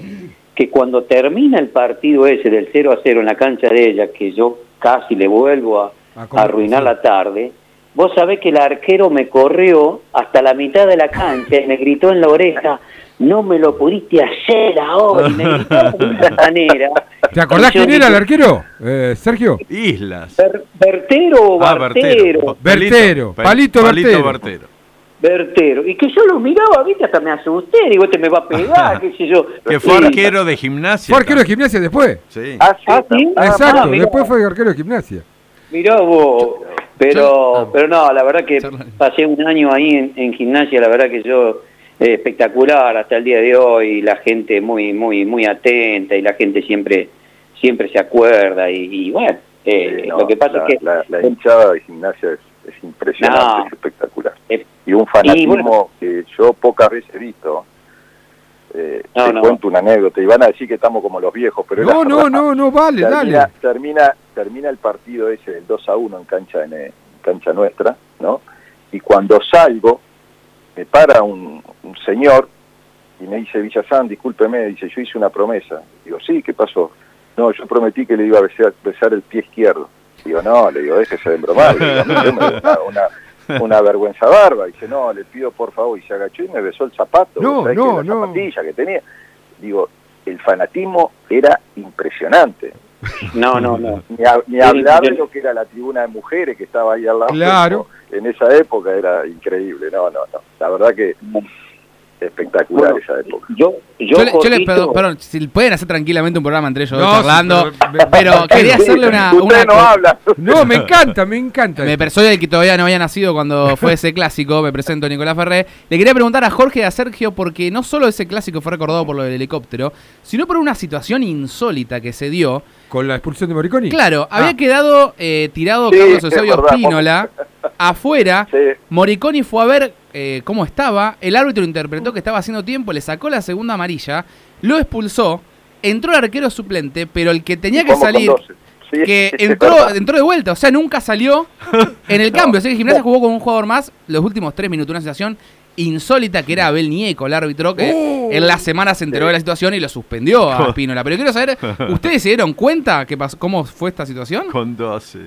que cuando termina el partido ese del 0 a 0 en la cancha de ella, que yo casi le vuelvo a, a arruinar la tarde, vos sabés que el arquero me corrió hasta la mitad de la cancha y me gritó en la oreja, no me lo pudiste hacer ahora, y me gritó de una manera. ¿Te acordás quién era el arquero, eh, Sergio? Islas. Ber- ¿Bertero o Ah, Bartero? Bertero, Palito Bertero. Bertero. Y que yo lo miraba, viste, hasta me asusté. Digo, este me va a pegar, qué sé yo. Que fue Sí. arquero de gimnasia. Fue arquero de gimnasia después. Sí. Ah, sí. Exacto, Ah, mirá. después fue arquero de gimnasia. Mirá vos. Pero, pero no, la verdad que pasé un año ahí en, en gimnasia, la verdad que yo eh, espectacular hasta el día de hoy, la gente muy, muy, muy atenta y la gente siempre, siempre se acuerda y, y bueno, eh, Sí, no, lo que pasa la, es que la, la hinchada de gimnasia es, es impresionante, No. es espectacular. Eh, y un fanatismo y bueno. que yo pocas veces he visto. Eh, No, te no. cuento una anécdota y van a decir que estamos como los viejos, pero No, no, no, no, vale, termina, dale. termina termina el partido ese del 2 a 1 en cancha en, eh, cancha nuestra, ¿no? Y cuando salgo me para un, un señor y me dice, Villazán, discúlpeme, dice, yo hice una promesa. Digo, sí, ¿qué pasó? No, yo prometí que le iba a besar, besar el pie izquierdo. Digo, no, le digo, déjese de embromar. Digo, me da una, una vergüenza barba. Dice, no, le pido por favor. Y se agachó y me besó el zapato. No, ¿sabés no, que la no. zapatilla que tenía. Digo, el fanatismo era impresionante. No, no, no. Ni, a- ni Era hablar de lo que era la tribuna de mujeres que estaba ahí al lado. Claro. En esa época era increíble. No, no, no. La verdad que espectacular Bueno, esa época. Yo, Yo, le- yo les perdón, perdón, si pueden hacer tranquilamente un programa entre ellos No, charlando, pero- pero, quería hacerle una, Usted una no habla. No, me encanta, me encanta. Me soy el que todavía no había nacido cuando fue ese clásico, me presento Nicolás Ferré. Le quería preguntar a Jorge y a Sergio porque no solo ese clásico fue recordado por lo del helicóptero, sino por una situación insólita que se dio. ¿Con la expulsión de Moriconi? Claro, Ah. había quedado eh, tirado Sí, Carlos Eusebio verdad, Spínola afuera. Sí. Moriconi fue a ver eh, cómo estaba, el árbitro interpretó que estaba haciendo tiempo, le sacó la segunda amarilla, lo expulsó, entró el arquero suplente, pero el que tenía que salir, 12. Sí, que entró, entró de vuelta, o sea, nunca salió en el cambio. O sea, que Gimnasia jugó con un jugador más los últimos tres minutos, una situación insólita que era Abel Nieco, el árbitro, que Oh. en la semana se enteró de la situación y lo suspendió a Spínola. Pero quiero saber, ¿ustedes se dieron cuenta que pasó, cómo fue esta situación? Con 12.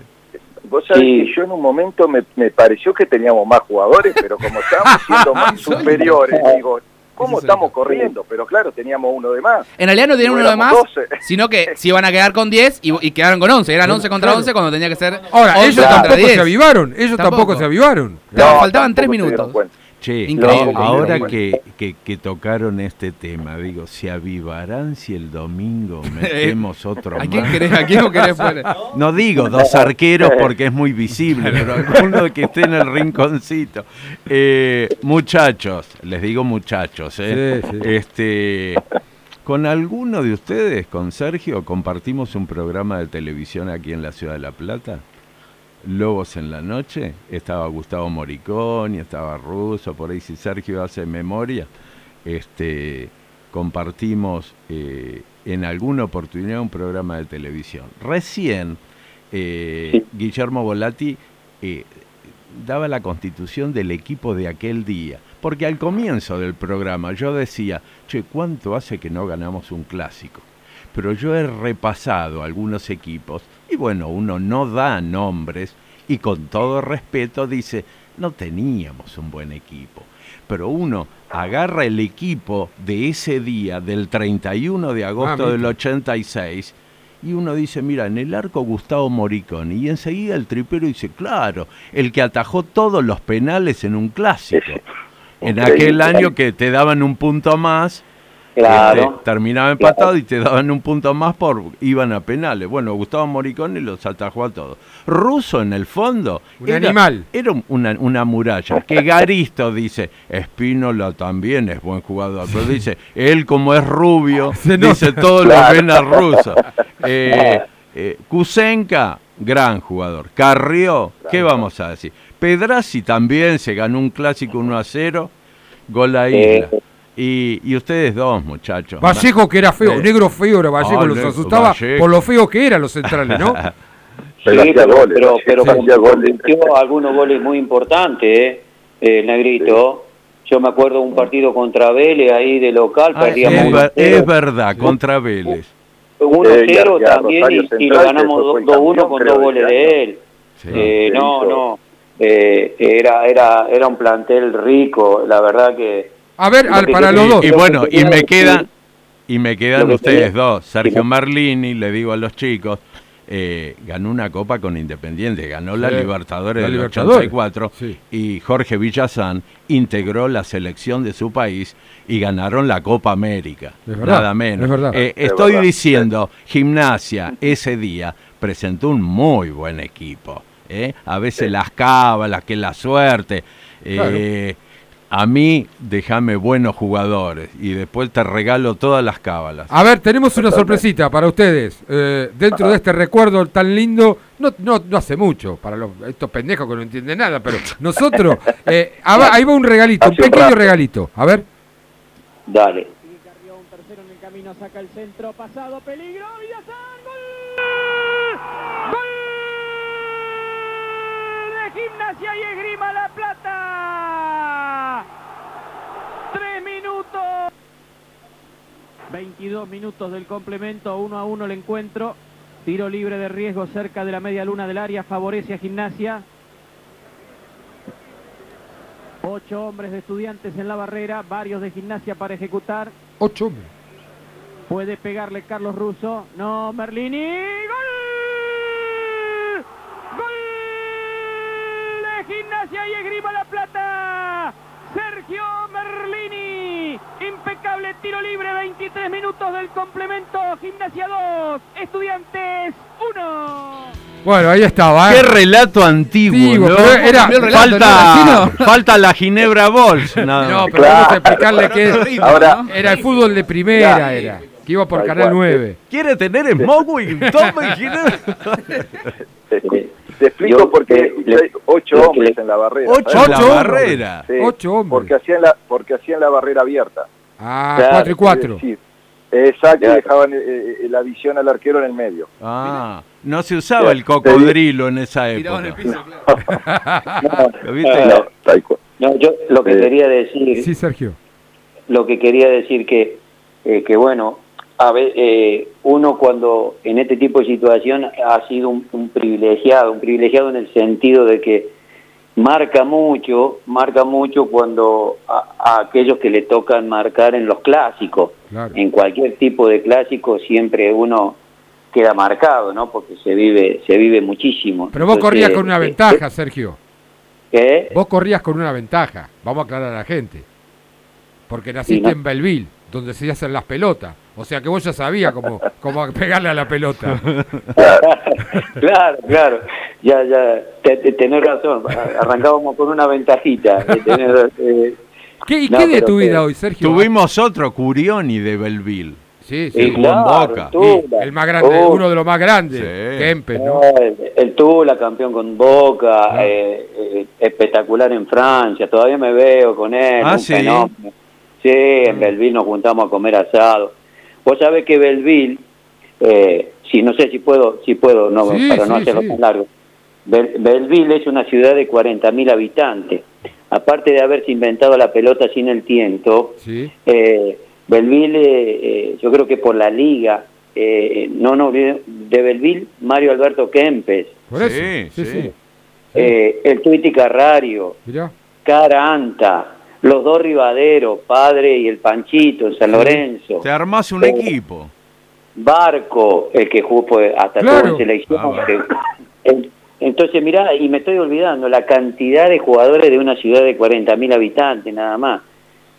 Vos sabés Sí. que yo en un momento me, me pareció que teníamos más jugadores, pero como estábamos siendo más superiores, digo, ¿cómo estamos es. corriendo? Pero claro, teníamos uno de más. En realidad no tenían No uno de más, éramos 12. sino que se iban a quedar con 10 y, y quedaron con 11. Eran 11 contra Claro. 11 cuando tenía que ser Ahora, 11 ellos contra tampoco 10. se avivaron, ellos tampoco, Tampoco. se avivaron. No, faltaban tampoco tres se dieron minutos. Che, Increíble. no, ahora que, que, que tocaron este tema, digo, ¿se avivarán si el domingo metemos otro ¿A quién más? querés, a quién querés poner? No digo dos arqueros porque es muy visible, pero alguno que esté en el rinconcito. Eh, muchachos, les digo muchachos, ¿eh? Sí, sí. Este, con alguno de ustedes, con Sergio, compartimos un programa de televisión aquí en la ciudad de La Plata. Lobos en la noche, estaba Gustavo Moricón y estaba Russo, por ahí si Sergio hace memoria, este, compartimos eh, en alguna oportunidad un programa de televisión. Recién eh, Guillermo Volati eh, daba la constitución del equipo de aquel día, porque al comienzo del programa yo decía, che, ¿cuánto hace que no ganamos un clásico? Pero yo he repasado algunos equipos y bueno, uno no da nombres y con todo respeto dice, no teníamos un buen equipo. Pero uno agarra el equipo de ese día, del 31 de agosto Ah, del mira. 86, y uno dice, mira, en el arco Gustavo Moricón, y enseguida el tripero dice, claro, el que atajó todos los penales en un clásico. En aquel año que te daban un punto más, Claro. este, terminaba empatado y te daban un punto más por iban a penales. Bueno, Gustavo Moricone los atajó a todos. Russo en el fondo Un animal. Era un- una, una muralla. Que Garisto dice, Espínola también es buen jugador, pero dice, él como es rubio, dice todos los Claro. ven a Russo. Eh, eh, Kusenka, gran jugador. Carrió, ¿qué vamos a decir? Pedrazi también se ganó un clásico 1 a 0, gol a Isla. Y, y ustedes dos, muchachos. Vallejo que era feo, Eh, negro feo era Vallejo, ah, los asustaba Vallejo. por lo feo que eran los centrales, ¿no? Sí, pero, pero, pero convirtió algunos goles muy importantes, ¿eh? El Negrito. Yo me acuerdo de un partido contra Vélez ahí de local, Ah, es, perdíamos ver- 1-0. es verdad, contra Vélez. 1-0 Eh, y a- y a también Rosario y, y lo ganamos después fue 2-1 campeón, con dos goles ese de él. Sí. Eh, Sí, no, no. Eh, era, era, era un plantel rico, la verdad que... A ver, al- para los dos. Y bueno, y me quedan y me quedan ustedes dos. Sergio Marlini, le digo a los chicos, eh, ganó una copa con Independiente, ganó la Sí, Libertadores la del Libertadores, 84 sí. y Jorge Villazán integró la selección de su país y ganaron la Copa América. Es verdad, nada menos. es verdad. Eh, Es estoy verdad. diciendo, Gimnasia ese día presentó un muy buen equipo. ¿eh? A veces las cábalas, que la suerte. eh, A mí, déjame buenos jugadores y después te regalo todas las cábalas. A ver, tenemos una sorpresita para ustedes. Eh, dentro de este recuerdo tan lindo, no, no, no hace mucho, para los, estos pendejos que no entienden nada, pero nosotros, eh, ahí va un regalito, un un pequeño regalito. A ver. Dale. en el camino, saca el centro, pasado, peligro, Villazán, gol. Gol de Gimnasia y Esgrima La Plata. Tres minutos. 22 minutos del complemento, uno a uno el encuentro. Tiro libre de riesgo cerca de la media luna del área, favorece a Gimnasia. Ocho hombres de estudiantes en la barrera, varios de Gimnasia para ejecutar. Ocho hombres. Puede pegarle Carlos Russo. No, Merlini. ¡Gol! ¡Gol de Gimnasia y Esgrima La Plata! Sergio Merlini. Impecable tiro libre, 23 minutos del complemento. Gimnasia 2, Estudiantes 1. Bueno, ahí estaba. ¿eh? Qué relato antiguo, Antiguo, ¿no? pero era- relato, falta, falta la Ginebra Bols. No, pero vamos a explicarle que ritmo, Ahora- era el fútbol de primera, era. Que iba por Canal cual. 9. ¿Quiere tener Smogwing? Toma y Ginebra. Te, explico Yo, por qué le- hay ocho hombres le- en la barrera. Ocho ¿sabes? en la Ocho barrera. Sí, Ocho hombres. Porque hacían la, porque hacían la barrera abierta. Ah, Claro, 4 y 4. Es decir, exacto, y Claro. dejaban eh, eh, la visión al arquero en el medio. Ah, no se usaba el cocodrilo en esa época. No, yo lo que Eh, quería decir, Sí, Sergio. lo que quería decir que, eh, que bueno, a ver, eh, uno cuando en este tipo de situación ha sido un, un privilegiado, un privilegiado en el sentido de que marca mucho, marca mucho cuando a, a aquellos que le tocan marcar en los clásicos, Claro. en cualquier tipo de clásico siempre uno queda marcado, ¿no? Porque se vive, se vive muchísimo. Pero vos Entonces, corrías con una eh, ventaja, Sergio. ¿Qué? Vos corrías con una ventaja. Vamos a aclarar a la gente. Porque naciste ¿no? en Belleville, donde se hacen las pelotas. O sea que vos ya sabías cómo, cómo pegarle a la pelota. claro, claro. Ya, ya, te- te- tenés razón. Arrancábamos con una ventajita. eh, ¿Qué, ¿Y No, qué de tu que- vida hoy, Sergio? Tuvimos otro Curioni de Belleville. Sí, sí. Boca. Tula. El más grande, Oh. uno de los más grandes. Kempes, ¿no? El, el Tula, campeón con Boca, eh, eh, espectacular en Francia, todavía me veo con él, Ah, un ¿sí? fenómeno. Sí, en Belleville nos juntamos a comer asado. Vos sabés que Belleville, eh, si no sé si puedo, si puedo, no, Sí, para no sí, hacerlo sí. tan largo. Bel- Belleville es una ciudad de 40.000 habitantes. Aparte de haberse inventado la pelota sin el tiento, Sí. eh, Belleville, eh, eh, yo creo que por la liga, eh, no no de Belleville, Mario Alberto Kempes, Por eso. Sí, sí. eh, el Tuiti Carrario, Mirá. Cara Anta, los dos Rivaderos, Padre y el Panchito en San Lorenzo, Te armás un Eh, equipo. Barco, el que jugó pues, hasta Claro. todo en selección. Ah, bueno. que- el- entonces, mirá, y me estoy olvidando, la cantidad de jugadores de una ciudad de 40.000 habitantes, nada más.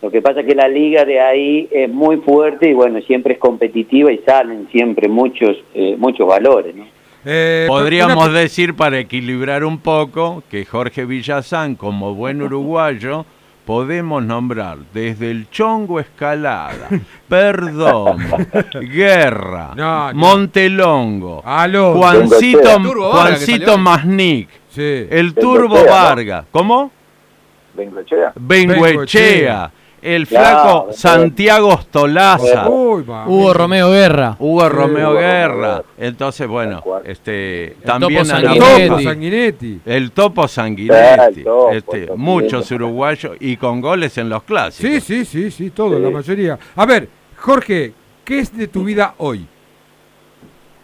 Lo que pasa es que la liga de ahí es muy fuerte y bueno, siempre es competitiva y salen siempre muchos eh, muchos valores, ¿no? Eh, Podríamos una- decir, para equilibrar un poco, que Jorge Villazán, como buen uruguayo, podemos nombrar desde el Chongo Escalada, Perdón, Guerra, No, no. Montelongo, Aló. Juancito, Juancito salió. Masnic, Sí. el Turbo Bengoechea, ¿no? Vargas. ¿Cómo? Bengoechea. Benguechea. El flaco. Santiago Stolaza. Uy, va. Hugo Romeo Guerra. Hugo Romeo Hugo Guerra. Entonces, bueno, este Topo también Sanguinetti. Topo Sanguinetti. el Topo Sanguinetti. el Topo, este, Topo. muchos uruguayos y con goles en los clásicos. Sí, sí, sí, sí, todo, Sí. la mayoría. A ver, Jorge, ¿qué es de tu vida hoy?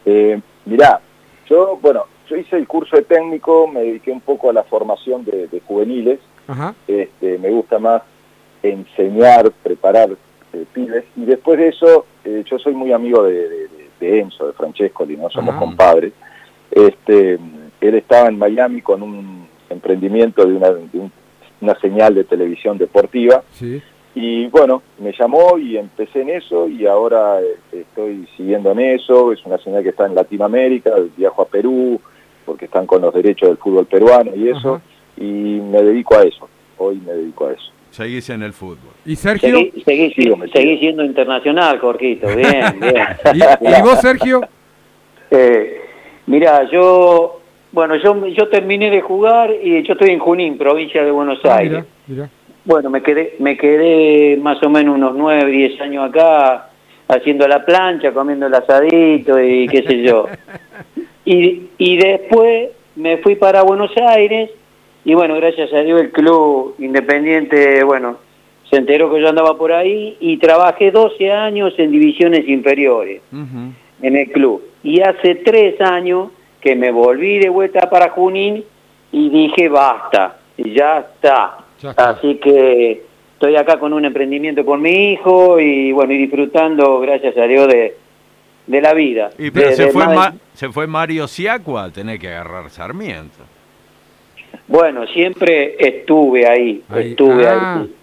Eh, mirá, yo, bueno, yo hice el curso de técnico, me dediqué un poco a la formación de, de juveniles, Ajá. este, me gusta más enseñar, preparar eh, pibes, y después de eso, eh, yo soy muy amigo de, de- de Enzo, de Francescoli, ¿no? Somos Ah. compadres. Este, él estaba en Miami con un emprendimiento de una, de un- una señal de televisión deportiva, Sí. y bueno, me llamó y empecé en eso y ahora eh, estoy siguiendo en eso. Es una señal que está en Latinoamérica, viajo a Perú porque están con los derechos del fútbol peruano y eso. Y me dedico a eso. Hoy me dedico a eso. Seguís en el fútbol. ¿Y Sergio? Seguí, seguí, Sigo metido. seguí siendo internacional, Jorquito, bien, bien. ¿Y, y vos, Sergio? Eh, mira, yo, bueno, yo, yo terminé de jugar y yo estoy en Junín, provincia de Buenos Ah, Aires. Bueno, me quedé, me quedé más o menos unos nueve, diez años acá, haciendo la plancha, comiendo el asadito y qué sé yo. Y, y después me fui para Buenos Aires y bueno, gracias a Dios el club independiente, bueno, se enteró que yo andaba por ahí y trabajé 12 años en divisiones inferiores en el club. Y hace tres años que me volví de vuelta para Junín y dije basta, y ya está. Ya está. Así que estoy acá con un emprendimiento con mi hijo y bueno, y disfrutando, gracias a Dios, de, de la vida. Y pero De- se, de fue Ma- se fue Mario Siacua, tenés que agarrar Sarmiento. Bueno, siempre estuve ahí, Ahí. estuve Ah, ahí.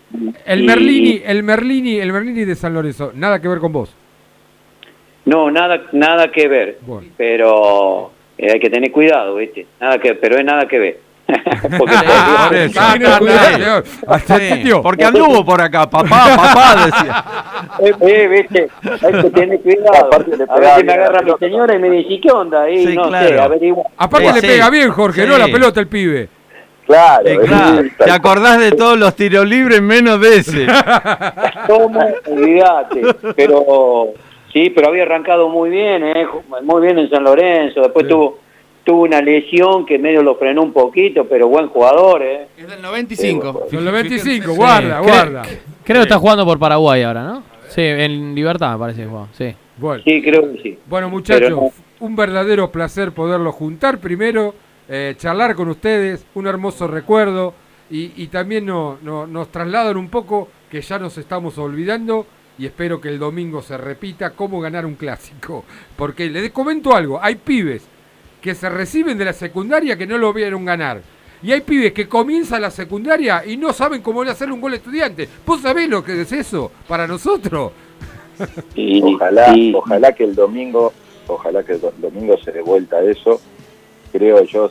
El Y- Merlini, el Merlini, el Merlini de San Lorenzo, nada que ver con vos. No, nada, nada que ver. Bueno. Pero eh, hay que tener cuidado, ¿viste? Nada que, pero es nada que ver. Porque Ah, por eso. Ah, Sí, anduvo por acá, papá, papá, decía. Eh, eh, viste, hay que tener cuidado. Aparte le A pegaba ver si bien me agarra mi señora y me dice, ¿qué onda? Y Sí, no sé, averigua. Aparte Sí, le sí. pega bien, Jorge, Sí. no la pelota el pibe. Claro, Eh, claro, te acordás de todos los tiros libres menos de ese. ¿Cómo? Olvídate. Pero sí, pero había arrancado muy bien, ¿eh? muy bien en San Lorenzo. Después Sí. tuvo tuvo una lesión que medio lo frenó un poquito, pero buen jugador, ¿eh? Es del 95. Son los 25, guarda, Sí, guarda. Creo que está jugando por Paraguay ahora, ¿no? Sí, en Libertad me parece que juega, sí. Bueno, Sí, creo que sí. bueno muchachos, no. un verdadero placer poderlo juntar primero, eh, charlar con ustedes, un hermoso recuerdo y, y también no- no- nos trasladan un poco que ya nos estamos olvidando y espero que el domingo se repita cómo ganar un clásico. Porque les comento algo, hay pibes que se reciben de la secundaria que no lo vieron ganar. Y hay pibes que comienzan la secundaria y no saben cómo hacer un gol a estudiante. ¿Vos sabés lo que es eso para nosotros? Y- Ojalá, y- ojalá que el domingo, ojalá que el do- domingo se dé vuelta a eso. Creo yo,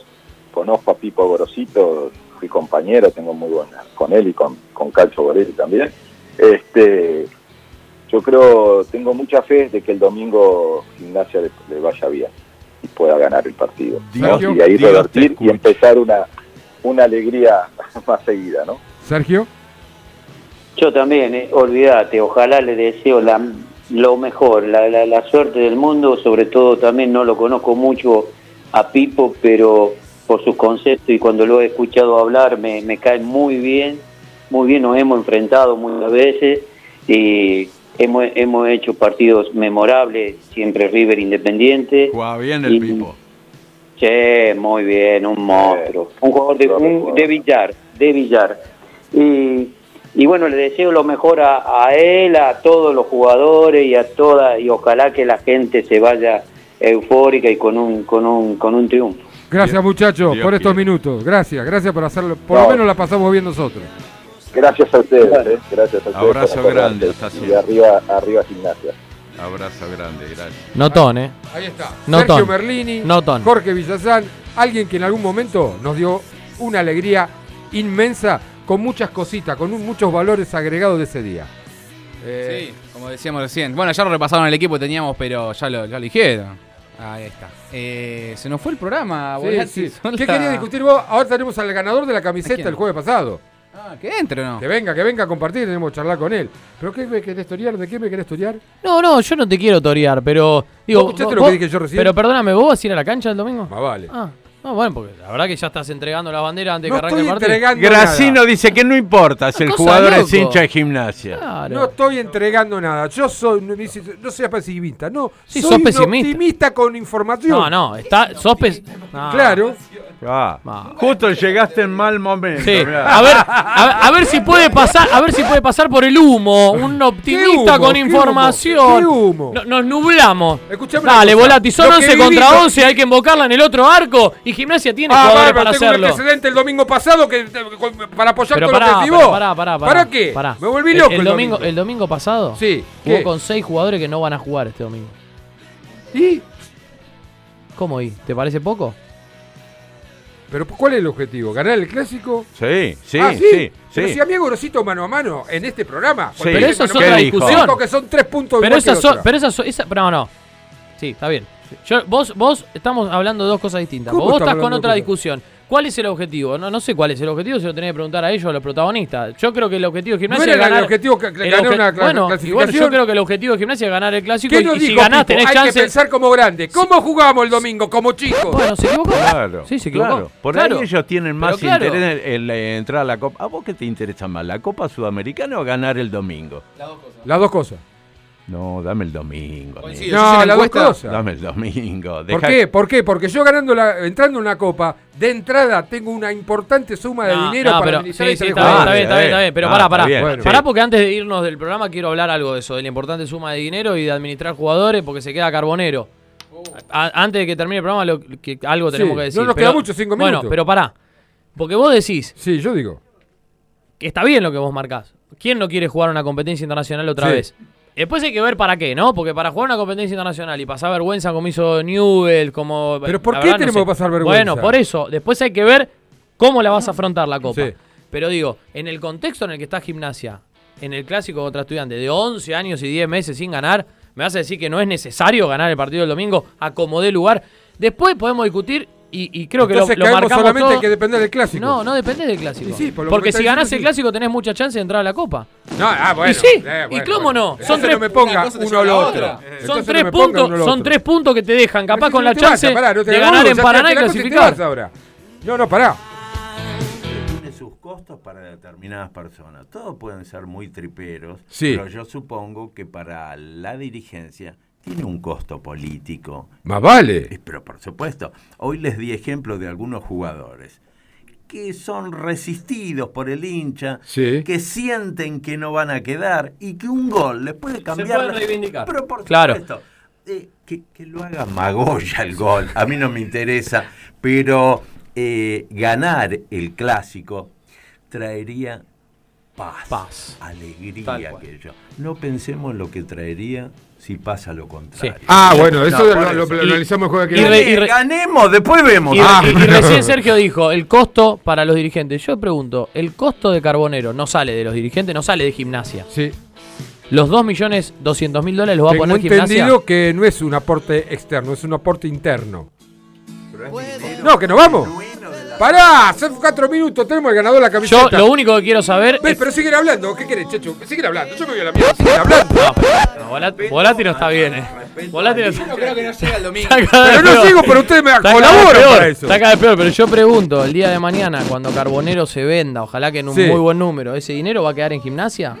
conozco a Pipo Gorosito, fui compañero, tengo muy buena con él y con, con Calcio Borelli también. Este, yo creo, tengo mucha fe de que el domingo Gimnasia le, le vaya bien y pueda ganar el partido. y ahí Dios revertir y empezar una, una alegría más seguida, ¿no? Sergio. Yo también, eh, olvídate, ojalá le deseo la, lo mejor, la, la, la suerte del mundo, sobre todo también no lo conozco mucho a Pipo, pero por sus conceptos y cuando lo he escuchado hablar me, me cae muy bien, muy bien, nos hemos enfrentado muchas veces y hemos, hemos hecho partidos memorables, siempre River Independiente. Juega bien el Y- Pipo. Che, muy bien, un monstruo. Un jugador de, un- de billar, de billar. Y, y bueno, le deseo lo mejor a, a él, a todos los jugadores y a toda, y ojalá que la gente se vaya eufórica y con un, con un, con un triunfo. Gracias muchachos por estos minutos. Gracias, gracias por hacerlo. Por No. lo menos la pasamos bien nosotros. Gracias a ustedes, eh, gracias a ustedes. Abrazo grande, hasta Y arriba, arriba Gimnasia. Abrazo grande, gracias. Notón, ¿eh? Ahí está. Notón. Sergio Merlini, Notón. Jorge Villazán, alguien que en algún momento nos dio una alegría inmensa con muchas cositas, con un- muchos valores agregados de ese día. Eh, Sí, como decíamos recién. Bueno, ya lo repasaron el equipo que teníamos, pero ya lo, ya lo dijeron. Ahí está. Eh, se nos fue el programa, sí, sí. ¿Qué la- quería discutir vos? Ahora tenemos al ganador de la ¿A camiseta el jueves pasado. Ah, que entre o no. Que venga, que venga a compartir, tenemos que charlar con él. ¿Pero qué me querés torear? ¿De qué me querés torear? No, no, yo no te quiero torear, pero. Digo, ¿Vos escuchaste vos- lo que dije yo recién? Pero perdóname, ¿vos vas a ir a la cancha el domingo? Más vale. Ah, no, bueno, porque la verdad que ya estás entregando la bandera antes de No que arranque el estoy partido. entregando Gracino dice que no importa si el Cosa jugador loco. es hincha de gimnasia. Claro. No estoy entregando nada. Yo soy, no, dice, no seas pesimista. No, Sí, soy sos un pesimista. optimista con información. No, no, está, sos pes- no. Claro. Ah, justo llegaste en mal momento. Sí. A ver, a, ver- a ver si puede pasar, a ver si puede pasar por el humo, un optimista humo? con ¿Qué información. humo? ¿Qué humo? No- nos nublamos. Escuchame Dale. Volati, son Lo 11 que contra viví- 11, hay que invocarla en el otro arco y Gimnasia tiene Ah, jugadores para tengo un hacerlo. antecedente el domingo pasado que, para apoyar Pero todo pará, lo que pero pará, pará, pará. ¿Para qué? Pará. Me volví El- loco el, el, domingo, el domingo pasado Sí, jugó ¿qué? con 6 jugadores que no van a jugar este domingo. ¿Y? ¿Cómo y? ¿Te parece poco? Pero ¿cuál es el objetivo? ¿Ganar el clásico? Sí, sí, Ah, sí, Pero sí. si a mí Gorosito mano a mano en este programa. Sí. Pero eso es otra discusión. que son tres puntos Pero igual esa, que pero esa, so- esa- pero no, no. Sí, está bien. Yo, vos, vos estamos hablando de dos cosas distintas. ¿Cómo Vos estamos estás con otra cosas? discusión. ¿Cuál es el objetivo? No, no sé cuál es el objetivo, se lo tenés que preguntar a ellos, a los protagonistas. Yo creo que el objetivo de gimnasia ¿No es era el ganar. objetivo que- que el ganar una bueno, yo creo que el objetivo de gimnasia es ganar el clásico ¿Qué y, nos y si dijo ganás tenés Hay chance. que pensar como grande. ¿Cómo jugamos el domingo? Como chicos. Bueno, se equivocó. Claro, Sí, se equivocó. claro. Por Claro. ahí ellos tienen más claro. interés en, entrar a la Copa. ¿A vos qué te interesa más, la Copa Sudamericana o ganar el domingo? Las dos cosas. No, dame el domingo. Coincido, hice No, la las dos cosas. Dame el domingo. ¿Por qué? ¿Por qué? Porque yo ganando la, entrando en una copa, de entrada tengo una importante suma de No, dinero no, para pero, administrar sí, sí, está bien, está bien, está bien, está bien. Pero Ah, pará, pará. bien, Bueno, sí. Pará porque antes de irnos del programa quiero hablar algo de eso, de la importante suma de dinero y de administrar jugadores porque se queda carbonero. A- antes de que termine el programa, lo, que algo Sí, tenemos que decir. no nos Pero- queda mucho, cinco Bueno, minutos. pero pará. Porque vos decís Sí, yo digo. que está bien lo que vos marcás. ¿Quién no quiere jugar una competencia internacional otra Sí. vez? Después hay que ver para qué, ¿no? Porque para jugar una competencia internacional y pasar vergüenza como hizo Newell, como... ¿Pero por qué verdad no tenemos sé. que pasar vergüenza? Bueno, por eso. Después hay que ver cómo la vas a afrontar la Copa. Sí. Pero digo, en el contexto en el que está Gimnasia, en el clásico contra estudiantes, de 11 años y 10 meses sin ganar, me vas a decir que no es necesario ganar el partido del domingo, acomodé lugar. Después podemos discutir y, y creo que lo, Entonces lo caemos marcamos solamente todo. que depender del clásico. No, no depende del clásico. Sí, por Porque si ganás el clásico tenés mucha chance de entrar a la Copa. No, ah, bueno. y sí, eh, y cómo bueno. no. Entonces Son tres, no me ponga uno o lleva lo a la otro. Entonces son tres puntos, son tres puntos que te dejan capaz Entonces con la chance pará, no te de ganar en Paraná y clasificar. ahora. No, no, pará. tiene sus costos para determinadas personas. Todos pueden ser muy triperos, Sí. pero yo supongo que para la dirigencia tiene un costo político. Más vale. Eh, Pero por supuesto, hoy les di ejemplo de algunos jugadores que son resistidos por el hincha, Sí. que sienten que no van a quedar y que un gol les puede cambiar. pueden la- reivindicar. Pero por Claro. supuesto, eh, que, que lo haga Magoya el gol, a mí no me interesa, pero eh, ganar el clásico traería paz, Paz. Alegría aquello. No pensemos en lo que traería si pasa lo contrario. Ah, bueno, eso No, lo, por lo- eso. lo Y- analizamos el juego que y re- y re- Ganemos, después vemos. Y, Ah, y- y bueno. recién Sergio dijo, el costo para los dirigentes. Yo pregunto, ¿el costo de Carbonero no sale de los dirigentes, no sale de gimnasia? Sí. los 2.200.000 dólares los va a poner gimnasia. entendido que no es un aporte externo, es un aporte interno. No, que nos vamos. Pará, son cuatro minutos, tenemos el ganador de la camiseta. Yo lo único que quiero saber Ves, es... pero siguen hablando. ¿Qué querés, Checho? Siguen hablando. Yo me voy a la mierda. Siguen hablando. No, Volati, Volati no está bien, eh. Volati no está Yo creo que no llega el domingo. Pero no peor. sigo, pero ustedes me colaboran para eso. Está cada vez peor, pero yo pregunto, el día de mañana, cuando Carbonero se venda, ojalá que en un Sí. muy buen número, ¿ese dinero va a quedar en gimnasia?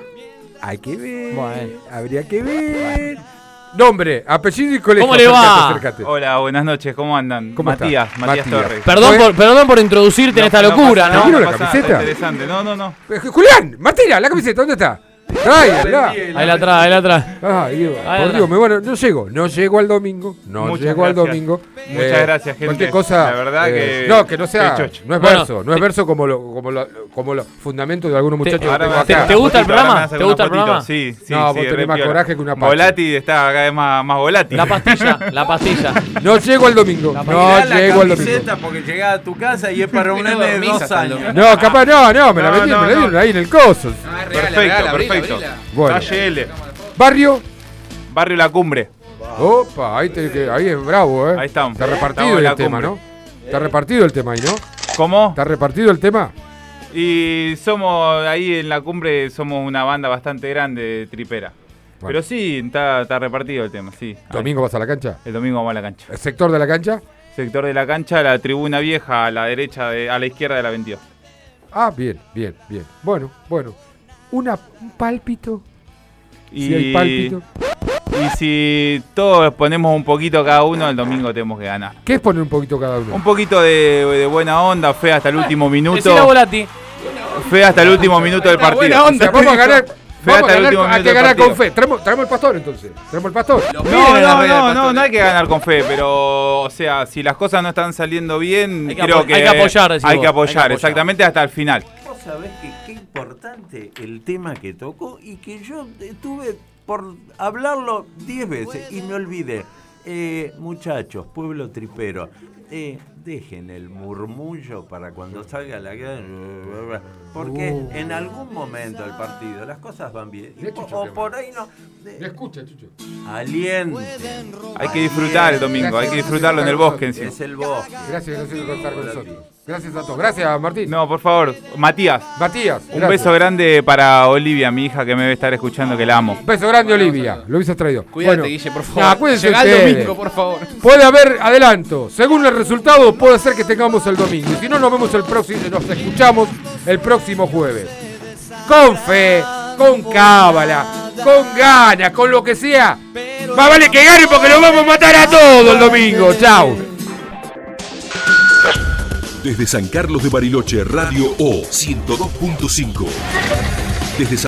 Hay que ver. Bueno. Habría que ver. Nombre, apellido y colegio. ¿Cómo le va? Acércate, acércate. Hola, buenas noches, ¿cómo andan? ¿Cómo Matías, estás? Matías, Matías. Torres. Perdón por, perdón por introducirte en esta locura, pasa ¿no? ¿Quiero la camiseta? interesante. No, no, no. Eh, Julián, Martina, la camiseta, ¿dónde está? Tráela. Ahí la atrás, ahí la. Ay, Dios, Ahí por Dios, me bueno, no llego, no llego al domingo, no Muchas llego al gracias. domingo. Muchas gracias, gente. Cualquier cosa, La verdad eh, que- no, que no sea, que chocho. no es Bueno, verso, no es verso como lo, como lo, como los fundamentos de algunos muchachos que Ahora tengo me ¿Te- acá. gusta el ahora programa? me hacen ¿Te gusta el fotito. programa? Sí, sí, No, sí, vos tenés más piola. coraje que una pacha. Volati está cada vez más, más volátil. La pastilla, la pastilla. No llego al domingo, no Mirá la llego al domingo. camiseta porque llegás a tu casa y es para un No nene de dormís dos hasta el años. domingo. No, capaz no, no, me la No, metí, no, me la no. dieron ahí en el coso. Ah, es real, Perfecto, abrila, perfecto. Abrila. Bueno. Calle L, Barrio, Barrio La Cumbre. opa, ahí, te- que- ahí es bravo, eh. Ahí estamos. Está repartido el tema. ¿no? Está repartido el tema ahí, ¿no? ¿Cómo? ¿Está repartido el tema? Y somos ahí en la cumbre, somos una banda bastante grande de tripera. Bueno. Pero sí, está, está repartido el tema, sí. ¿Domingo vas a la cancha? El domingo vamos a la cancha. ¿El sector de la cancha? Sector de la cancha, la tribuna vieja a la derecha, de, a la izquierda de la 22. Ah, bien, bien, bien. Bueno, bueno. Una, un pálpito. Y, Si hay pálpito. y si todos ponemos un poquito cada uno, el domingo tenemos que ganar. ¿Qué es poner un poquito cada uno? Un poquito de, de buena onda, fe hasta el último minuto. Volati. Fe hasta el último minuto del partido. Buena onda, vamos a ganar. Fe Vamos a hasta el ganar, último hay minuto que ganar con fe. Traemos, traemos el pastor entonces. Traemos el pastor. No, no, no, no, no hay que ganar con fe, pero, o sea, si las cosas no están saliendo bien, Hay que creo que hay que apoyar, hay que hay que apoyar, apoyar. exactamente hasta el final. Sabés que qué importante el tema que tocó y que yo estuve por hablarlo 10 veces y me olvidé. Eh, muchachos, pueblo tripero, eh, dejen el murmullo para cuando salga la guerra. Porque Uh. en algún momento del partido las cosas van bien. Y Chucho, o por ahí no. Me escucha, Chucho. Alienten. Hay que disfrutar el domingo, hay que disfrutarlo en el bosque encima. Es el bosque. Gracias, gracias por estar con nosotros. Gracias a todos. Gracias, Martín. No, por favor, Matías, Matías. un gracias. beso grande para Olivia, mi hija que me debe estar escuchando, que la amo. Beso grande, Olivia. Lo hubieses traído. Cuídate, Bueno, Guille, por favor. nah, cuídense Llegá el domingo, por favor. Puede haber adelanto. Según el resultado, puede ser que tengamos el domingo. Y si no, nos vemos el próximo, nos escuchamos el próximo jueves. Con fe, con cábala, con ganas, con lo que sea. Más vale que gane porque lo vamos a matar a todos el domingo. Chao. Desde San Carlos de Bariloche, Radio O 102.5. Desde San